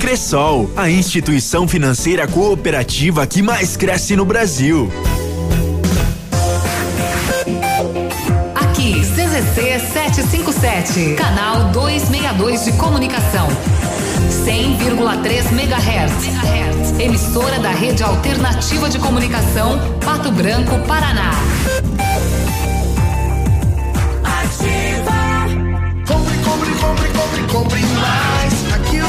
Cressol, a instituição financeira cooperativa que mais cresce no Brasil. Aqui, CZC 757, canal 262 de comunicação. 100,3 MHz. Emissora da Rede Alternativa de Comunicação, Pato Branco, Paraná. Compre, compre, compre, compre, compre mais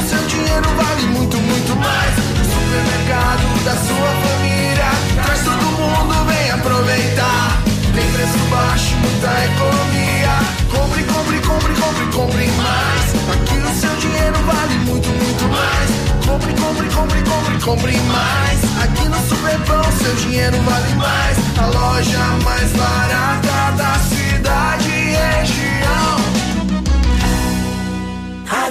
seu dinheiro vale muito, muito mais. O supermercado da sua família traz todo mundo, vem aproveitar. Tem preço baixo, muita economia. Compre, compre, compre, compre, compre mais. Aqui o seu dinheiro vale muito, muito mais. Compre, compre, compre, compre, compre mais. Aqui no Superpão seu dinheiro vale mais. A loja mais barata da cidade e região.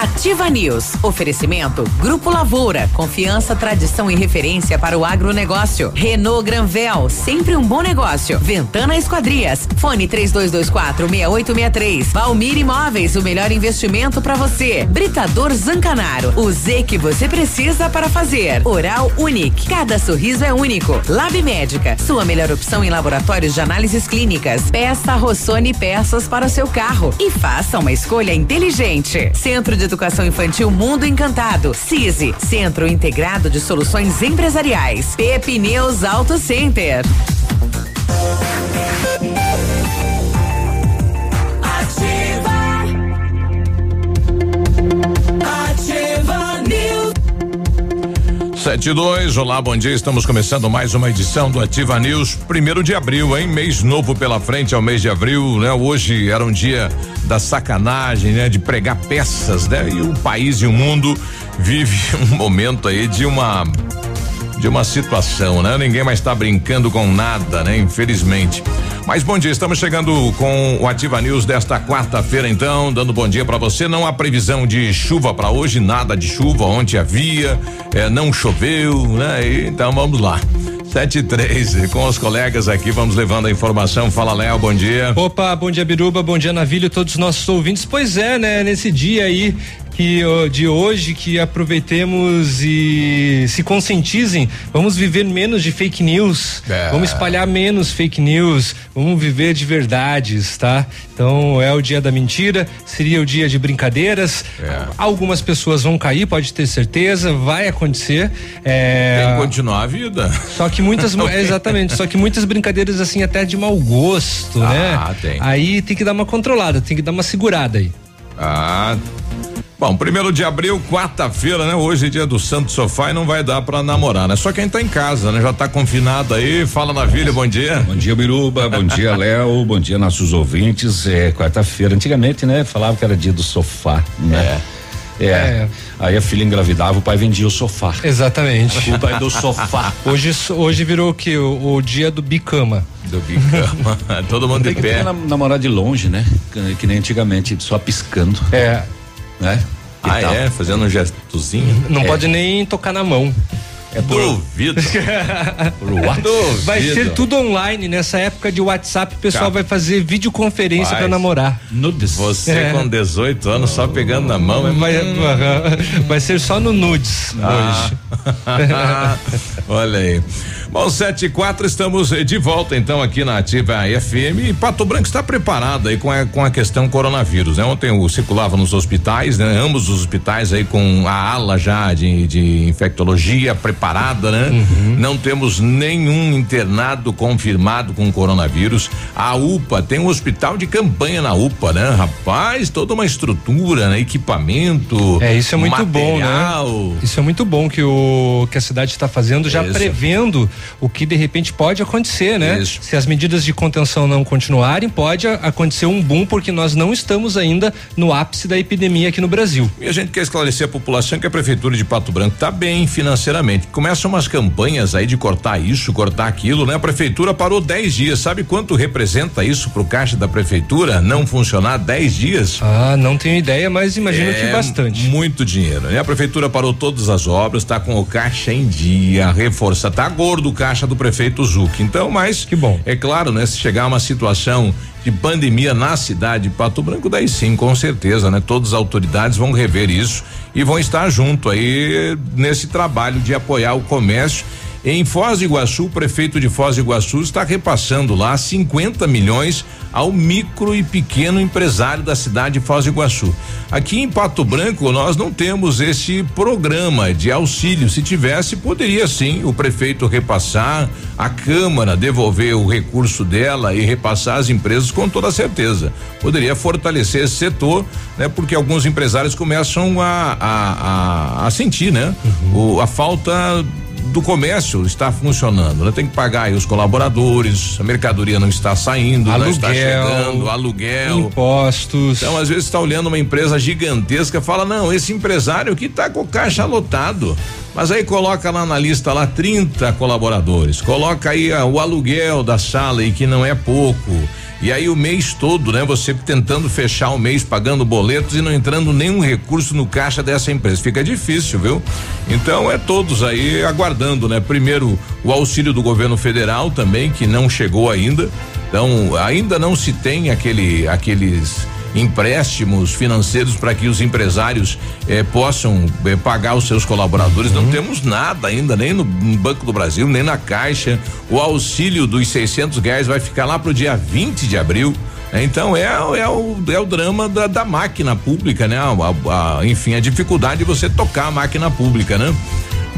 Ativa News. Oferecimento Grupo Lavoura. Confiança, tradição e referência para o agronegócio. Renault Granvel. Sempre um bom negócio. Ventana Esquadrias. Fone 3224 6863. Valmir Imóveis. O melhor investimento para você. Britador Zancanaro. O Z que você precisa para fazer. Oral Unique. Cada sorriso é único. Lab Médica. Sua melhor opção em laboratórios de análises clínicas. Peça Rossoni peças para o seu carro. E faça uma escolha inteligente. Centro de Educação Infantil Mundo Encantado. CISI, Centro Integrado de Soluções Empresariais. Pepineus Auto Center. Sete dois, olá, bom dia. Estamos começando mais uma edição do Ativa News, primeiro de abril, hein? Mês novo pela frente ao mês de abril, né? Hoje era um dia da sacanagem, né? De pregar peças, né? E o país e o mundo vive um momento aí de uma de uma situação, né? Ninguém mais está brincando com nada, né? Infelizmente. Mas bom dia, estamos chegando com o Ativa News desta quarta-feira, então, dando bom dia para você. Não há previsão de chuva para hoje, nada de chuva. Ontem havia, é, não choveu, né? E, então vamos lá. Sete e três, com os colegas aqui, vamos levando a informação. Fala, Léo, bom dia. Opa, bom dia, Biruba, bom dia, Navilho, todos os nossos ouvintes. Pois é, né, nesse dia aí que de hoje que aproveitemos e se conscientizem. Vamos viver menos de fake news. É. Vamos espalhar menos fake news. Vamos viver de verdades, tá? Então é o dia da mentira, seria o dia de brincadeiras. É. Algumas pessoas vão cair, pode ter certeza, vai acontecer. É... Tem que continuar a vida. Só que muitas, exatamente, só que muitas brincadeiras assim até de mau gosto, ah, né? Ah, tem. Aí tem que dar uma controlada, tem que dar uma segurada aí. Ah, Bom, primeiro de abril, quarta-feira, né? Hoje é dia do Santo Sofá e não vai dar para namorar, né? Só quem tá em casa, né? Já tá confinado aí. Fala na Vila, bom dia. Bom dia, Biruba. bom dia, Léo. Bom dia, nossos ouvintes. É quarta-feira. Antigamente, né? Falava que era dia do sofá, né? É. É. é. Aí a filha engravidava, o pai vendia o sofá. Exatamente. O pai do sofá. Hoje, hoje virou o que? O, o, dia do bicama. Do bicama. Todo mundo Tem de pé. namorar de longe, né? Que, que nem antigamente, só piscando. É né? ah, tal. é? Fazendo um gestozinho? Não é. pode nem tocar na mão. É por, Duvido. por WhatsApp. Vai ser tudo online. Nessa época de WhatsApp, o pessoal vai fazer videoconferência para namorar. Nudes. Você é. com 18 anos só pegando na mão. Vai, vai ser só no nudes ah. hoje. Olha aí. Bom, sete e quatro, estamos de volta então aqui na Ativa FM e Pato Branco está preparado aí com a, com a questão coronavírus, né? Ontem eu circulava nos hospitais, né? Ambos os hospitais aí com a ala já de, de infectologia preparada preparada, né? Uhum. Não temos nenhum internado confirmado com coronavírus. A UPA tem um hospital de campanha na UPA, né? Rapaz, toda uma estrutura, né? equipamento. É, isso é muito material. bom, né? Isso é muito bom que o que a cidade está fazendo, já isso. prevendo o que de repente pode acontecer, né? Isso. Se as medidas de contenção não continuarem, pode acontecer um boom porque nós não estamos ainda no ápice da epidemia aqui no Brasil. E a gente quer esclarecer a população que a prefeitura de Pato Branco está bem financeiramente. Começam umas campanhas aí de cortar isso, cortar aquilo, né? A prefeitura parou 10 dias. Sabe quanto representa isso pro caixa da prefeitura não funcionar 10 dias? Ah, não tenho ideia, mas imagino é que bastante. Muito dinheiro, né? A prefeitura parou todas as obras, está com o caixa em dia, reforça, tá gordo o caixa do prefeito Zuc. Então, mas que bom. É claro, né? Se chegar uma situação de pandemia na cidade de Pato Branco, daí sim, com certeza, né? Todas as autoridades vão rever isso e vão estar junto aí nesse trabalho de apoiar o comércio em Foz do Iguaçu, o prefeito de Foz do Iguaçu está repassando lá 50 milhões ao micro e pequeno empresário da cidade de Foz do Iguaçu. Aqui em Pato Branco nós não temos esse programa de auxílio. Se tivesse, poderia sim o prefeito repassar, a Câmara devolver o recurso dela e repassar as empresas com toda certeza. Poderia fortalecer esse setor, né? Porque alguns empresários começam a, a, a, a sentir, né? Uhum. O, a falta do comércio está funcionando, né? Tem que pagar os colaboradores, a mercadoria não está saindo, aluguel, não está chegando, aluguel, impostos. Então, às vezes está olhando uma empresa gigantesca, fala: "Não, esse empresário que está com o caixa lotado". Mas aí coloca lá na lista lá 30 colaboradores, coloca aí ah, o aluguel da sala aí que não é pouco. E aí o mês todo, né? Você tentando fechar o mês, pagando boletos e não entrando nenhum recurso no caixa dessa empresa. Fica difícil, viu? Então é todos aí aguardando, né? Primeiro o auxílio do governo federal também, que não chegou ainda. Então, ainda não se tem aquele aqueles empréstimos financeiros para que os empresários eh, possam eh, pagar os seus colaboradores. Uhum. Não temos nada ainda, nem no, Banco do Brasil, nem na Caixa. O auxílio dos 600 reais vai ficar lá para o dia 20 de abril. Então é, é, o, é o drama da, da máquina pública, né? A, a, enfim, a dificuldade de você tocar a máquina pública, né?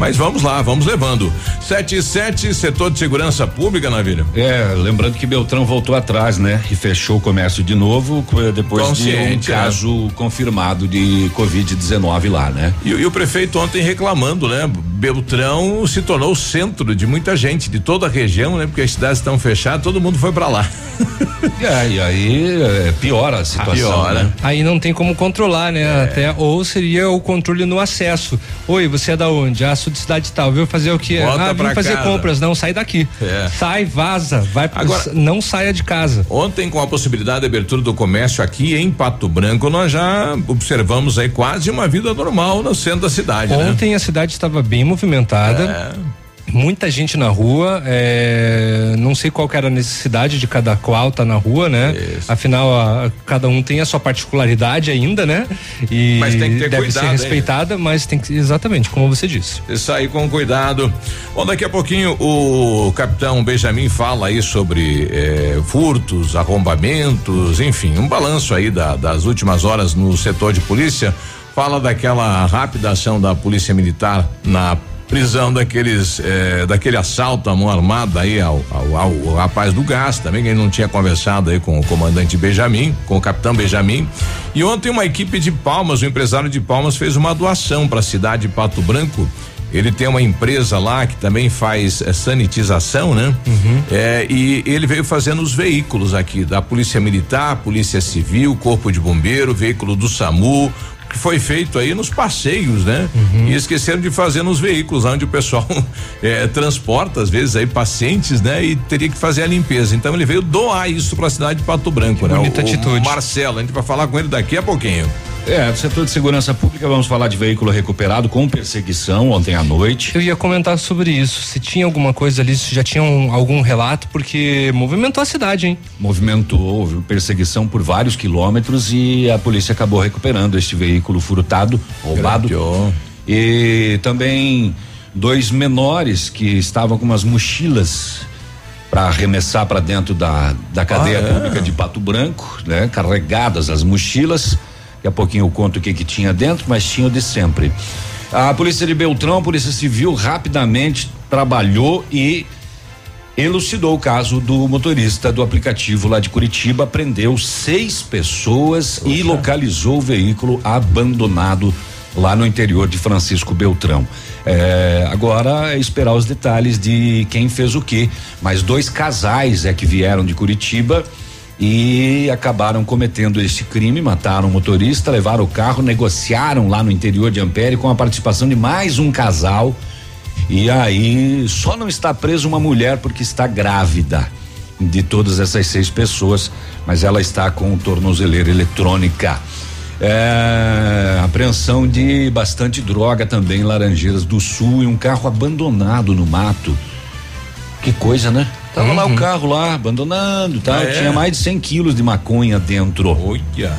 Mas vamos lá, vamos levando. 77, setor de segurança pública, Navilho. É, lembrando que Beltrão voltou atrás, né? E fechou o comércio de novo depois Consciente, de um né? caso é. confirmado de Covid-19 lá, né? E, e, o prefeito ontem reclamando, né? Beltrão se tornou o centro de muita gente, de toda a região, né? Porque as cidades estão fechadas, todo mundo foi para lá. é, e aí é, piora a situação. Piora. Né? Aí não tem como controlar, né? É. Até, ou seria o controle no acesso. Oi, você é da onde? Ah, de cidade tal, viu fazer o que? Ah, vim fazer casa. compras, não, sai daqui. É. Sai, vaza, vai Agora, não saia de casa. Ontem com a possibilidade de abertura do comércio aqui em Pato Branco, nós já observamos aí quase uma vida normal no centro da cidade, né? Ontem né? a cidade estava bem movimentada. É muita gente na rua, é, não sei qual era a necessidade de cada qual tá na rua, né? Isso. Afinal, a, cada um tem a sua particularidade ainda, né? E mas tem que ter deve cuidado, ser respeitada, hein? mas tem que exatamente como você disse. Isso aí com cuidado. Bom, daqui a pouquinho o capitão Benjamin fala aí sobre é, furtos, arrombamentos, enfim, um balanço aí da, das últimas horas no setor de polícia. Fala daquela rápida ação da polícia militar na prisão daqueles, eh, daquele assalto à mão armada aí ao, ao, ao, rapaz do gás também, que ele não tinha conversado aí com o comandante Benjamin, com o capitão Benjamin. E ontem uma equipe de Palmas, o um empresário de Palmas fez uma doação para a cidade de Pato Branco. Ele tem uma empresa lá que também faz é, sanitização, né? Uhum. É, e ele veio fazendo os veículos aqui da Polícia Militar, Polícia Civil, Corpo de Bombeiro, veículo do SAMU, que foi feito aí nos passeios, né? Uhum. E esqueceram de fazer nos veículos, onde o pessoal é, transporta, às vezes, aí pacientes, né? E teria que fazer a limpeza. Então ele veio doar isso para a cidade de Pato Branco, que né? Bonita o, atitude. O Marcelo, a gente vai falar com ele daqui a pouquinho. É, do setor de segurança pública, vamos falar de veículo recuperado com perseguição ontem à noite. Eu ia comentar sobre isso. Se tinha alguma coisa ali, se já tinha um, algum relato, porque movimentou a cidade, hein? Movimentou, houve perseguição por vários quilômetros e a polícia acabou recuperando este veículo furtado, roubado. E também dois menores que estavam com umas mochilas para arremessar para dentro da, da cadeia ah, é? pública de Pato Branco, né? Carregadas as mochilas Daqui a pouquinho eu conto o que que tinha dentro, mas tinha o de sempre. A polícia de Beltrão, a polícia civil rapidamente trabalhou e elucidou o caso do motorista do aplicativo lá de Curitiba, prendeu seis pessoas e localizou o veículo abandonado lá no interior de Francisco Beltrão. É, agora é esperar os detalhes de quem fez o que. Mas dois casais é que vieram de Curitiba e acabaram cometendo esse crime, mataram o motorista, levaram o carro, negociaram lá no interior de Ampere com a participação de mais um casal. E aí só não está preso uma mulher porque está grávida de todas essas seis pessoas, mas ela está com tornozeleira eletrônica. É, apreensão de bastante droga também em Laranjeiras do Sul e um carro abandonado no mato. Que coisa, né? Tava uhum. lá o uhum. carro lá, abandonando tal. Ah, é? Tinha mais de 100 quilos de maconha dentro. Olha.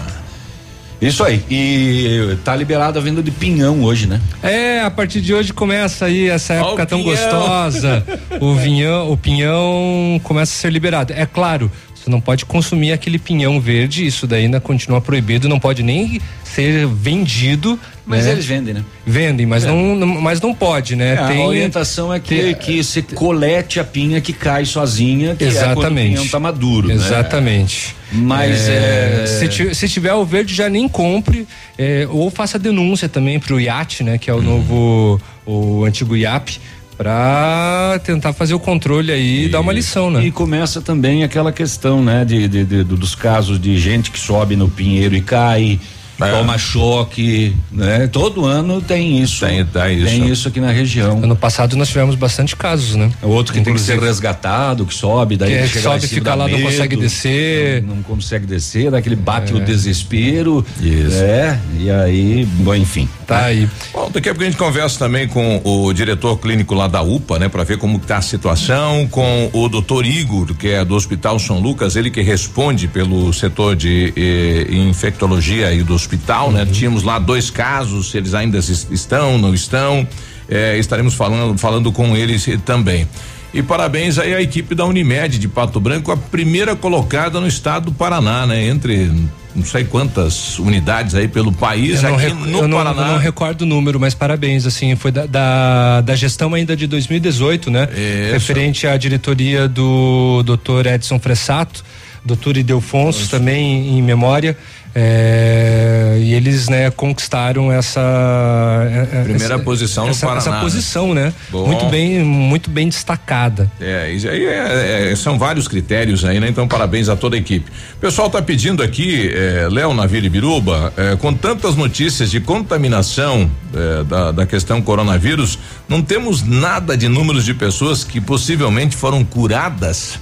Isso aí. E tá liberado a venda de pinhão hoje, né? É, a partir de hoje começa aí essa época oh, tão pinhão. gostosa. o vinhão, o pinhão começa a ser liberado. É claro, você não pode consumir aquele pinhão verde, isso daí ainda continua proibido, não pode nem ser vendido. Mas né? eles vendem, né? Vendem, mas, é. não, não, mas não pode, né? É, tem, a orientação é que, que se colete a pinha que cai sozinha, que exatamente. é o pinhão tá maduro. Né? Exatamente. Né? Mas é, Se, se, tiver o verde, já nem compre, é, ou faça denúncia também pro IAT, né? Que é o hum. novo, o antigo IAP para tentar fazer o controle aí e dar uma lição, né? E começa também aquela questão, né, de, de, de, dos casos de gente que sobe no pinheiro e cai, é. toma choque, né? Todo ano tem isso. Tem, tem isso. Tem isso aqui na região. Ano passado nós tivemos bastante casos, né? O outro que Inclusive, tem que ser resgatado, que sobe, daí que, que sobe, fica lá, medo, não consegue descer. Não, não, consegue descer, daquele bate é. o desespero. Isso. É, e aí, bom, enfim. Tá né? aí. Bom, daqui a pouco a gente conversa também com o diretor clínico lá da UPA, né, para ver como tá a situação, com o doutor Igor, que é do Hospital São Lucas, ele que responde pelo setor de eh, infectologia aí do hospital, né? uhum. né? Tínhamos lá dois casos, eles ainda estão, não estão, eh, estaremos falando, falando com eles também. E parabéns aí à equipe da Unimed de Pato Branco, a primeira colocada no estado do Paraná, né? Entre não sei quantas unidades aí pelo país, eu aqui no eu não, Paraná. Eu não recordo o número, mas parabéns, assim, foi da, da, da gestão ainda de 2018, né? Isso. Referente à diretoria do doutor Edson Fressato, doutor Idelfonso também em memória. É, e eles, né, conquistaram essa é, é, primeira essa, posição essa, no Paraná. Essa né? posição, né? Bom. Muito bem, muito bem destacada. É, aí é, é, são vários critérios aí, né? Então parabéns a toda a equipe. O pessoal tá pedindo aqui, é, Léo Navira e Biruba, é, com tantas notícias de contaminação da, da questão coronavírus, não temos nada de números de pessoas que possivelmente foram curadas.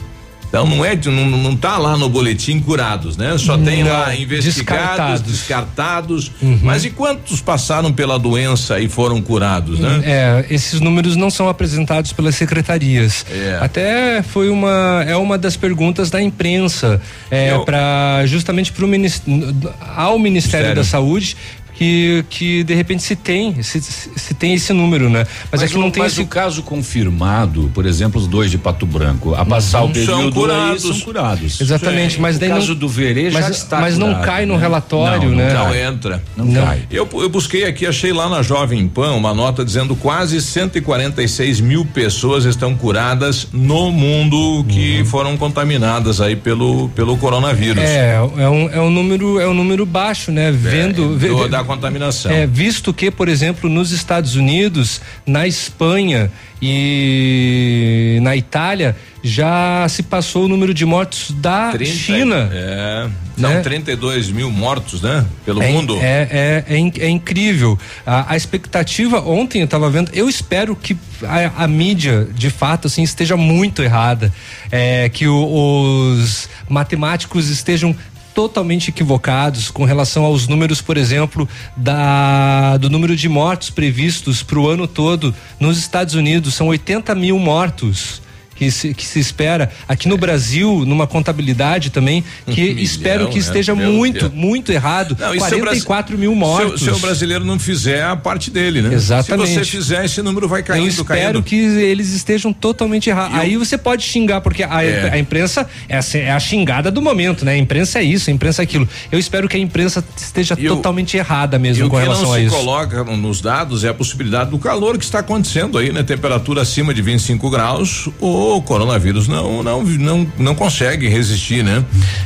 Então não é não, não tá lá no boletim curados, né? Só tem não, lá investigados, descartados, descartados uhum. mas e quantos passaram pela doença e foram curados, né? É, esses números não são apresentados pelas secretarias. É. Até foi uma é uma das perguntas da imprensa é, para justamente para o ao Ministério, Ministério da Saúde que, que de repente se tem, se, se tem esse número, né? Mas, mas é que não tem mas esse... o caso confirmado, por exemplo, os dois de Pato Branco, a passar uhum. o período são curados. Aí, são curados. Exatamente, Sim. mas o daí caso não, do Verê já está Mas curado, não cai no né? relatório, não, né? Não, entra. Não, não, cai. Eu, eu busquei aqui, achei lá na Jovem Pan uma nota dizendo quase 146 mil pessoas estão curadas no mundo que uhum. foram contaminadas aí pelo pelo coronavírus. É, é um, é um número é um número baixo, né? Vendo é, do, da contaminação. É, visto que, por exemplo, nos Estados Unidos, na Espanha e na Itália já se passou o número de mortos da 30, China. É, são né? 32 mil mortos, né? Pelo é, mundo. É, é, é, é incrível. A, a, expectativa, ontem eu estava vendo, eu espero que a, a, mídia, de fato, assim, esteja muito errada. É, que o, os matemáticos estejam totalmente equivocados com relação aos números, por exemplo, da, do número de mortos previstos para o ano todo nos Estados Unidos. São 80 mil mortos que se, que se espera aqui no Brasil, numa contabilidade também, que espero que né? esteja Meu muito, Deus. muito errado. Não, e se o 44 mil Se, o- mortos. se o brasileiro não fizer a parte dele, né? Exatamente. Se você fizer, esse número vai caindo, Eu espero caindo. que eles estejam totalmente errados. Aí você pode xingar, porque a, É. a imprensa é a, é a xingada do momento, né? A imprensa é isso, a imprensa é aquilo. Eu espero que a imprensa esteja o- totalmente errada mesmo o com que relação não a se isso. coloca nos dados é a possibilidade do calor que está acontecendo aí, né? Temperatura acima de 25 graus, o coronavírus não não não, não consegue resistir, né?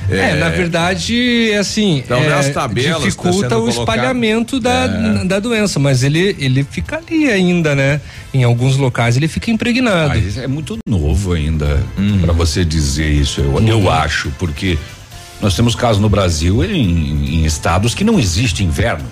É, na verdade, é assim, Então, é, nas tabelas tá dificulta sendo o colocado- espalhamento da, É. da doença, mas ele, ele fica ali ainda, né? Em alguns locais ele fica impregnado. Mas é muito novo ainda Hum. pra você dizer isso, eu, eu acho, porque nós temos casos no Brasil em, em estados que não existe inverno.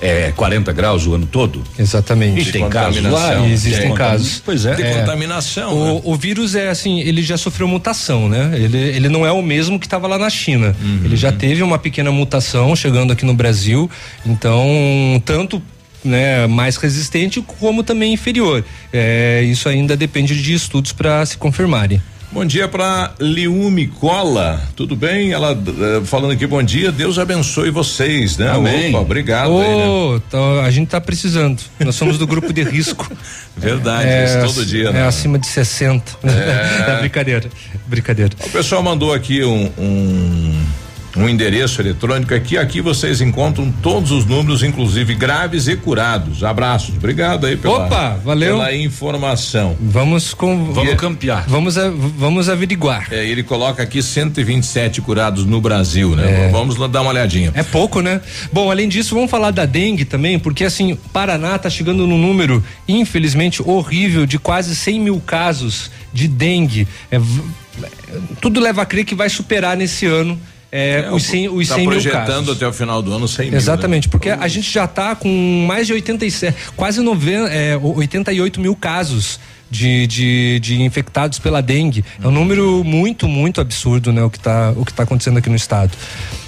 É 40 graus o ano todo. Exatamente. E tem casos lá. tem Existem contam- casos. Pois é. de É. contaminação. né? O, o vírus é assim, ele já sofreu mutação, né? Ele, ele não é o mesmo que estava lá na China. Uhum. Ele já teve uma pequena mutação chegando aqui no Brasil. Então, tanto né, mais resistente como também inferior. É, isso ainda depende de estudos para se confirmarem. Bom dia para Liume Cola, tudo bem? Ela eh, falando aqui, bom dia, Deus abençoe vocês, né? Amém. Opa, obrigado aí, né? Então, a gente tá precisando. Nós somos do grupo de risco. Verdade, é, isso todo dia, é né? acima de 60. É. brincadeira. Brincadeira. O pessoal mandou aqui um, um, um endereço eletrônico aqui. Aqui vocês encontram todos os números, inclusive graves e curados. Abraços. Obrigado aí pela, Opa, valeu. pela informação. Vamos com. Vamos campear. Vamos, a- vamos averiguar. É, ele coloca aqui 127 curados no Brasil, né? Vamos lá dar uma olhadinha. É pouco, né? Bom, além disso, vamos falar da dengue também, porque assim, Paraná tá chegando num número, infelizmente, horrível de quase 100 mil casos de dengue. É, v- tudo leva a crer que vai superar nesse ano é, É, os 100, os tá 100 mil projetando casos. até o final do ano 100 mil. Exatamente, né? porque a gente já está com mais de 87, quase 90, é, 88 mil casos de, de, de infectados pela dengue. É um número muito, muito absurdo, né? O que está o que tá acontecendo aqui no estado.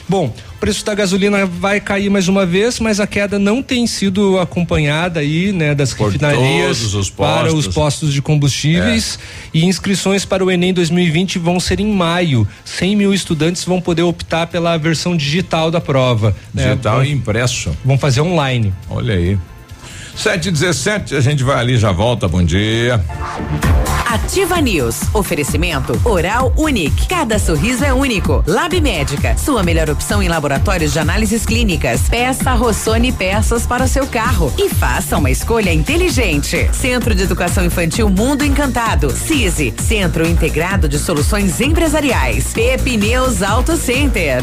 Bom, preço da gasolina vai cair mais uma vez, mas a queda não tem sido acompanhada aí, né, das Por refinarias os para os postos. É. de combustíveis e inscrições para o Enem 2020 vão ser em maio. 100 mil estudantes vão poder optar pela versão digital da prova. né? Digital Vão- e impresso. Vão fazer online. Olha aí. 7 e 17 a gente vai ali, já volta. Bom dia. Ativa News. Oferecimento Oral Unique. Cada sorriso é único. Lab Médica. Sua melhor opção em laboratórios de análises clínicas. Peça Rossoni peças para o seu carro. E faça uma escolha inteligente. Centro de Educação Infantil Mundo Encantado. CISI. Centro Integrado de Soluções Empresariais. Pepineus Auto Center.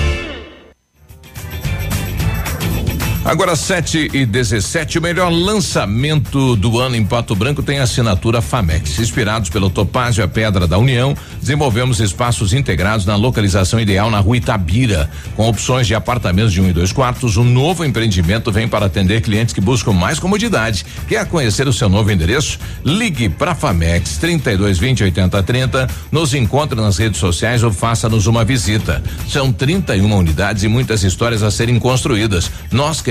Agora 7 e 17, o melhor lançamento do ano em Pato Branco tem a assinatura Famex. Inspirados pelo Topázio a Pedra da União, desenvolvemos espaços integrados na localização ideal na rua Itabira, com opções de apartamentos de um e dois quartos. O novo empreendimento vem para atender clientes que buscam mais comodidade. Quer conhecer o seu novo endereço? Ligue para Famex 32 20 80 30. Nos encontre nas redes sociais ou faça-nos uma visita. São 31 unidades e muitas histórias a serem construídas. Nós queremos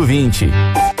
2520.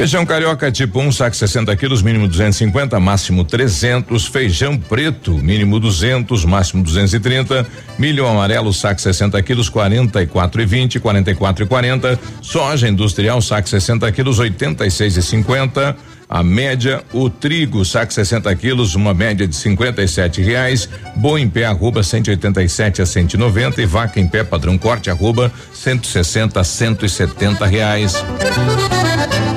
Feijão carioca tipo 1, um, saco 60 quilos, mínimo 250, máximo 300. Feijão preto, mínimo 200, máximo 230. Milho amarelo, saco 60 quilos, 44 e 20, 44 e 40. Soja industrial, saco 60 quilos, 86 e 50 a média, o trigo, saco 60 quilos, uma média de 57 reais, boi em pé, arroba 187 a 190 e vaca em pé, padrão corte, arroba 160 a 170 reais.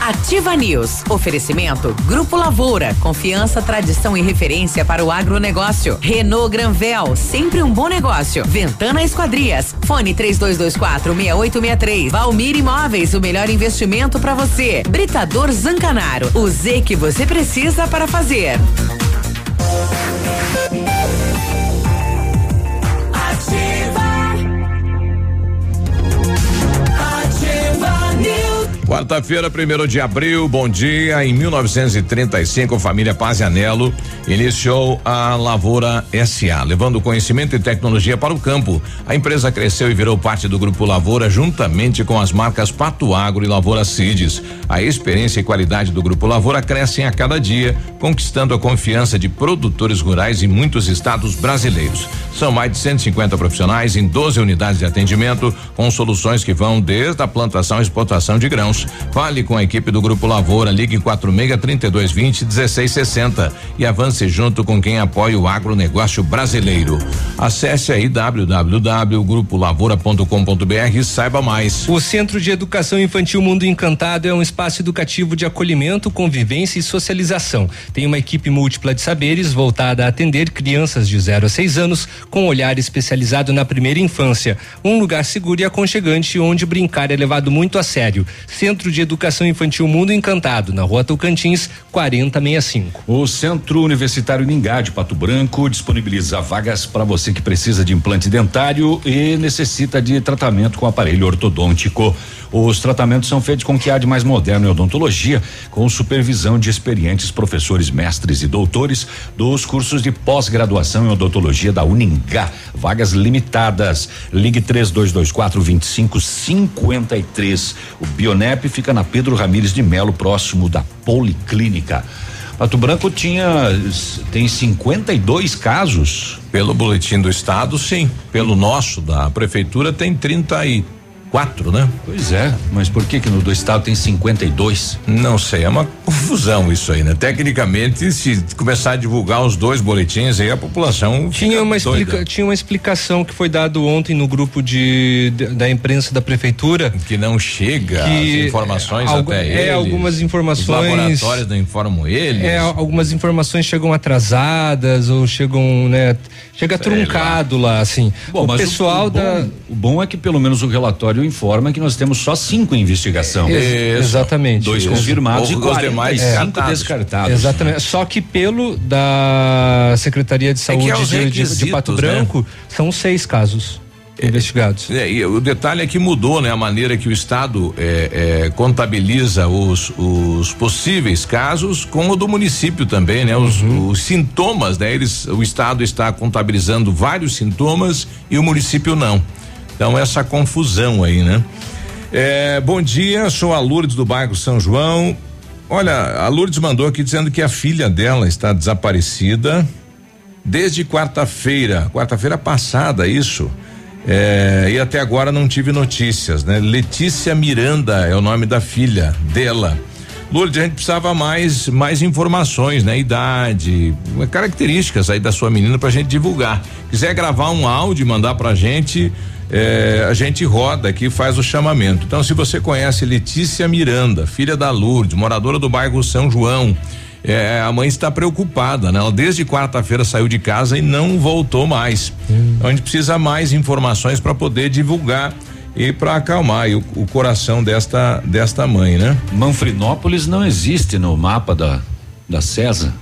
Ativa News. Oferecimento Grupo Lavoura. Confiança, tradição e referência para o agronegócio. Renault Granvel. Sempre um bom negócio. Ventana Esquadrias. Fone 3224 6863. Valmir Imóveis. O melhor investimento para você. Britador Zancanaro. O Z que você precisa para fazer. Quarta-feira, primeiro de abril, bom dia. Em 1935, a família Pazianello iniciou a Lavoura SA, levando conhecimento e tecnologia para o campo. A empresa cresceu e virou parte do Grupo Lavoura, juntamente com as marcas Pato Agro e Lavoura Cides. A experiência e qualidade do Grupo Lavoura crescem a cada dia, conquistando a confiança de produtores rurais em muitos estados brasileiros. São mais de 150 profissionais em 12 unidades de atendimento, com soluções que vão desde a plantação à exportação de grãos. Fale com a equipe do Grupo Lavoura, ligue 46 3220 1660 e avance junto com quem apoia o agronegócio brasileiro. Acesse aí www.grupolavoura.com.br e saiba mais. O Centro de Educação Infantil Mundo Encantado é um espaço educativo de acolhimento, convivência e socialização. Tem uma equipe múltipla de saberes voltada a atender crianças de 0 a 6 anos com olhar especializado na primeira infância. Um lugar seguro e aconchegante onde brincar é levado muito a sério. Centro de Educação Infantil Mundo Encantado, na rua Tocantins, 4065. O Centro Universitário Ningá de Pato Branco disponibiliza vagas para você que precisa de implante dentário e necessita de tratamento com aparelho ortodôntico. Os tratamentos são feitos com o que há de mais moderno em odontologia, com supervisão de experientes professores, mestres e doutores dos cursos de pós-graduação em odontologia da Uningá. Vagas limitadas. Ligue 3224 2553. O Fica na Pedro Ramires de Melo, próximo da Policlínica. Pato Branco tinha tem 52 casos. Pelo boletim do estado, sim. Pelo nosso da prefeitura tem 30 e quatro, né? Pois é, mas por que que no do estado tem 52? Não sei, é uma confusão isso aí, né? Tecnicamente, se começar a divulgar os dois boletins aí, a população tinha uma explica, tinha uma explicação que foi dado ontem no grupo de, de da imprensa da prefeitura que não chega que as informações algo, até é, eles. algumas informações. Os laboratórios não informam eles. É, algumas informações chegam atrasadas ou chegam, né? Chega Sei truncado lá. lá, assim. Bom, o pessoal o, o da. Bom, o bom é que pelo menos o relatório informa que nós temos só cinco em investigação. É, exatamente. Dois isso. confirmados e os demais é. cinco descartados. Exatamente. Só que pelo da Secretaria de Saúde é de, de, de, Pato né? Branco, são seis casos investigados. É, e o detalhe é que mudou, né? A maneira que o Estado é, é, contabiliza os, os possíveis casos com o do município também, né? Os, uhum. os, sintomas, né? Eles, o Estado está contabilizando vários sintomas e o município não. Então essa confusão aí, né? É, bom dia, sou a Lourdes do bairro São João. Olha, a Lourdes mandou aqui dizendo que a filha dela está desaparecida desde quarta-feira, quarta-feira passada, isso. É, e até agora não tive notícias, né? Letícia Miranda é o nome da filha dela. Lourdes, a gente precisava mais mais informações, né? Idade, características aí da sua menina pra gente divulgar. Quiser gravar um áudio e mandar pra gente, é, a gente roda aqui e faz o chamamento. Então, se você conhece Letícia Miranda, filha da Lourdes, moradora do bairro São João, é, a mãe está preocupada, né? Ela desde quarta-feira saiu de casa e não voltou mais. Então a gente precisa mais informações para poder divulgar e para acalmar o, o, coração desta desta mãe, né? Manfrinópolis não existe no mapa da da CESA.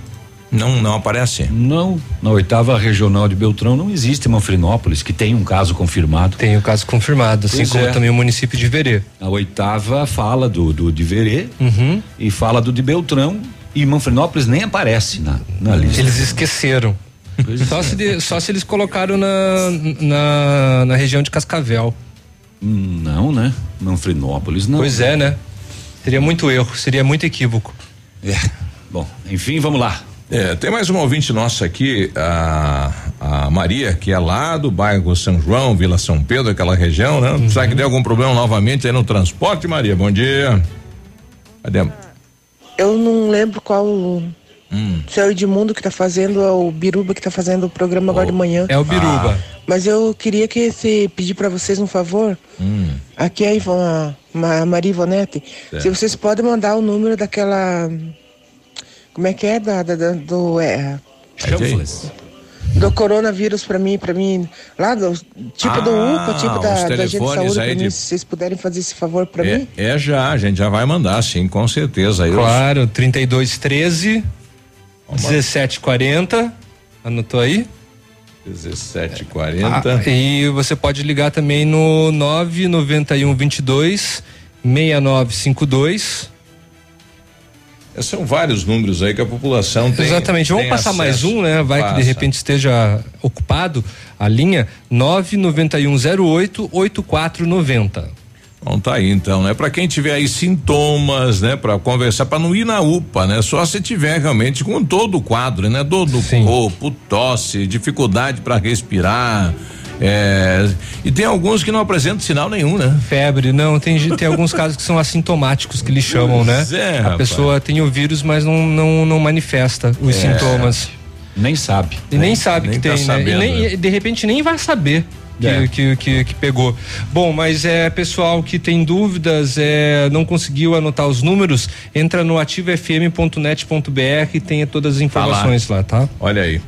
Não, não aparece? Não, na oitava regional de Beltrão não existe Manfrinópolis, que tem um caso confirmado. Tem um caso confirmado, assim pois como é. também o município de Verê. A oitava fala do, do de Verê uhum. e fala do de Beltrão e Manfrinópolis nem aparece na, na lista. Eles esqueceram. Só, é. se de, só se eles colocaram na, na, na região de Cascavel. Não, né? Manfrinópolis não. Pois é, né? Seria muito erro, seria muito equívoco. É. Bom, enfim, vamos lá. É, tem mais uma ouvinte nossa aqui, a, a Maria, que é lá do bairro São João, Vila São Pedro, aquela região, né? Uhum. Sabe que deu algum problema novamente aí no transporte, Maria? Bom dia. Cadê? Eu não lembro qual. Hum. Se é o Edmundo que tá fazendo, é o Biruba que tá fazendo o programa oh. agora de manhã. É o Biruba. Ah. Mas eu queria que se pedir para vocês um favor. Hum. Aqui é a, Ivon, a Maria Ivonete. É. Se vocês podem mandar o número daquela. Como é que é? Da, da, da do. É, do coronavírus para mim, para mim, lá do tipo ah, do UPA, tipo da, da gente de saúde, aí de... mim, se vocês puderem fazer esse favor para é, mim. É já, a gente já vai mandar, sim, com certeza. Aí claro, eu... 3213 1740, anotou aí? 1740. Ah, e você pode ligar também no 991 22 6952 são vários números aí que a população tem. Exatamente. Vamos tem passar acesso. mais um, né? Vai Passa. que de repente esteja ocupado a linha 99108 8490. Bom, tá aí então, né? Para quem tiver aí sintomas, né? Para conversar, para não ir na UPA, né? Só se tiver realmente com todo o quadro, né? Dor do Sim. corpo, tosse, dificuldade para respirar, é, e tem alguns que não apresentam sinal nenhum, né? Febre, não, tem, tem alguns casos que são assintomáticos que eles chamam, né? É, a rapaz. pessoa tem o vírus, mas não, não, não manifesta os é. sintomas. Nem sabe. E nem sabe nem que tá tem, sabendo, né? E nem, de repente nem vai saber. Que, é. que, que, que, pegou. Bom, mas é pessoal que tem dúvidas, é, não conseguiu anotar os números, entra no ativofm.net.br e tem todas as informações tá lá. lá, tá? Olha aí.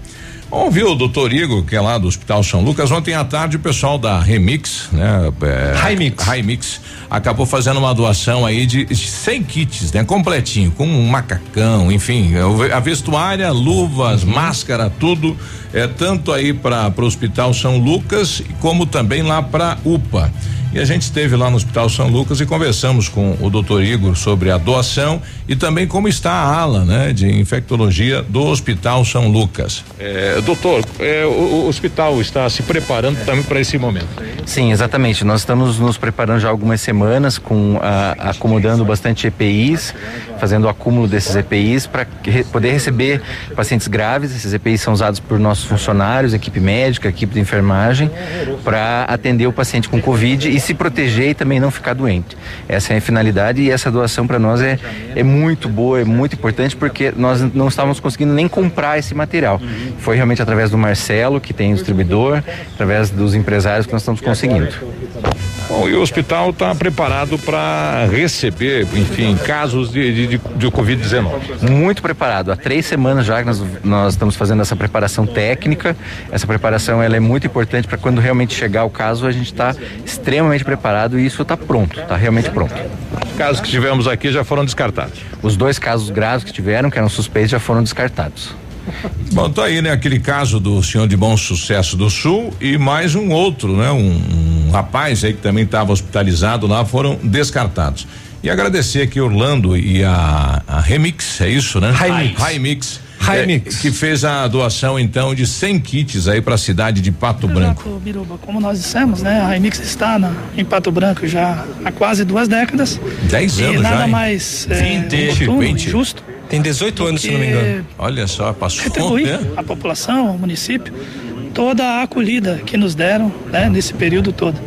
Ver o doutor Igor, que é lá do Hospital São Lucas. Ontem à tarde o pessoal da Remix, né? É, Remix. Remix acabou fazendo uma doação aí de 100 kits, né? Completinho, com um macacão, enfim, a vestuária, luvas, uhum. máscara, tudo, é tanto aí para o Hospital São Lucas como também lá para UPA. E a gente esteve lá no Hospital São Lucas e conversamos com o doutor Igor sobre a doação e também como está a ala, né, de infectologia do Hospital São Lucas. É, doutor, é, o, o, hospital está se preparando também para esse momento. Sim, exatamente. Nós estamos nos preparando já há algumas semanas com a, acomodando bastante EPIs, fazendo o acúmulo desses EPIs para re, poder receber pacientes graves. Esses EPIs são usados por nossos funcionários, equipe médica, equipe de enfermagem, para atender o paciente com Covid e se proteger e também não ficar doente. Essa é a finalidade e essa doação para nós é, é muito boa, é muito importante porque nós não estávamos conseguindo nem comprar esse material. Foi realmente através do Marcelo, que tem o distribuidor, através dos empresários que nós estamos conseguindo. Bom, e o hospital está preparado para receber, enfim, casos de, de, de Covid-19? Muito preparado. Há três semanas já que nós, nós estamos fazendo essa preparação técnica. Essa preparação ela é muito importante para quando realmente chegar o caso, a gente está extremamente preparado e isso está pronto, está realmente pronto. Os casos que tivemos aqui já foram descartados? Os dois casos graves que tiveram, que eram suspeitos, já foram descartados. Bom, tá aí, né? Aquele caso do senhor de bom sucesso do Sul e mais um outro, né? Um, um rapaz aí que também estava hospitalizado lá foram descartados. E agradecer aqui Orlando e a, a Remix, é isso, né? Remix. Remix. Remix. É, que fez a doação então de 100 kits aí para a cidade de Pato Branco. Exato, Biruba. Como nós dissemos, né? A Remix está na, em Pato Branco já há quase duas décadas. 10 e anos nada já. hein? mais é, 20, oportuno, 20. justo Tem 18 anos, se não me engano. Olha só, passou. retribuir né? à população, ao município, toda a acolhida que nos deram né, nesse período todo.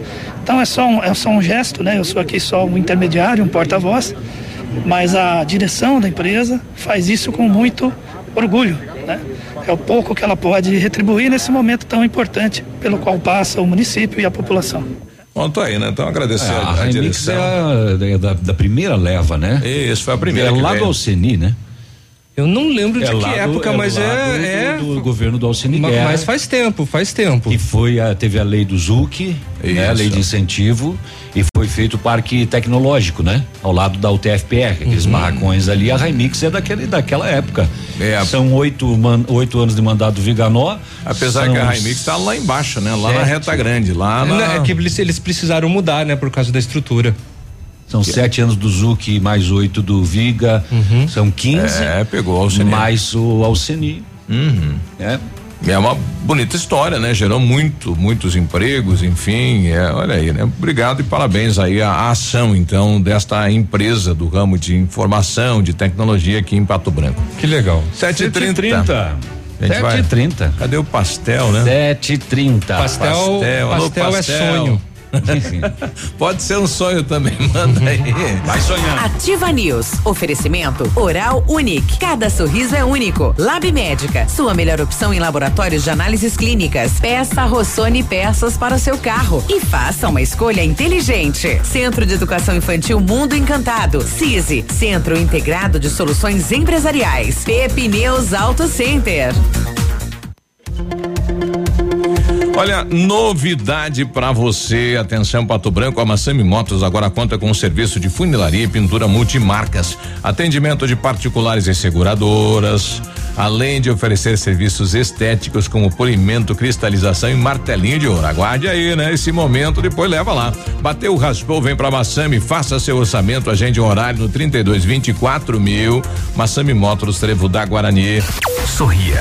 Então é só, um, é só um gesto, né? Eu sou aqui só um intermediário, um porta-voz, mas a direção da empresa faz isso com muito orgulho. Né? É o pouco que ela pode retribuir nesse momento tão importante pelo qual passa o município e a população. Bom, tô aí, né? Então agradecer É, a, a a Remix é, direção. a- é da, da primeira leva, né? Isso, foi a primeira É lá do Alceni, né? Eu não lembro de É que lá do- época, é mas é. do- é do governo do Alceni ma- Guerra. mas faz tempo, faz tempo. Que foi a, teve a lei do ZUC, né? A lei de incentivo, e foi feito o parque tecnológico, né? Ao lado da UTFPR, aqueles Uhum. barracões ali. A Remix é daquele, daquela época. É. São oito, man- oito anos de mandato do Viganó. Apesar que a Remix tá lá embaixo, né? Lá na sete. reta grande, lá na. É que eles, eles precisaram mudar, né, por causa da estrutura. São sete anos do ZUC mais oito do Viga. São 15. É, pegou o Alceni. Mais o Alceni. Uhum. É. É uma bonita história, né? Gerou muito, muitos empregos, enfim, é, olha aí, né? Obrigado e parabéns aí à, à ação, então, desta empresa do ramo de informação, de tecnologia aqui em Pato Branco. Que legal. 7h30. A gente vai- 7h30. Cadê o pastel, né? 7h30. Pastel, alô, pastel, é sonho. Pode ser um sonho também, manda aí. Vai sonhando. Ativa News. Oferecimento Oral Unique. Cada sorriso é único. Lab Médica. Sua melhor opção em laboratórios de análises clínicas. Peça Rossoni peças para o seu carro. E faça uma escolha inteligente. Centro de Educação Infantil Mundo Encantado. CISI. Centro Integrado de Soluções Empresariais. Pepineus Auto Center. Olha, novidade pra você. Atenção, Pato Branco, a Massami Motos agora conta com um serviço de funilaria e pintura multimarcas. Atendimento de particulares e seguradoras. Além de oferecer serviços estéticos como polimento, cristalização e martelinho de ouro. Aguarde aí, né? Esse momento, depois leva lá. Bateu, raspou, vem pra Massami, faça seu orçamento, agende um horário no 32 24 mil. Massami Motos, Trevo da Guarani. Sorria.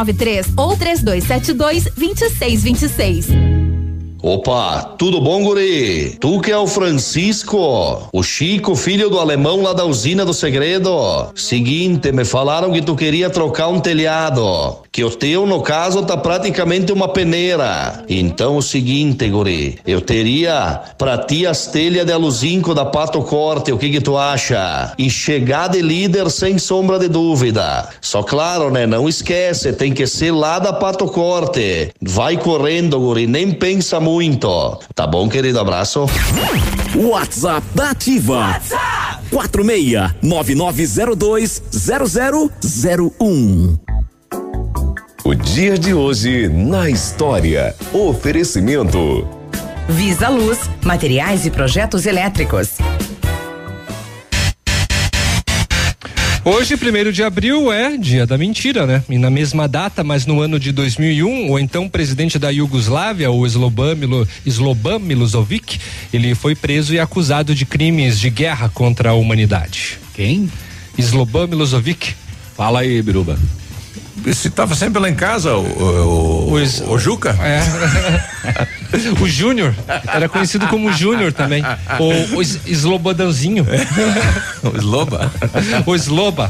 6993 ou 3272 2626. Opa, tudo bom, guri? Tu que é o Francisco, o Chico, filho do alemão lá da usina do segredo. Seguinte, me falaram que tu queria trocar um telhado, que o teu, no caso, tá praticamente uma peneira. Então, o seguinte, guri, eu teria pra ti as telhas de aluzinco da Pato Corte, o que que tu acha? E chegar de líder sem sombra de dúvida. Só claro, né, não esquece, tem que ser lá da Pato Corte. Vai correndo, guri, nem pensa muito. Tá bom, querido? Abraço. WhatsApp da Ativa. WhatsApp 46 9902 0001. O dia de hoje na história. Oferecimento. Visa Luz, materiais e projetos elétricos. Hoje, primeiro de abril, é dia da mentira, né? E na mesma data, mas no ano de 2001, o então presidente da Iugoslávia, o Sloban, Milo, Milosevic, ele foi preso e acusado de crimes de guerra contra a humanidade. Quem? Sloban Milosevic. Fala aí, Biruba. Você estava sempre lá em casa, o, o, o, o Juca? É. o Júnior. Era conhecido como Júnior também. O, o Slobodãozinho. o Sloba? o Sloba.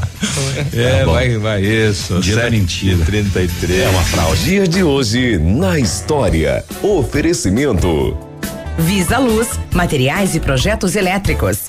É, vai, vai, isso. Dia da mentira. 33. É uma fraude. Dia de hoje na história. Oferecimento. Visa Luz, materiais e projetos elétricos.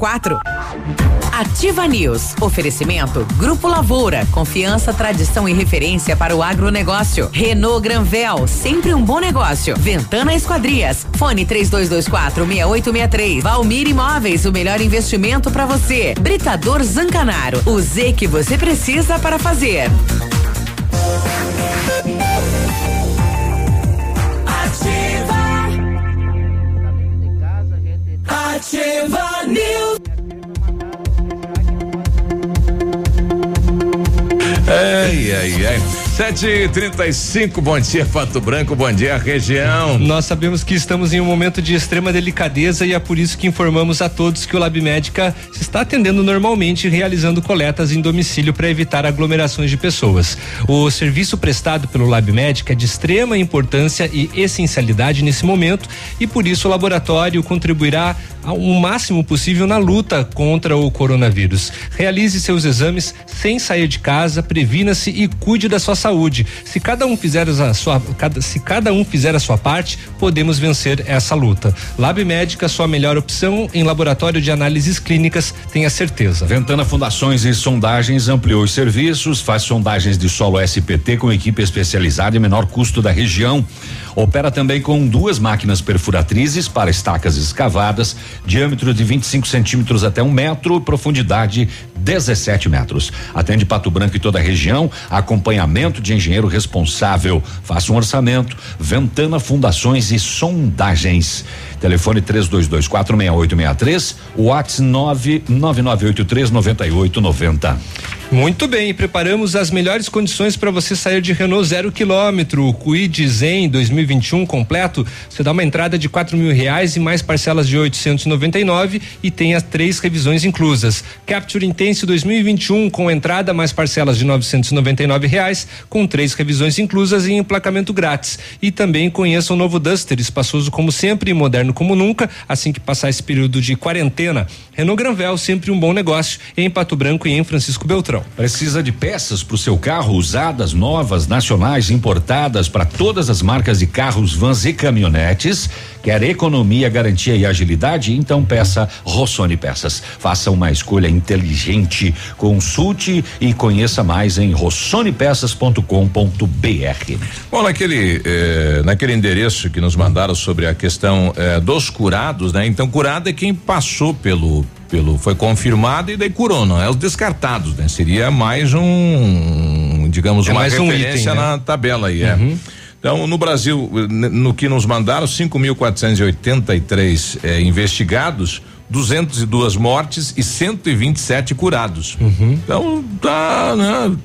Ativa News. Oferecimento Grupo Lavoura. Confiança, tradição e referência para o agronegócio. Renault Granvel. Sempre um bom negócio. Ventana Esquadrias. Fone 3224 6863. Valmir Imóveis. O melhor investimento para você. Britador Zancanaro. O Z que você precisa para fazer. Ativa News. Ai, ai, ai. Sete e trinta e cinco, bom dia Pato Branco, bom dia região. Nós sabemos que estamos em um momento de extrema delicadeza e é por isso que informamos a todos que o Lab Médica está atendendo normalmente realizando coletas em domicílio para evitar aglomerações de pessoas. O serviço prestado pelo Lab Médica é de extrema importância e essencialidade nesse momento e por isso o laboratório contribuirá ao máximo possível na luta contra o coronavírus. Realize seus exames sem sair de casa, previna-se e cuide da sua saúde. Se cada um fizer a sua, se cada um fizer a sua parte, podemos vencer essa luta. Lab Médica, sua melhor opção em laboratório de análises clínicas, tenha certeza. Ventana Fundações e Sondagens ampliou os serviços, faz sondagens de solo SPT com equipe especializada e menor custo da região. Opera também com duas máquinas perfuratrizes para estacas escavadas, diâmetro de 25 centímetros até um metro, profundidade 17 metros. Atende Pato Branco e toda a região, acompanhamento de engenheiro responsável. Faça um orçamento. Ventana Fundações e Sondagens. Telefone 32246863, WhatsApp 999839890. Muito bem, preparamos as melhores condições para você sair de Renault zero quilômetro. O Kwid Zen 2021 completo, você dá uma entrada de quatro mil reais e mais parcelas de 899 e tem as três revisões inclusas. Capture Intense 2021 com entrada mais parcelas de 999 reais, com três revisões inclusas e emplacamento grátis. E também conheça o novo Duster, espaçoso como sempre e moderno como nunca, assim que passar esse período de quarentena. Renault Granvel, sempre um bom negócio em Pato Branco e em Francisco Beltrão. Precisa de peças para o seu carro, usadas, novas, nacionais, importadas para todas as marcas de carros, vans e caminhonetes? Quer economia, garantia e agilidade? Então peça Rossoni Peças. Faça uma escolha inteligente. Consulte e conheça mais em rossonepeças.com.br. Bom, naquele, eh, naquele endereço que nos mandaram sobre a questão eh, dos curados, né? Então, curado é quem passou pelo pelo foi confirmado e daí curou, não é os descartados, né? Seria mais um, digamos, É uma mais um referência item, né? na tabela aí, é. Uhum. Então, no Brasil, no que nos mandaram, 5.483 eh, investigados, 202 mortes e 127 curados. Então, tá, né?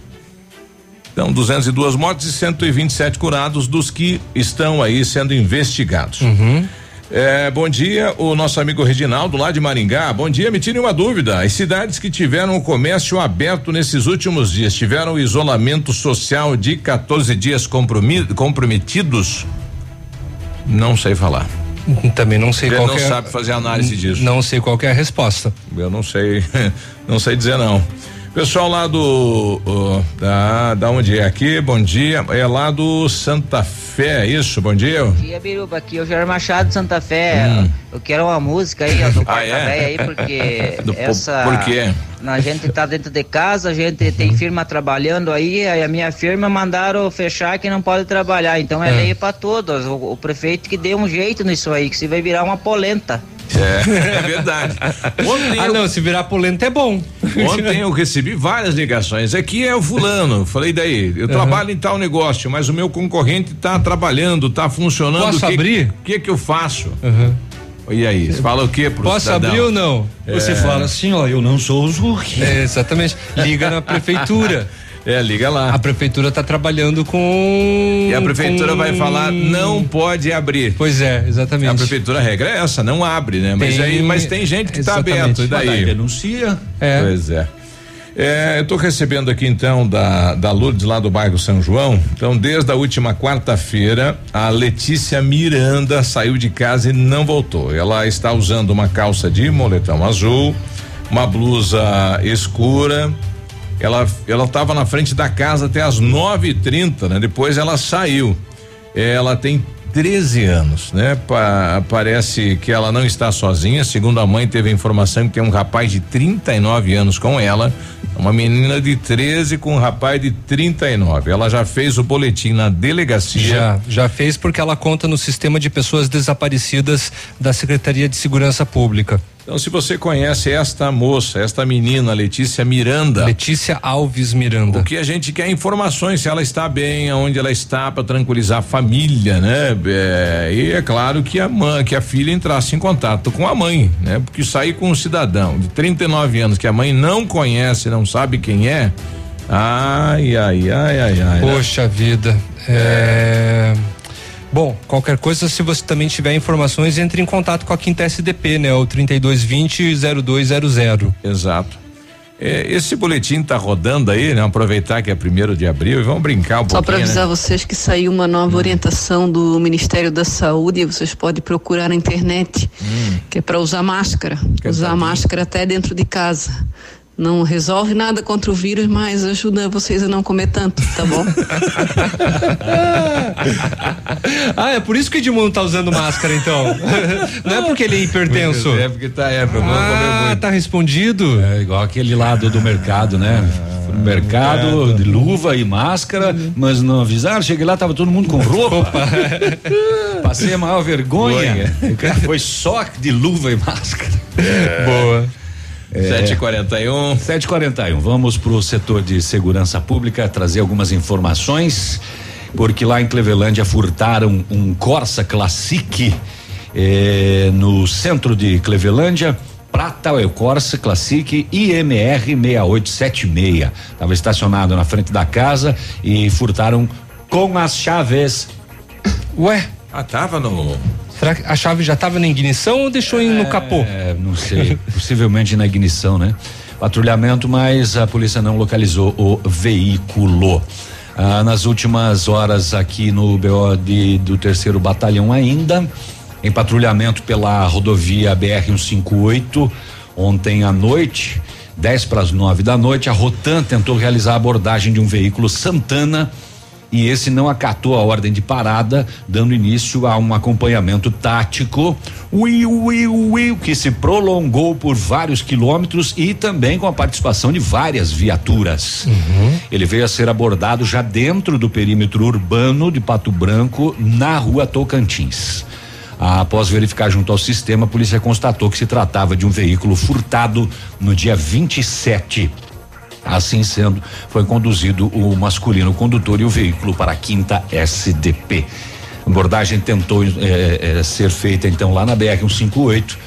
Então, 202 mortes e 127 curados dos que estão aí sendo investigados. É, bom dia, o nosso amigo Reginaldo lá de Maringá. Bom dia, me tire uma dúvida. As cidades que tiveram o comércio aberto nesses últimos dias tiveram isolamento social de 14 dias comprometidos? Não sei falar. Também não sei Ele qual não que é- sabe fazer análise disso. Não sei qual é a resposta. Eu não sei, não sei dizer não. Pessoal lá do uh, da da onde é aqui? Bom dia. É lá do Santa Fé, é isso? Bom dia. Bom dia, Biruba. Aqui é o Jair Machado de Santa Fé. Hum. Eu quero uma música aí, ó, do Ah, Porta é? Véia aí, porque Do po- essa. por quê? A gente tá dentro de casa, a gente tem firma trabalhando aí, aí a minha firma mandaram fechar que não pode trabalhar. Então é É. lei pra todos. O, o prefeito que dê um jeito nisso aí, que se vai virar uma polenta. É, é verdade. Ontem ah, eu- não, se virar polenta é bom. Ontem eu recebi várias ligações. Aqui é o fulano. Falei daí, eu trabalho em tal negócio, mas o meu concorrente está trabalhando, está funcionando. Posso o que, abrir? O que que eu faço? E aí, você fala o que pro Posso cidadão? abrir ou não? É. Você fala assim, ó, eu não sou o Zuc. É, exatamente. Liga na prefeitura. É, liga lá. A prefeitura está trabalhando com. E a prefeitura com... vai falar, não pode abrir. Pois é, exatamente. A prefeitura, a regra é essa, não abre, né? Mas, Tem- aí, mas tem gente que está aberto, e Mas daí? daí denuncia. É. Pois é. É, eu estou recebendo aqui então da, da Lourdes lá do bairro São João. Então, desde a última quarta-feira, a Letícia Miranda saiu de casa e não voltou. Ela está usando uma calça de moletom azul, uma blusa escura. Ela ela estava na frente da casa até as 9h30, né? Depois ela saiu. Ela tem 13 anos, né? Pa- parece que ela não está sozinha. Segundo a mãe, teve a informação que tem um rapaz de 39 anos com ela. Uma menina de 13 com um rapaz de 39. Ela já fez o boletim na delegacia. Já, já fez porque ela conta no sistema de pessoas desaparecidas da Secretaria de Segurança Pública. Então, se você conhece esta moça, esta menina, Letícia Miranda. Letícia Alves Miranda. O que a gente quer é informações, se ela está bem, aonde ela está, para tranquilizar a família, né? É, e é claro que a mãe, que a filha entrasse em contato com a mãe, né? Porque sair com um cidadão de 39 anos que a mãe não conhece, não sabe quem é. Ai, ai, ai, ai, ai. né? Poxa vida. É... Bom, qualquer coisa, se você também tiver informações, entre em contato com a Quinta SDP, né? O 3220-0200. Exato. É, esse boletim tá rodando aí, né? Aproveitar que é primeiro de abril e vamos brincar um Só para pouquinho. avisar né? vocês que saiu uma nova orientação do Ministério da Saúde, vocês podem procurar na internet, que é para usar máscara. Usar máscara até dentro de casa. Não resolve nada contra o vírus, mas ajuda vocês a não comer tanto, tá bom? ah, é por isso que o Edmundo tá usando máscara, então. Não é porque ele é hipertenso. É porque tá, é, comer Ah, muito. tá respondido. É igual aquele lado do mercado, né? Fui no mercado, de luva e máscara, mas não avisaram. Cheguei lá, tava todo mundo com roupa. Passei a maior vergonha. Foi só de luva e máscara. Boa. É. 7h41. 7h41. Vamos para o setor de segurança pública trazer algumas informações, porque lá em Clevelândia furtaram um Corsa Classic eh, no centro de Clevelândia. Prata é o Corsa Classic IMR 6876. Estava estacionado na frente da casa e furtaram com as chaves. Ué? Ah, tava no. Será que a chave já estava na ignição ou deixou ir no capô? É, não sei. possivelmente na ignição, né? Patrulhamento, mas a polícia não localizou o veículo. Ah, nas últimas horas aqui no BO de, do terceiro batalhão ainda, em patrulhamento pela rodovia BR-158, ontem à noite, 10 para as 9 da noite, a Rotan tentou realizar a abordagem de um veículo Santana e esse não acatou a ordem de parada, dando início a um acompanhamento tático, uiu, uiu, uiu, que se prolongou por vários quilômetros e também com a participação de várias viaturas. Ele veio a ser abordado já dentro do perímetro urbano de Pato Branco, na rua Tocantins. Após verificar junto ao sistema, a polícia constatou que se tratava de um veículo furtado no dia 27. Assim sendo, foi conduzido o masculino condutor e o veículo para a quinta SDP. A abordagem tentou eh, eh, ser feita então lá na BR 158,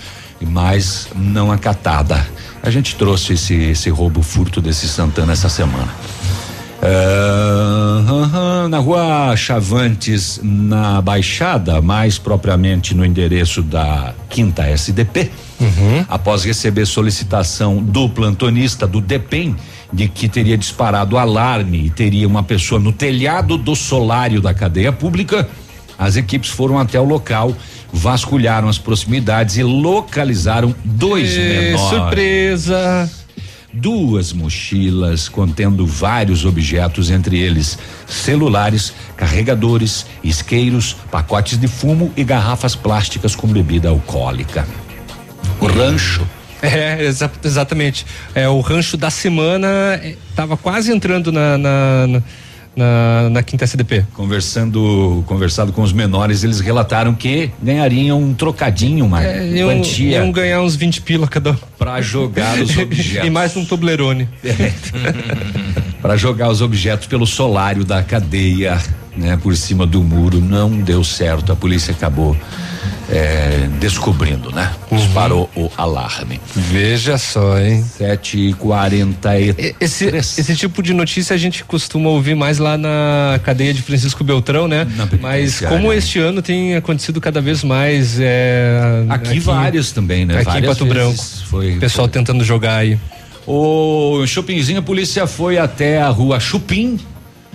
mas não acatada. A gente trouxe esse, esse roubo furto desse Santana essa semana. Ah, aham, na rua Chavantes, na Baixada, mais propriamente no endereço da Quinta SDP, após receber solicitação do plantonista do DEPEN de que teria disparado alarme e teria uma pessoa no telhado do solário da cadeia pública, as equipes foram até o local, vasculharam as proximidades e localizaram dois Ê, menores surpresa. duas mochilas contendo vários objetos, entre eles celulares, carregadores, isqueiros, pacotes de fumo e garrafas plásticas com bebida alcoólica. O rancho. É, exa- exatamente. É, o rancho da semana é, tava quase entrando na, na, na, na, na quinta SDP. Conversando, conversado com os menores, eles relataram que ganhariam um trocadinho, uma É, iam, quantia iam ganhar uns 20 pila cada um. para jogar os objetos. e mais um Toblerone. para jogar os objetos pelo solário da cadeia, né, por cima do muro. Não deu certo. A polícia acabou é, descobrindo, né? Disparou o alarme. Veja só, hein? 7h43. Esse, esse tipo de notícia a gente costuma ouvir mais lá na cadeia de Francisco Beltrão, né? Mas como este ano tem acontecido cada vez mais. É, Aqui vários também, né? Aqui Várias em Pato Branco. foi- o pessoal tentando jogar aí. O Chupinzinho, a polícia foi até a rua Chupim,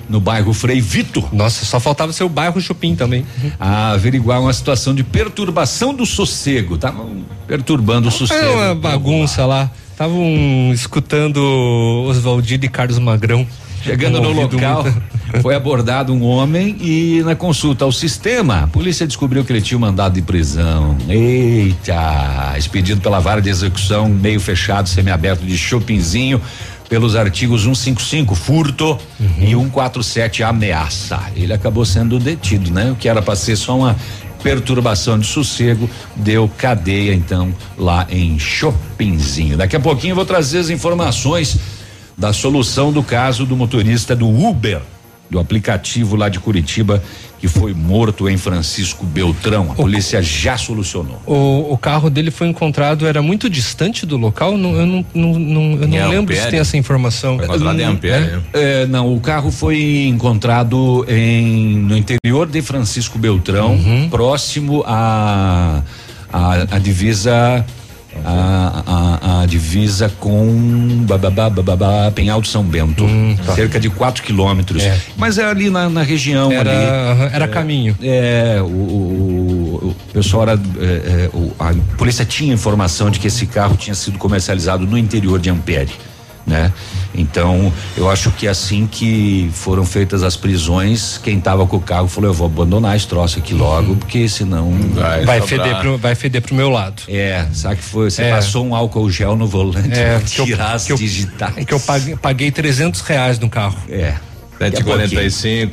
no bairro Frei Vitor. Nossa, só faltava ser o bairro Chupim também. A averiguar uma situação de perturbação do sossego. Estavam perturbando o sossego. É uma bagunça lá. Estavam escutando Oswaldino e Carlos Magrão. Chegando no local, foi abordado um homem e na consulta ao sistema, a polícia descobriu que ele tinha um mandado de prisão. Eita! Expedido pela vara de execução meio fechado, semiaberto de Chopinzinho, pelos artigos 155, furto, e 147, ameaça. Ele acabou sendo detido, né? O que era para ser só uma perturbação de sossego, deu cadeia então lá em Chopinzinho. Daqui a pouquinho eu vou trazer as informações da solução do caso do motorista do Uber, do aplicativo lá de Curitiba, que foi morto em Francisco Beltrão. A polícia já solucionou. O, o carro dele foi encontrado, era muito distante do local? Não, eu não, não, não- eu não Em lembro se Ampere. tem essa informação. É, não, o carro foi encontrado em, no interior de Francisco Beltrão, Uhum. próximo à a, a, divisa. A, a, a divisa com bababá, bababá, Penhal de São Bento, cerca de 4 quilômetros. Hum, É. Mas é ali na, na região Era- ali. era caminho. É, o, o- o pessoal era. é, é, o- a polícia tinha informação de que esse carro tinha sido comercializado no interior de Ampere. Né? Então, eu acho que assim que foram feitas as prisões, quem tava com o carro falou: eu vou abandonar esse troço aqui logo, porque senão. Vai, feder pro, vai feder pro meu lado. É, sabe que foi? Você É. passou um álcool gel no volante É, pra que eu- tirar as que eu- digitais. Que eu paguei, paguei 300 reais no carro. É. 7h45.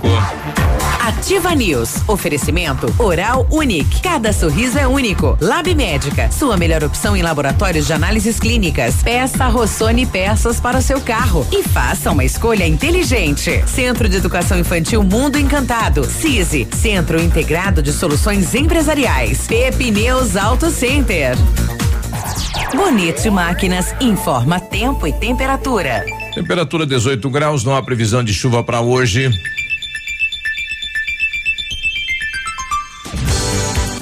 Ativa News. Oferecimento Oral Unique. Cada sorriso é único. Lab Médica. Sua melhor opção em laboratórios de análises clínicas. Peça Rossoni peças para o seu carro e faça uma escolha inteligente. Centro de Educação Infantil Mundo Encantado. CISI. Centro Integrado de Soluções Empresariais. Pepineus Auto Center. Bonito Máquinas informa tempo e temperatura. Temperatura 18 graus, não há previsão de chuva para hoje.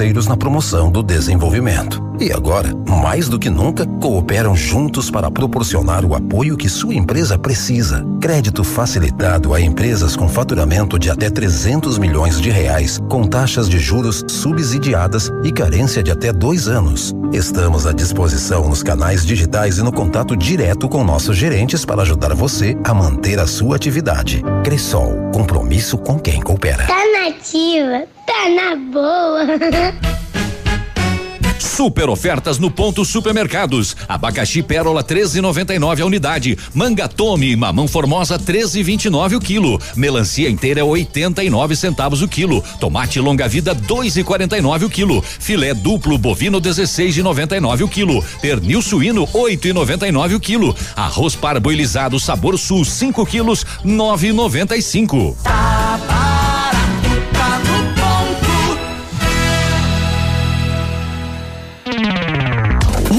na promoção do desenvolvimento. E agora, mais do que nunca, cooperam juntos para proporcionar o apoio que sua empresa precisa. Crédito facilitado a empresas com faturamento de até 300 milhões de reais, com taxas de juros subsidiadas e carência de até dois anos. Estamos à disposição nos canais digitais e no contato direto com nossos gerentes para ajudar você a manter a sua atividade. Cressol, compromisso com quem coopera. Tá nativa, tá na boa. Super ofertas no ponto supermercados. Abacaxi pérola 13,99 a unidade. Manga tome mamão formosa 13,29 o quilo. Melancia inteira 89 centavos o quilo. Tomate longa vida 2,49 o quilo. Filé duplo bovino 16,99 o quilo. Pernil suíno 8,99 o quilo. Arroz parboilizado sabor sul 5 quilos 9,95.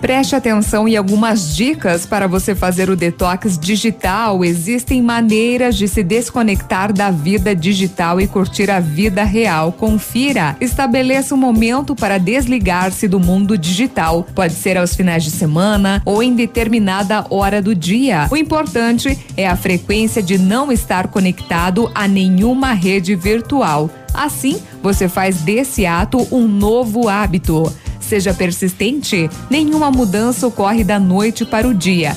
Preste atenção em algumas dicas para você fazer o detox digital. Existem maneiras de se desconectar da vida digital e curtir a vida real. Confira. Estabeleça um momento para desligar-se do mundo digital. Pode ser aos finais de semana ou em determinada hora do dia. O importante é a frequência de não estar conectado a nenhuma rede virtual. Assim, você faz desse ato um novo hábito. Seja persistente, nenhuma mudança ocorre da noite para o dia.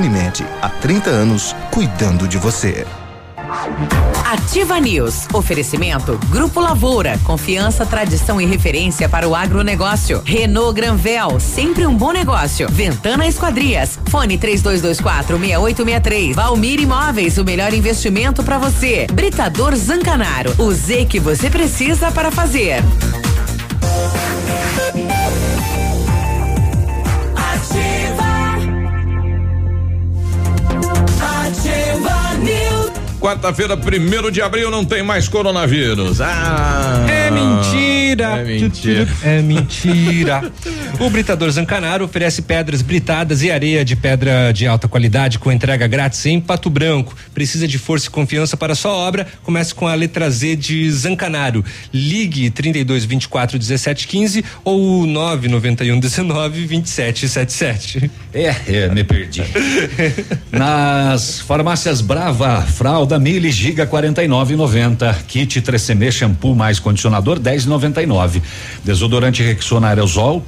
Unimed, há 30 anos, cuidando de você. Ativa News. Oferecimento Grupo Lavoura. Confiança, tradição e referência para o agronegócio. Renault Granvel. Sempre um bom negócio. Ventana Esquadrias. Fone 3224 6863. Valmir Imóveis. O melhor investimento para você. Britador Zancanaro. O Z que você precisa para fazer. Ativa News. Quarta-feira, primeiro de abril, não tem mais coronavírus. Ah, É mentira. É mentira. É mentira. o Britador Zancanaro oferece pedras britadas e areia de pedra de alta qualidade com entrega grátis em Pato Branco. Precisa de força e confiança para sua obra? Comece com a letra Z de Zancanaro. Ligue 32 24 17 15 ou 991 19 27 77. É, é, me perdi. Nas farmácias Brava, fralda Mili Giga 49,90. Kit 3CM shampoo mais condicionador 10,99. Desodorante Rexona aerosol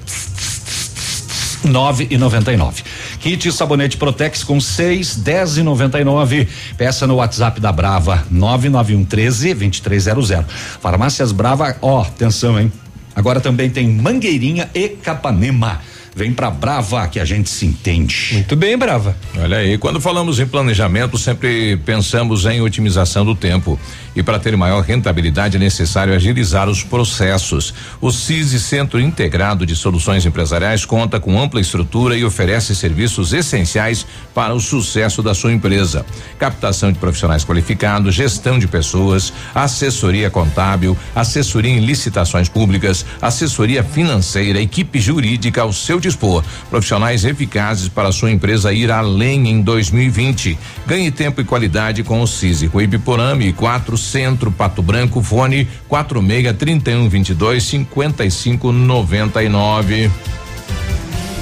9,99. Kit sabonete Protex com 6, 10,99. Peça no WhatsApp da Brava 991 13 2300. Farmácias Brava, ó, atenção, hein? Agora também tem Mangueirinha e Capanema. Vem pra Brava que a gente se entende. Muito bem, Brava. Olha aí, quando falamos em planejamento, sempre pensamos em otimização do tempo. E para ter maior rentabilidade é necessário agilizar os processos. O CISI Centro Integrado de Soluções Empresariais conta com ampla estrutura e oferece serviços essenciais para o sucesso da sua empresa. Captação de profissionais qualificados, gestão de pessoas, assessoria contábil, assessoria em licitações públicas, assessoria financeira, equipe jurídica ao seu dispor. Profissionais eficazes para a sua empresa ir além em 2020. Ganhe tempo e qualidade com o CISI. Rui Biporame, 4 Centro, Pato Branco, fone 46 31 22 55 99.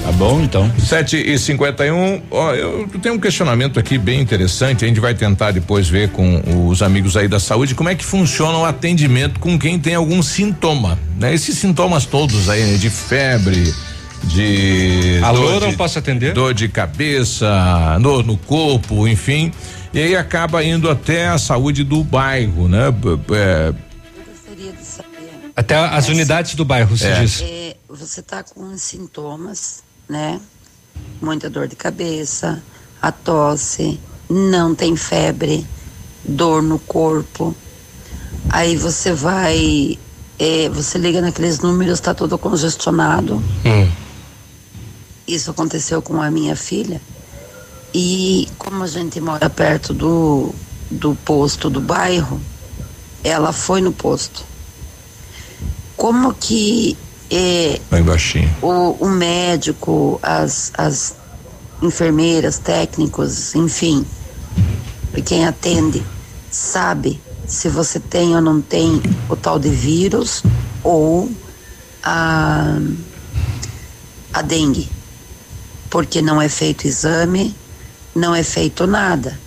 Tá bom, então. 7 e 51 um, ó, eu tenho um questionamento aqui bem interessante. A gente vai tentar depois ver com os amigos aí da saúde como é que funciona o atendimento com quem tem algum sintoma, né? Esses sintomas todos aí, né? de febre, de. Alô, dor não de- posso atender? Dor de cabeça, dor no corpo, enfim. E aí acaba indo até a saúde do bairro, né? É, Até as unidades do bairro, se É. diz. É, você tá com sintomas, né? Muita dor de cabeça, a tosse, não tem febre, dor no corpo. Aí você vai, é, você liga naqueles números, tá todo congestionado. Isso aconteceu com a minha filha. E como a gente mora perto do, do posto do bairro, ela foi no posto. Como que é, o, o médico, as, as enfermeiras, técnicos, enfim, quem atende, sabe se você tem ou não tem o tal de vírus ou a, a dengue. Porque não é feito exame, não é feito nada.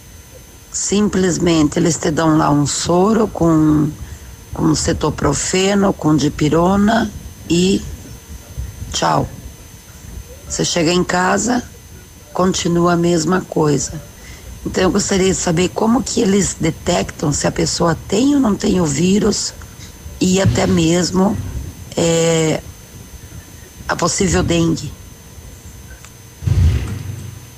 Simplesmente eles te dão lá um soro com, com cetoprofeno, com dipirona e tchau. Você chega em casa, continua a mesma coisa. Então eu gostaria de saber como que eles detectam se a pessoa tem ou não tem o vírus e até mesmo eh, a possível dengue.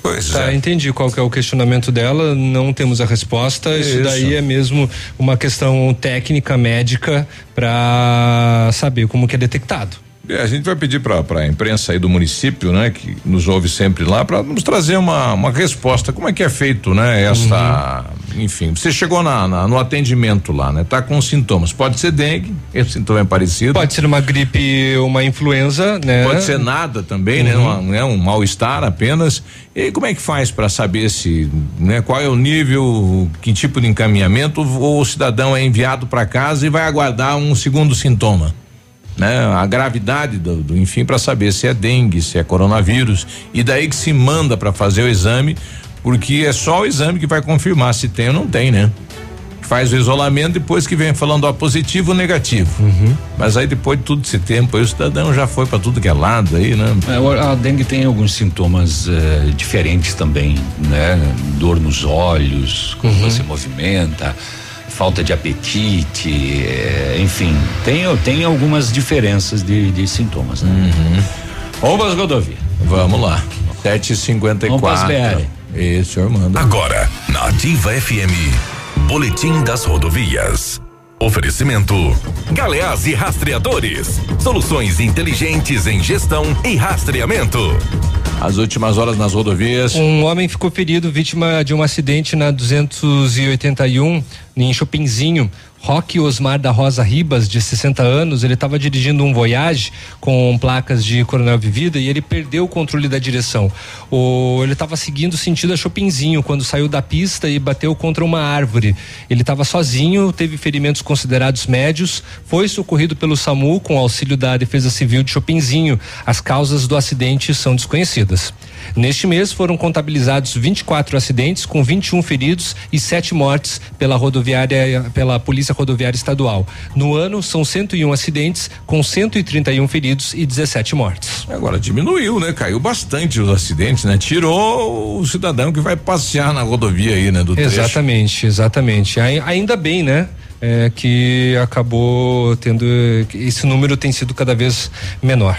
Pois tá, entendi qual que é o questionamento dela, não temos a resposta. Isso, Isso. daí é mesmo uma questão técnica, médica, para saber como que é detectado. É, a gente vai pedir para a imprensa aí do município, né, que nos ouve sempre lá, para nos trazer uma, uma resposta. Como é que é feito, né, essa enfim, você chegou na, na- no atendimento lá, né? Tá com sintomas. Pode ser dengue, esse sintoma é parecido. Pode ser uma gripe, uma influenza, né? Pode ser nada também, né? Uhum. Uma- né? Um mal-estar apenas. E como é que faz para saber se, né? Qual é o nível, que tipo de encaminhamento ou o cidadão é enviado para casa e vai aguardar um segundo sintoma? Né? A gravidade do, do enfim para saber se é dengue, se é coronavírus e daí que se manda para fazer o exame, porque é só o exame que vai confirmar se tem ou não tem, né? Faz o isolamento depois que vem falando ó, positivo ou negativo. Mas aí depois de tudo esse tempo, aí o cidadão já foi para tudo que é lado aí, né? É, a dengue tem alguns sintomas eh, diferentes também, né? Dor nos olhos, quando você movimenta, falta de apetite, eh, enfim, tem, tem algumas diferenças de, de sintomas, né? Vamos para as rodovias. Vamos lá. 7h54. Vamos pras BR. Isso, senhor manda. Agora, na Ativa FM, Boletim das Rodovias. Oferecimento: Galeás e Rastreadores. Soluções inteligentes em gestão e rastreamento. As últimas horas nas rodovias. Um homem ficou ferido, vítima de um acidente na 281 em Chopinzinho. Roque Osmar da Rosa Ribas, de 60 anos, ele estava dirigindo um Voyage com placas de Coronel Vivida e ele perdeu o controle da direção. O, ele estava seguindo sentido a Chopinzinho quando saiu da pista e bateu contra uma árvore. Ele estava sozinho, teve ferimentos considerados médios, foi socorrido pelo SAMU com auxílio da Defesa Civil de Chopinzinho. As causas do acidente são desconhecidas. Neste mês foram contabilizados 24 acidentes com 21 feridos e sete mortes pela rodoviária pela Polícia Rodoviária Estadual. No ano são 101 acidentes com 131 feridos e 17 mortes. Agora diminuiu, né? Caiu bastante os acidentes, né? Tirou o cidadão que vai passear na rodovia aí, né? Do trecho. Exatamente, exatamente. Ai- Ainda bem, né? É, que acabou tendo esse número tem sido cada vez menor.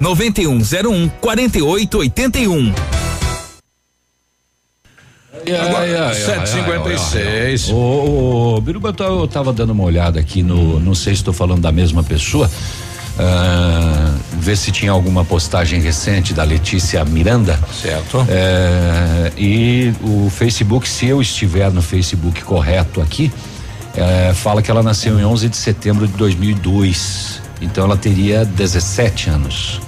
99101 4881. Agora, 7h56. O, o, o Biruba, eu tava- eu tava dando uma olhada aqui no, não sei se estou falando da mesma pessoa, ah, ver se tinha alguma postagem recente da Letícia Miranda. Certo. É, e o Facebook, se eu estiver no Facebook correto aqui, é, fala que ela nasceu em 11 de setembro de 2002. Então ela teria 17 anos.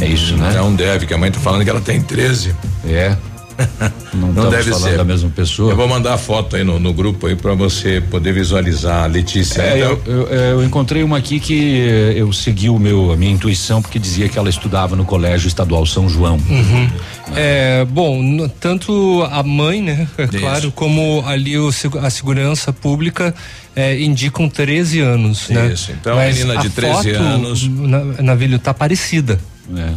É isso, né? Não deve, que a mãe tá falando que ela tem 13. É. Não, Não deve ser. da mesma pessoa. Eu vou mandar a foto aí no, no grupo aí para você poder visualizar a Letícia. É, Então, eu, eu- eu encontrei uma aqui que eh, eu segui o meu, a minha intuição, porque dizia que ela estudava no Colégio Estadual São João. Uhum. É, bom, n- tanto a mãe, né, é Isso. claro, como ali o a segurança pública é, indicam 13 anos, né? Isso, então a menina de 13 foto, anos- Na, Navilho, tá parecida. É,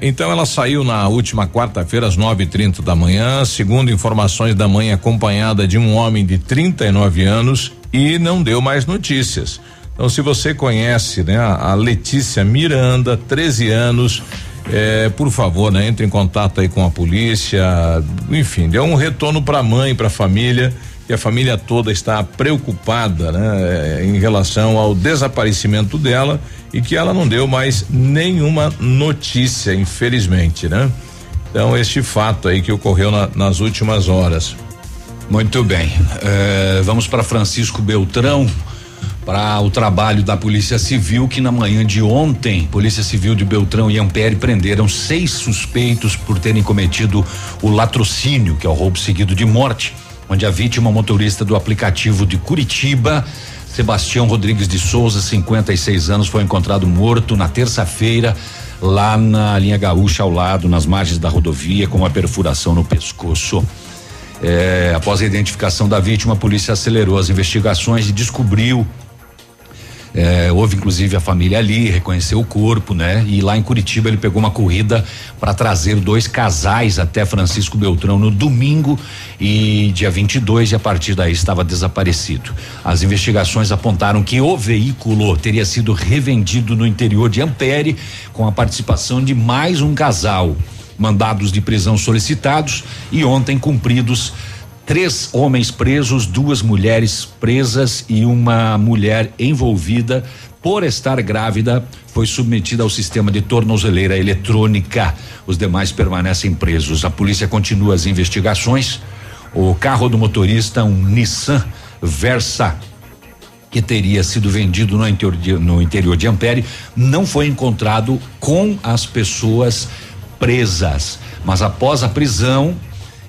então ela saiu na última quarta-feira às 9:30 da manhã, segundo informações da mãe, acompanhada de um homem de 39 anos e não deu mais notícias. Então, se você conhece, né, a Letícia Miranda, 13 anos, é, por favor, né, entre em contato aí com a polícia, enfim, dê um retorno para a mãe, para a família, que a família toda está preocupada, né, é, em relação ao desaparecimento dela e que ela não deu mais nenhuma notícia, infelizmente, né? Então, este fato aí que ocorreu na- nas últimas horas. Muito bem. Eh, vamos para Francisco Beltrão para o trabalho da Polícia Civil que na manhã de ontem, Polícia Civil de Beltrão e Ampere prenderam seis suspeitos por terem cometido o latrocínio, que é o roubo seguido de morte, onde a vítima motorista do aplicativo de Curitiba Sebastião Rodrigues de Souza, 56 anos, foi encontrado morto na terça-feira lá na linha gaúcha ao lado, nas margens da rodovia, com uma perfuração no pescoço. É, após a identificação da vítima, a polícia acelerou as investigações e descobriu É, houve inclusive a família ali, reconheceu o corpo, né? E lá em Curitiba ele pegou uma corrida para trazer dois casais até Francisco Beltrão no domingo e dia 22 e a partir daí estava desaparecido. As investigações apontaram que o veículo teria sido revendido no interior de Ampere com a participação de mais um casal. Mandados de prisão solicitados e ontem cumpridos três homens presos, duas mulheres presas e uma mulher envolvida por estar grávida foi submetida ao sistema de tornozeleira eletrônica. Os demais permanecem presos. A polícia continua as investigações. O carro do motorista, um Nissan Versa que teria sido vendido no interior, de, no interior de Ampere, não foi encontrado com as pessoas presas. Mas após a prisão,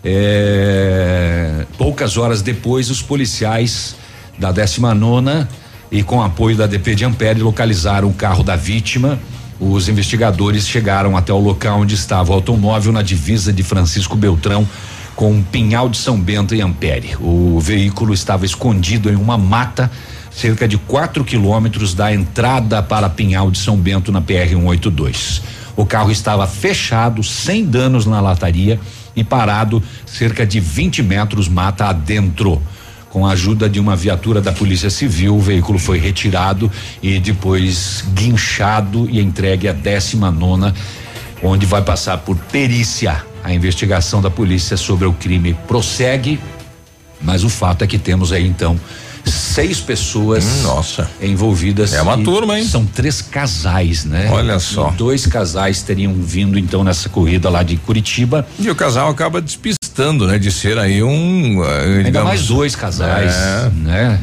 é, poucas horas depois, os policiais da 19 nona e com apoio da DP de Ampere localizaram o carro da vítima. Os investigadores chegaram até o local onde estava o automóvel na divisa de Francisco Beltrão com um Pinhal de São Bento e Ampere. O veículo estava escondido em uma mata cerca de 4 quilômetros da entrada para Pinhal de São Bento na PR 182. O carro estava fechado, sem danos na lataria e parado cerca de 20 metros mata adentro. Com a ajuda de uma viatura da Polícia Civil, o veículo foi retirado e depois guinchado e entregue à 19 nona, onde vai passar por perícia. A investigação da polícia sobre o crime prossegue, mas o fato é que temos aí então seis pessoas hum, nossa. envolvidas. É uma turma, hein? São três casais, né? Olha só. E dois casais teriam vindo então nessa corrida lá de Curitiba. E o casal acaba despistando, né? De ser aí um. Ainda digamos, mais dois casais, é. né?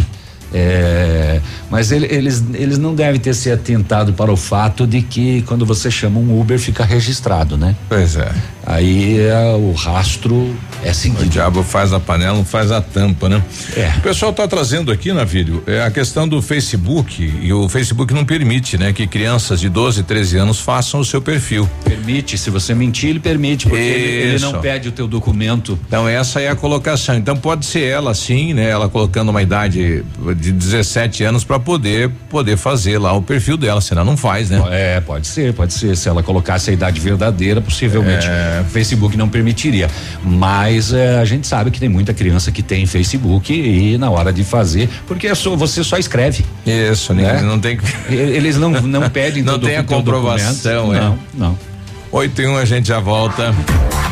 É, mas ele, eles, eles não devem ter se atentado para o fato de que quando você chama um Uber fica registrado, né? Pois é. Aí é, o rastro é seguido. O diabo faz a panela, não faz a tampa, né? É. O pessoal está trazendo aqui, Navírio, é a questão do Facebook e o Facebook não permite, né? Que crianças de 12, 13 anos façam o seu perfil. Permite, se você mentir, ele permite, porque ele, ele, não pede o teu documento. Então essa é a colocação. Então pode ser ela sim, né? Ela colocando uma idade de 17 anos para poder poder fazer lá o perfil dela, senão não faz, né? É, pode ser, pode ser. Se ela colocasse a idade verdadeira, possivelmente. É o Facebook não permitiria. Mas é, a gente sabe que tem muita criança que tem Facebook e na hora de fazer, porque é só, você só escreve. Isso, né? não tem. Eles não não pedem não tem a comprovação, é. Não, não. Oito e um a gente já volta.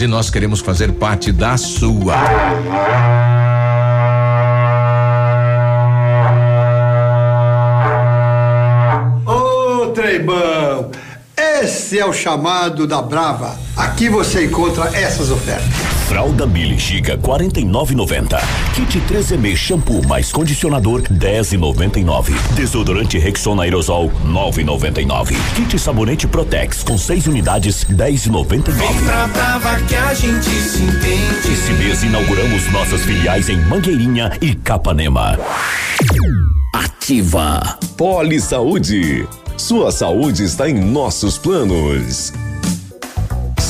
e nós queremos fazer parte da sua. Ô, Treibão, esse é o chamado da Brava. Aqui você encontra essas ofertas. Fralda Mili Giga 49,90. Kit 3M shampoo mais condicionador 10,99. Desodorante Rexona aerosol 9,99. Kit sabonete Protex com 6 unidades 10,99. Vem pra Brava que a gente se entende. Esse mês inauguramos nossas filiais em Mangueirinha e Capanema. Ativa. Poli Saúde. Sua saúde está em nossos planos.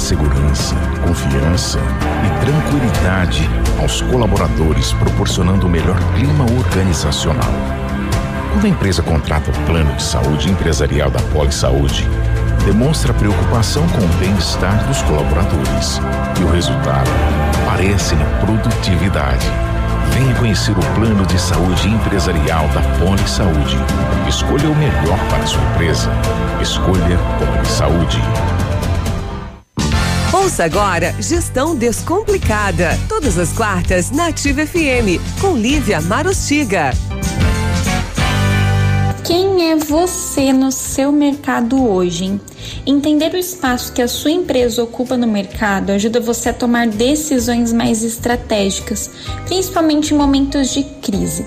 segurança, confiança e tranquilidade aos colaboradores, proporcionando o melhor clima organizacional. Quando a empresa contrata o plano de saúde empresarial da Poli Saúde, demonstra preocupação com o bem-estar dos colaboradores e o resultado aparece na produtividade. Venha conhecer o plano de saúde empresarial da Poli Saúde. Escolha o melhor para a sua empresa. Escolha Poli Saúde. Ouça agora Gestão Descomplicada. Todas as quartas na Ativa FM, com Lívia Marostiga. Quem é você no seu mercado hoje? Hein? Entender o espaço que a sua empresa ocupa no mercado ajuda você a tomar decisões mais estratégicas, principalmente em momentos de crise.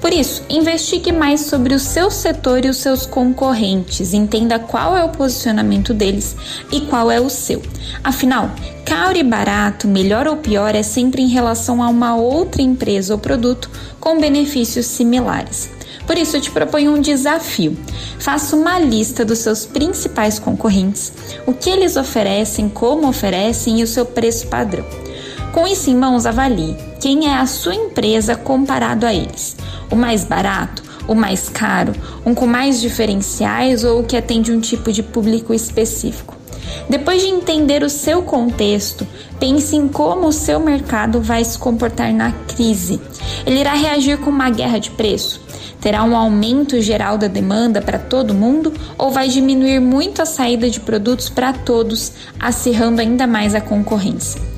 Por isso, investigue mais sobre o seu setor e os seus concorrentes, entenda qual é o posicionamento deles e qual é o seu. Afinal, caro e barato, melhor ou pior, é sempre em relação a uma outra empresa ou produto com benefícios similares. Por isso, eu te proponho um desafio. Faça uma lista dos seus principais concorrentes, o que eles oferecem, como oferecem e o seu preço padrão. Com isso em mãos, avalie quem é a sua empresa comparado a eles. O mais barato, o mais caro, um com mais diferenciais ou o que atende um tipo de público específico. Depois de entender o seu contexto, pense em como o seu mercado vai se comportar na crise. Ele irá reagir com uma guerra de preço? Terá um aumento geral da demanda para todo mundo ou vai diminuir muito a saída de produtos para todos, acirrando ainda mais a concorrência?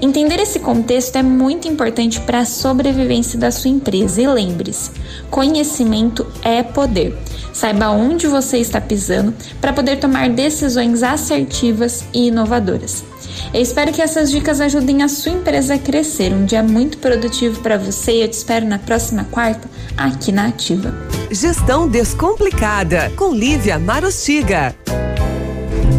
Entender esse contexto é muito importante para a sobrevivência da sua empresa e lembre-se: conhecimento é poder. Saiba onde você está pisando para poder tomar decisões assertivas e inovadoras. Eu espero que essas dicas ajudem a sua empresa a crescer. Um dia muito produtivo para você e eu te espero na próxima quarta aqui na Ativa. Gestão Descomplicada com Lívia Marostiga.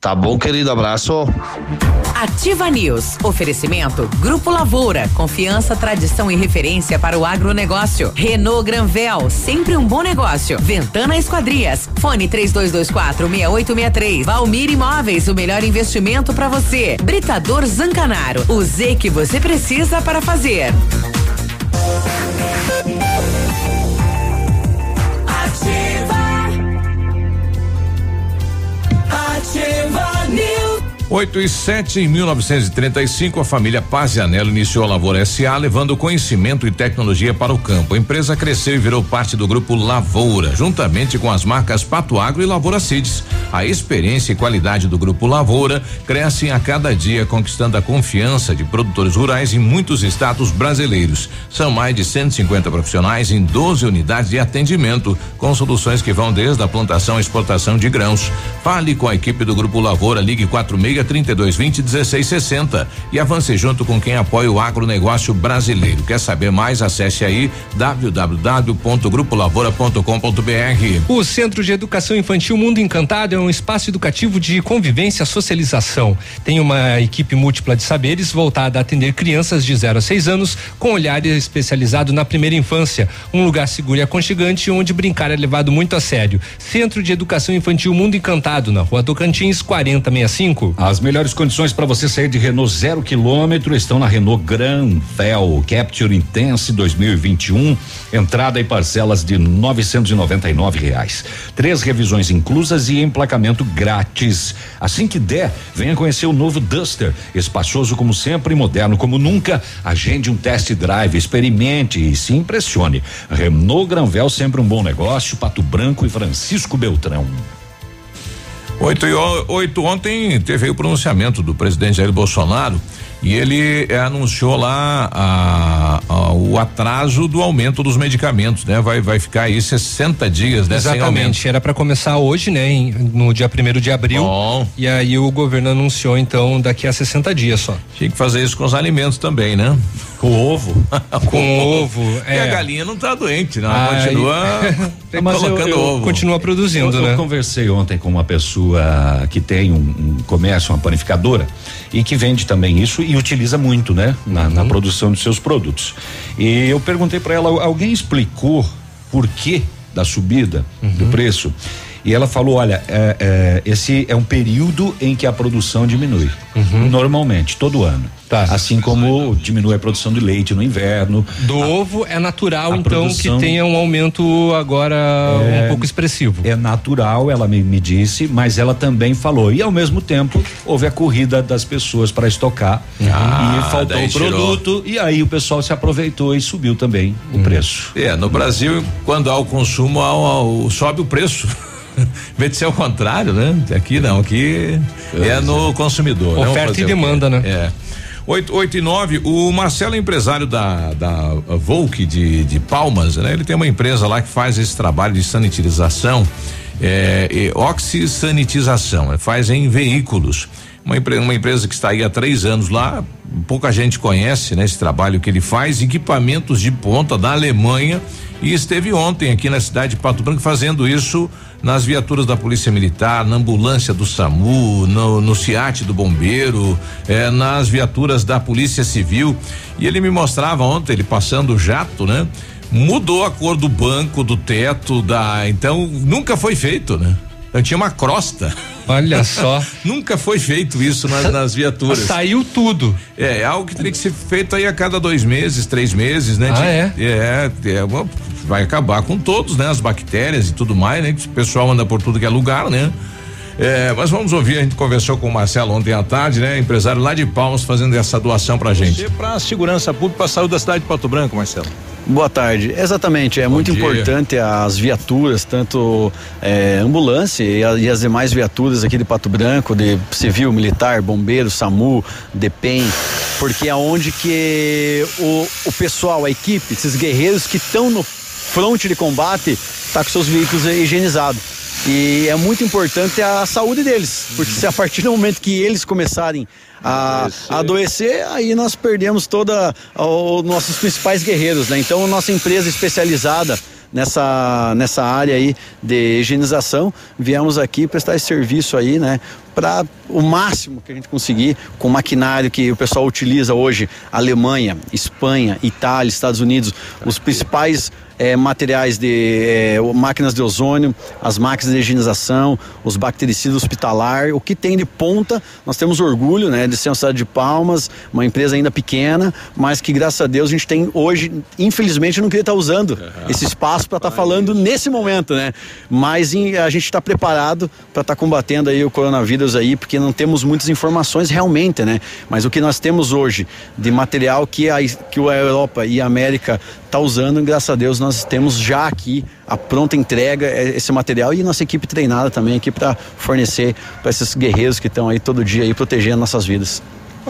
Tá bom, querido? Abraço. Ativa News. Oferecimento Grupo Lavoura. Confiança, tradição e referência para o agronegócio. Renault Granvel. Sempre um bom negócio. Ventana Esquadrias. Fone 3224 6863. Valmir Imóveis. O melhor investimento para você. Britador Zancanaro. O Z que você precisa para fazer. Ativa News. 8 e 7, em 1935, a família Pazianello iniciou a Lavoura SA, levando conhecimento e tecnologia para o campo. A empresa cresceu e virou parte do grupo Lavoura, juntamente com as marcas Pato Agro e Lavoura Seeds. A experiência e qualidade do grupo Lavoura crescem a cada dia, conquistando a confiança de produtores rurais em muitos estados brasileiros. São mais de 150 profissionais em 12 unidades de atendimento, com soluções que vão desde a plantação à exportação de grãos. Fale com a equipe do grupo Lavoura, ligue 46 3220 1660 e avance junto com quem apoia o agronegócio brasileiro. Quer saber mais? Acesse aí www.grupolavoura.com.br. O Centro de Educação Infantil Mundo Encantado é um espaço educativo de convivência e socialização. Tem uma equipe múltipla de saberes voltada a atender crianças de 0 a 6 anos com olhar especializado na primeira infância. Um lugar seguro e aconchegante onde brincar é levado muito a sério. Centro de Educação Infantil Mundo Encantado, na rua Tocantins, 4065. As melhores condições para você sair de Renault zero quilômetro estão na Renault Granvel Capture Intense 2021. Entrada e parcelas de 999 reais. Três revisões inclusas e emplacamento grátis. Assim que der, venha conhecer o novo Duster, espaçoso como sempre, moderno como nunca. Agende um test drive, experimente e se impressione. Renault Granvel sempre um bom negócio. Pato Branco e Francisco Beltrão. Oito e oito ontem teve o pronunciamento do presidente Jair Bolsonaro e ele eh, anunciou lá a- a- o atraso do aumento dos medicamentos, né? Vai vai ficar aí 60 dias, né? Exatamente, era para começar hoje, né, em- no dia 1 de abril. E aí o governo anunciou então daqui a 60 dias só. Tinha que fazer isso com os alimentos também, né? Com ovo. com ovo, E a é. galinha não tá doente, não. Aí- Continua Mas eu- colocando eu- ovo. Continua produzindo, eu, né? Eu conversei ontem com uma pessoa que tem um, um comércio, uma panificadora, e que vende também isso e utiliza muito, né? Na, na produção de seus produtos. E eu perguntei para ela, alguém explicou por que da subida do preço? E ela falou, olha, é, é, esse é um período em que a produção diminui. Normalmente, todo ano. Assim como diminui a produção de leite no inverno. Do ovo é natural, a então, produção- que tenha um aumento agora É, um pouco expressivo. É natural, ela me, me disse, mas ela também falou. E ao mesmo tempo, houve a corrida das pessoas para estocar. Ah, e faltou o tirou. produto. E aí o pessoal se aproveitou e subiu também o preço. É, no Brasil, quando há o consumo, há o- sobe o preço. Em vez de ser o contrário, né? Aqui não, aqui é no consumidor. né? Oferta e demanda, né? É. 8, 8 e 9, o Marcelo é empresário da, da Volk de, de Palmas, né? Ele tem uma empresa lá que faz esse trabalho de sanitização, é, e oxisanitização, né? faz em veículos. Uma, empre- uma empresa que está aí há três anos lá, pouca gente conhece, né? Esse trabalho que ele faz, equipamentos de ponta da Alemanha e esteve ontem aqui na cidade de Pato Branco fazendo isso nas viaturas da Polícia Militar, na ambulância do SAMU, no, no SIAT do Bombeiro, eh, nas viaturas da Polícia Civil. E ele me mostrava ontem, ele passando o jato, né? Mudou a cor do banco, do teto, da. Então, nunca foi feito, né? Eu tinha uma crosta. Olha só. Nunca foi feito isso nas, nas viaturas. Saiu tudo. É, é algo que teria que ser feito aí a cada dois meses, três meses, né? Ah, De- é? É, bom, vai acabar com todos, né? As bactérias e tudo mais, né? Que o pessoal anda por tudo que é lugar, né? É, mas vamos ouvir, a gente conversou com o Marcelo ontem à tarde, né? Empresário lá de Palmas fazendo essa doação pra gente. Para a segurança pública, para a saúde da cidade de Pato Branco, Marcelo. Boa tarde. Exatamente, é muito dia. importante as viaturas, tanto é, ambulância e, a- e as demais viaturas aqui de Pato Branco, de civil, militar, bombeiro, SAMU, DEPEN, porque é onde que o, o pessoal, a equipe, esses guerreiros que estão no fronte de combate, tá com seus veículos higienizados. E é muito importante a saúde deles, porque se a partir do momento que eles começarem a, a adoecer, aí nós perdemos toda os nossos principais guerreiros, né? Então, nossa empresa especializada nessa, nessa área aí de higienização, viemos aqui prestar esse serviço aí, né? Para o máximo que a gente conseguir com o maquinário que o pessoal utiliza hoje, Alemanha, Espanha, Itália, Estados Unidos, os principais eh, materiais de o- máquinas de ozônio, as máquinas de higienização, os bactericidas hospitalar, o que tem de ponta, nós temos orgulho, né, de ser uma cidade de Palmas, uma empresa ainda pequena, mas que graças a Deus a gente tem hoje, infelizmente não queria estar usando esse espaço para estar falando nesse momento, né? Mas em- a gente está preparado para estar combatendo aí o coronavírus aí, porque não temos muitas informações realmente, né? Mas o que nós temos hoje de material que a, que a Europa e a América tá usando, graças a Deus nós temos já aqui a pronta entrega é, esse material e nossa equipe treinada também aqui para fornecer para esses guerreiros que estão aí todo dia aí protegendo nossas vidas.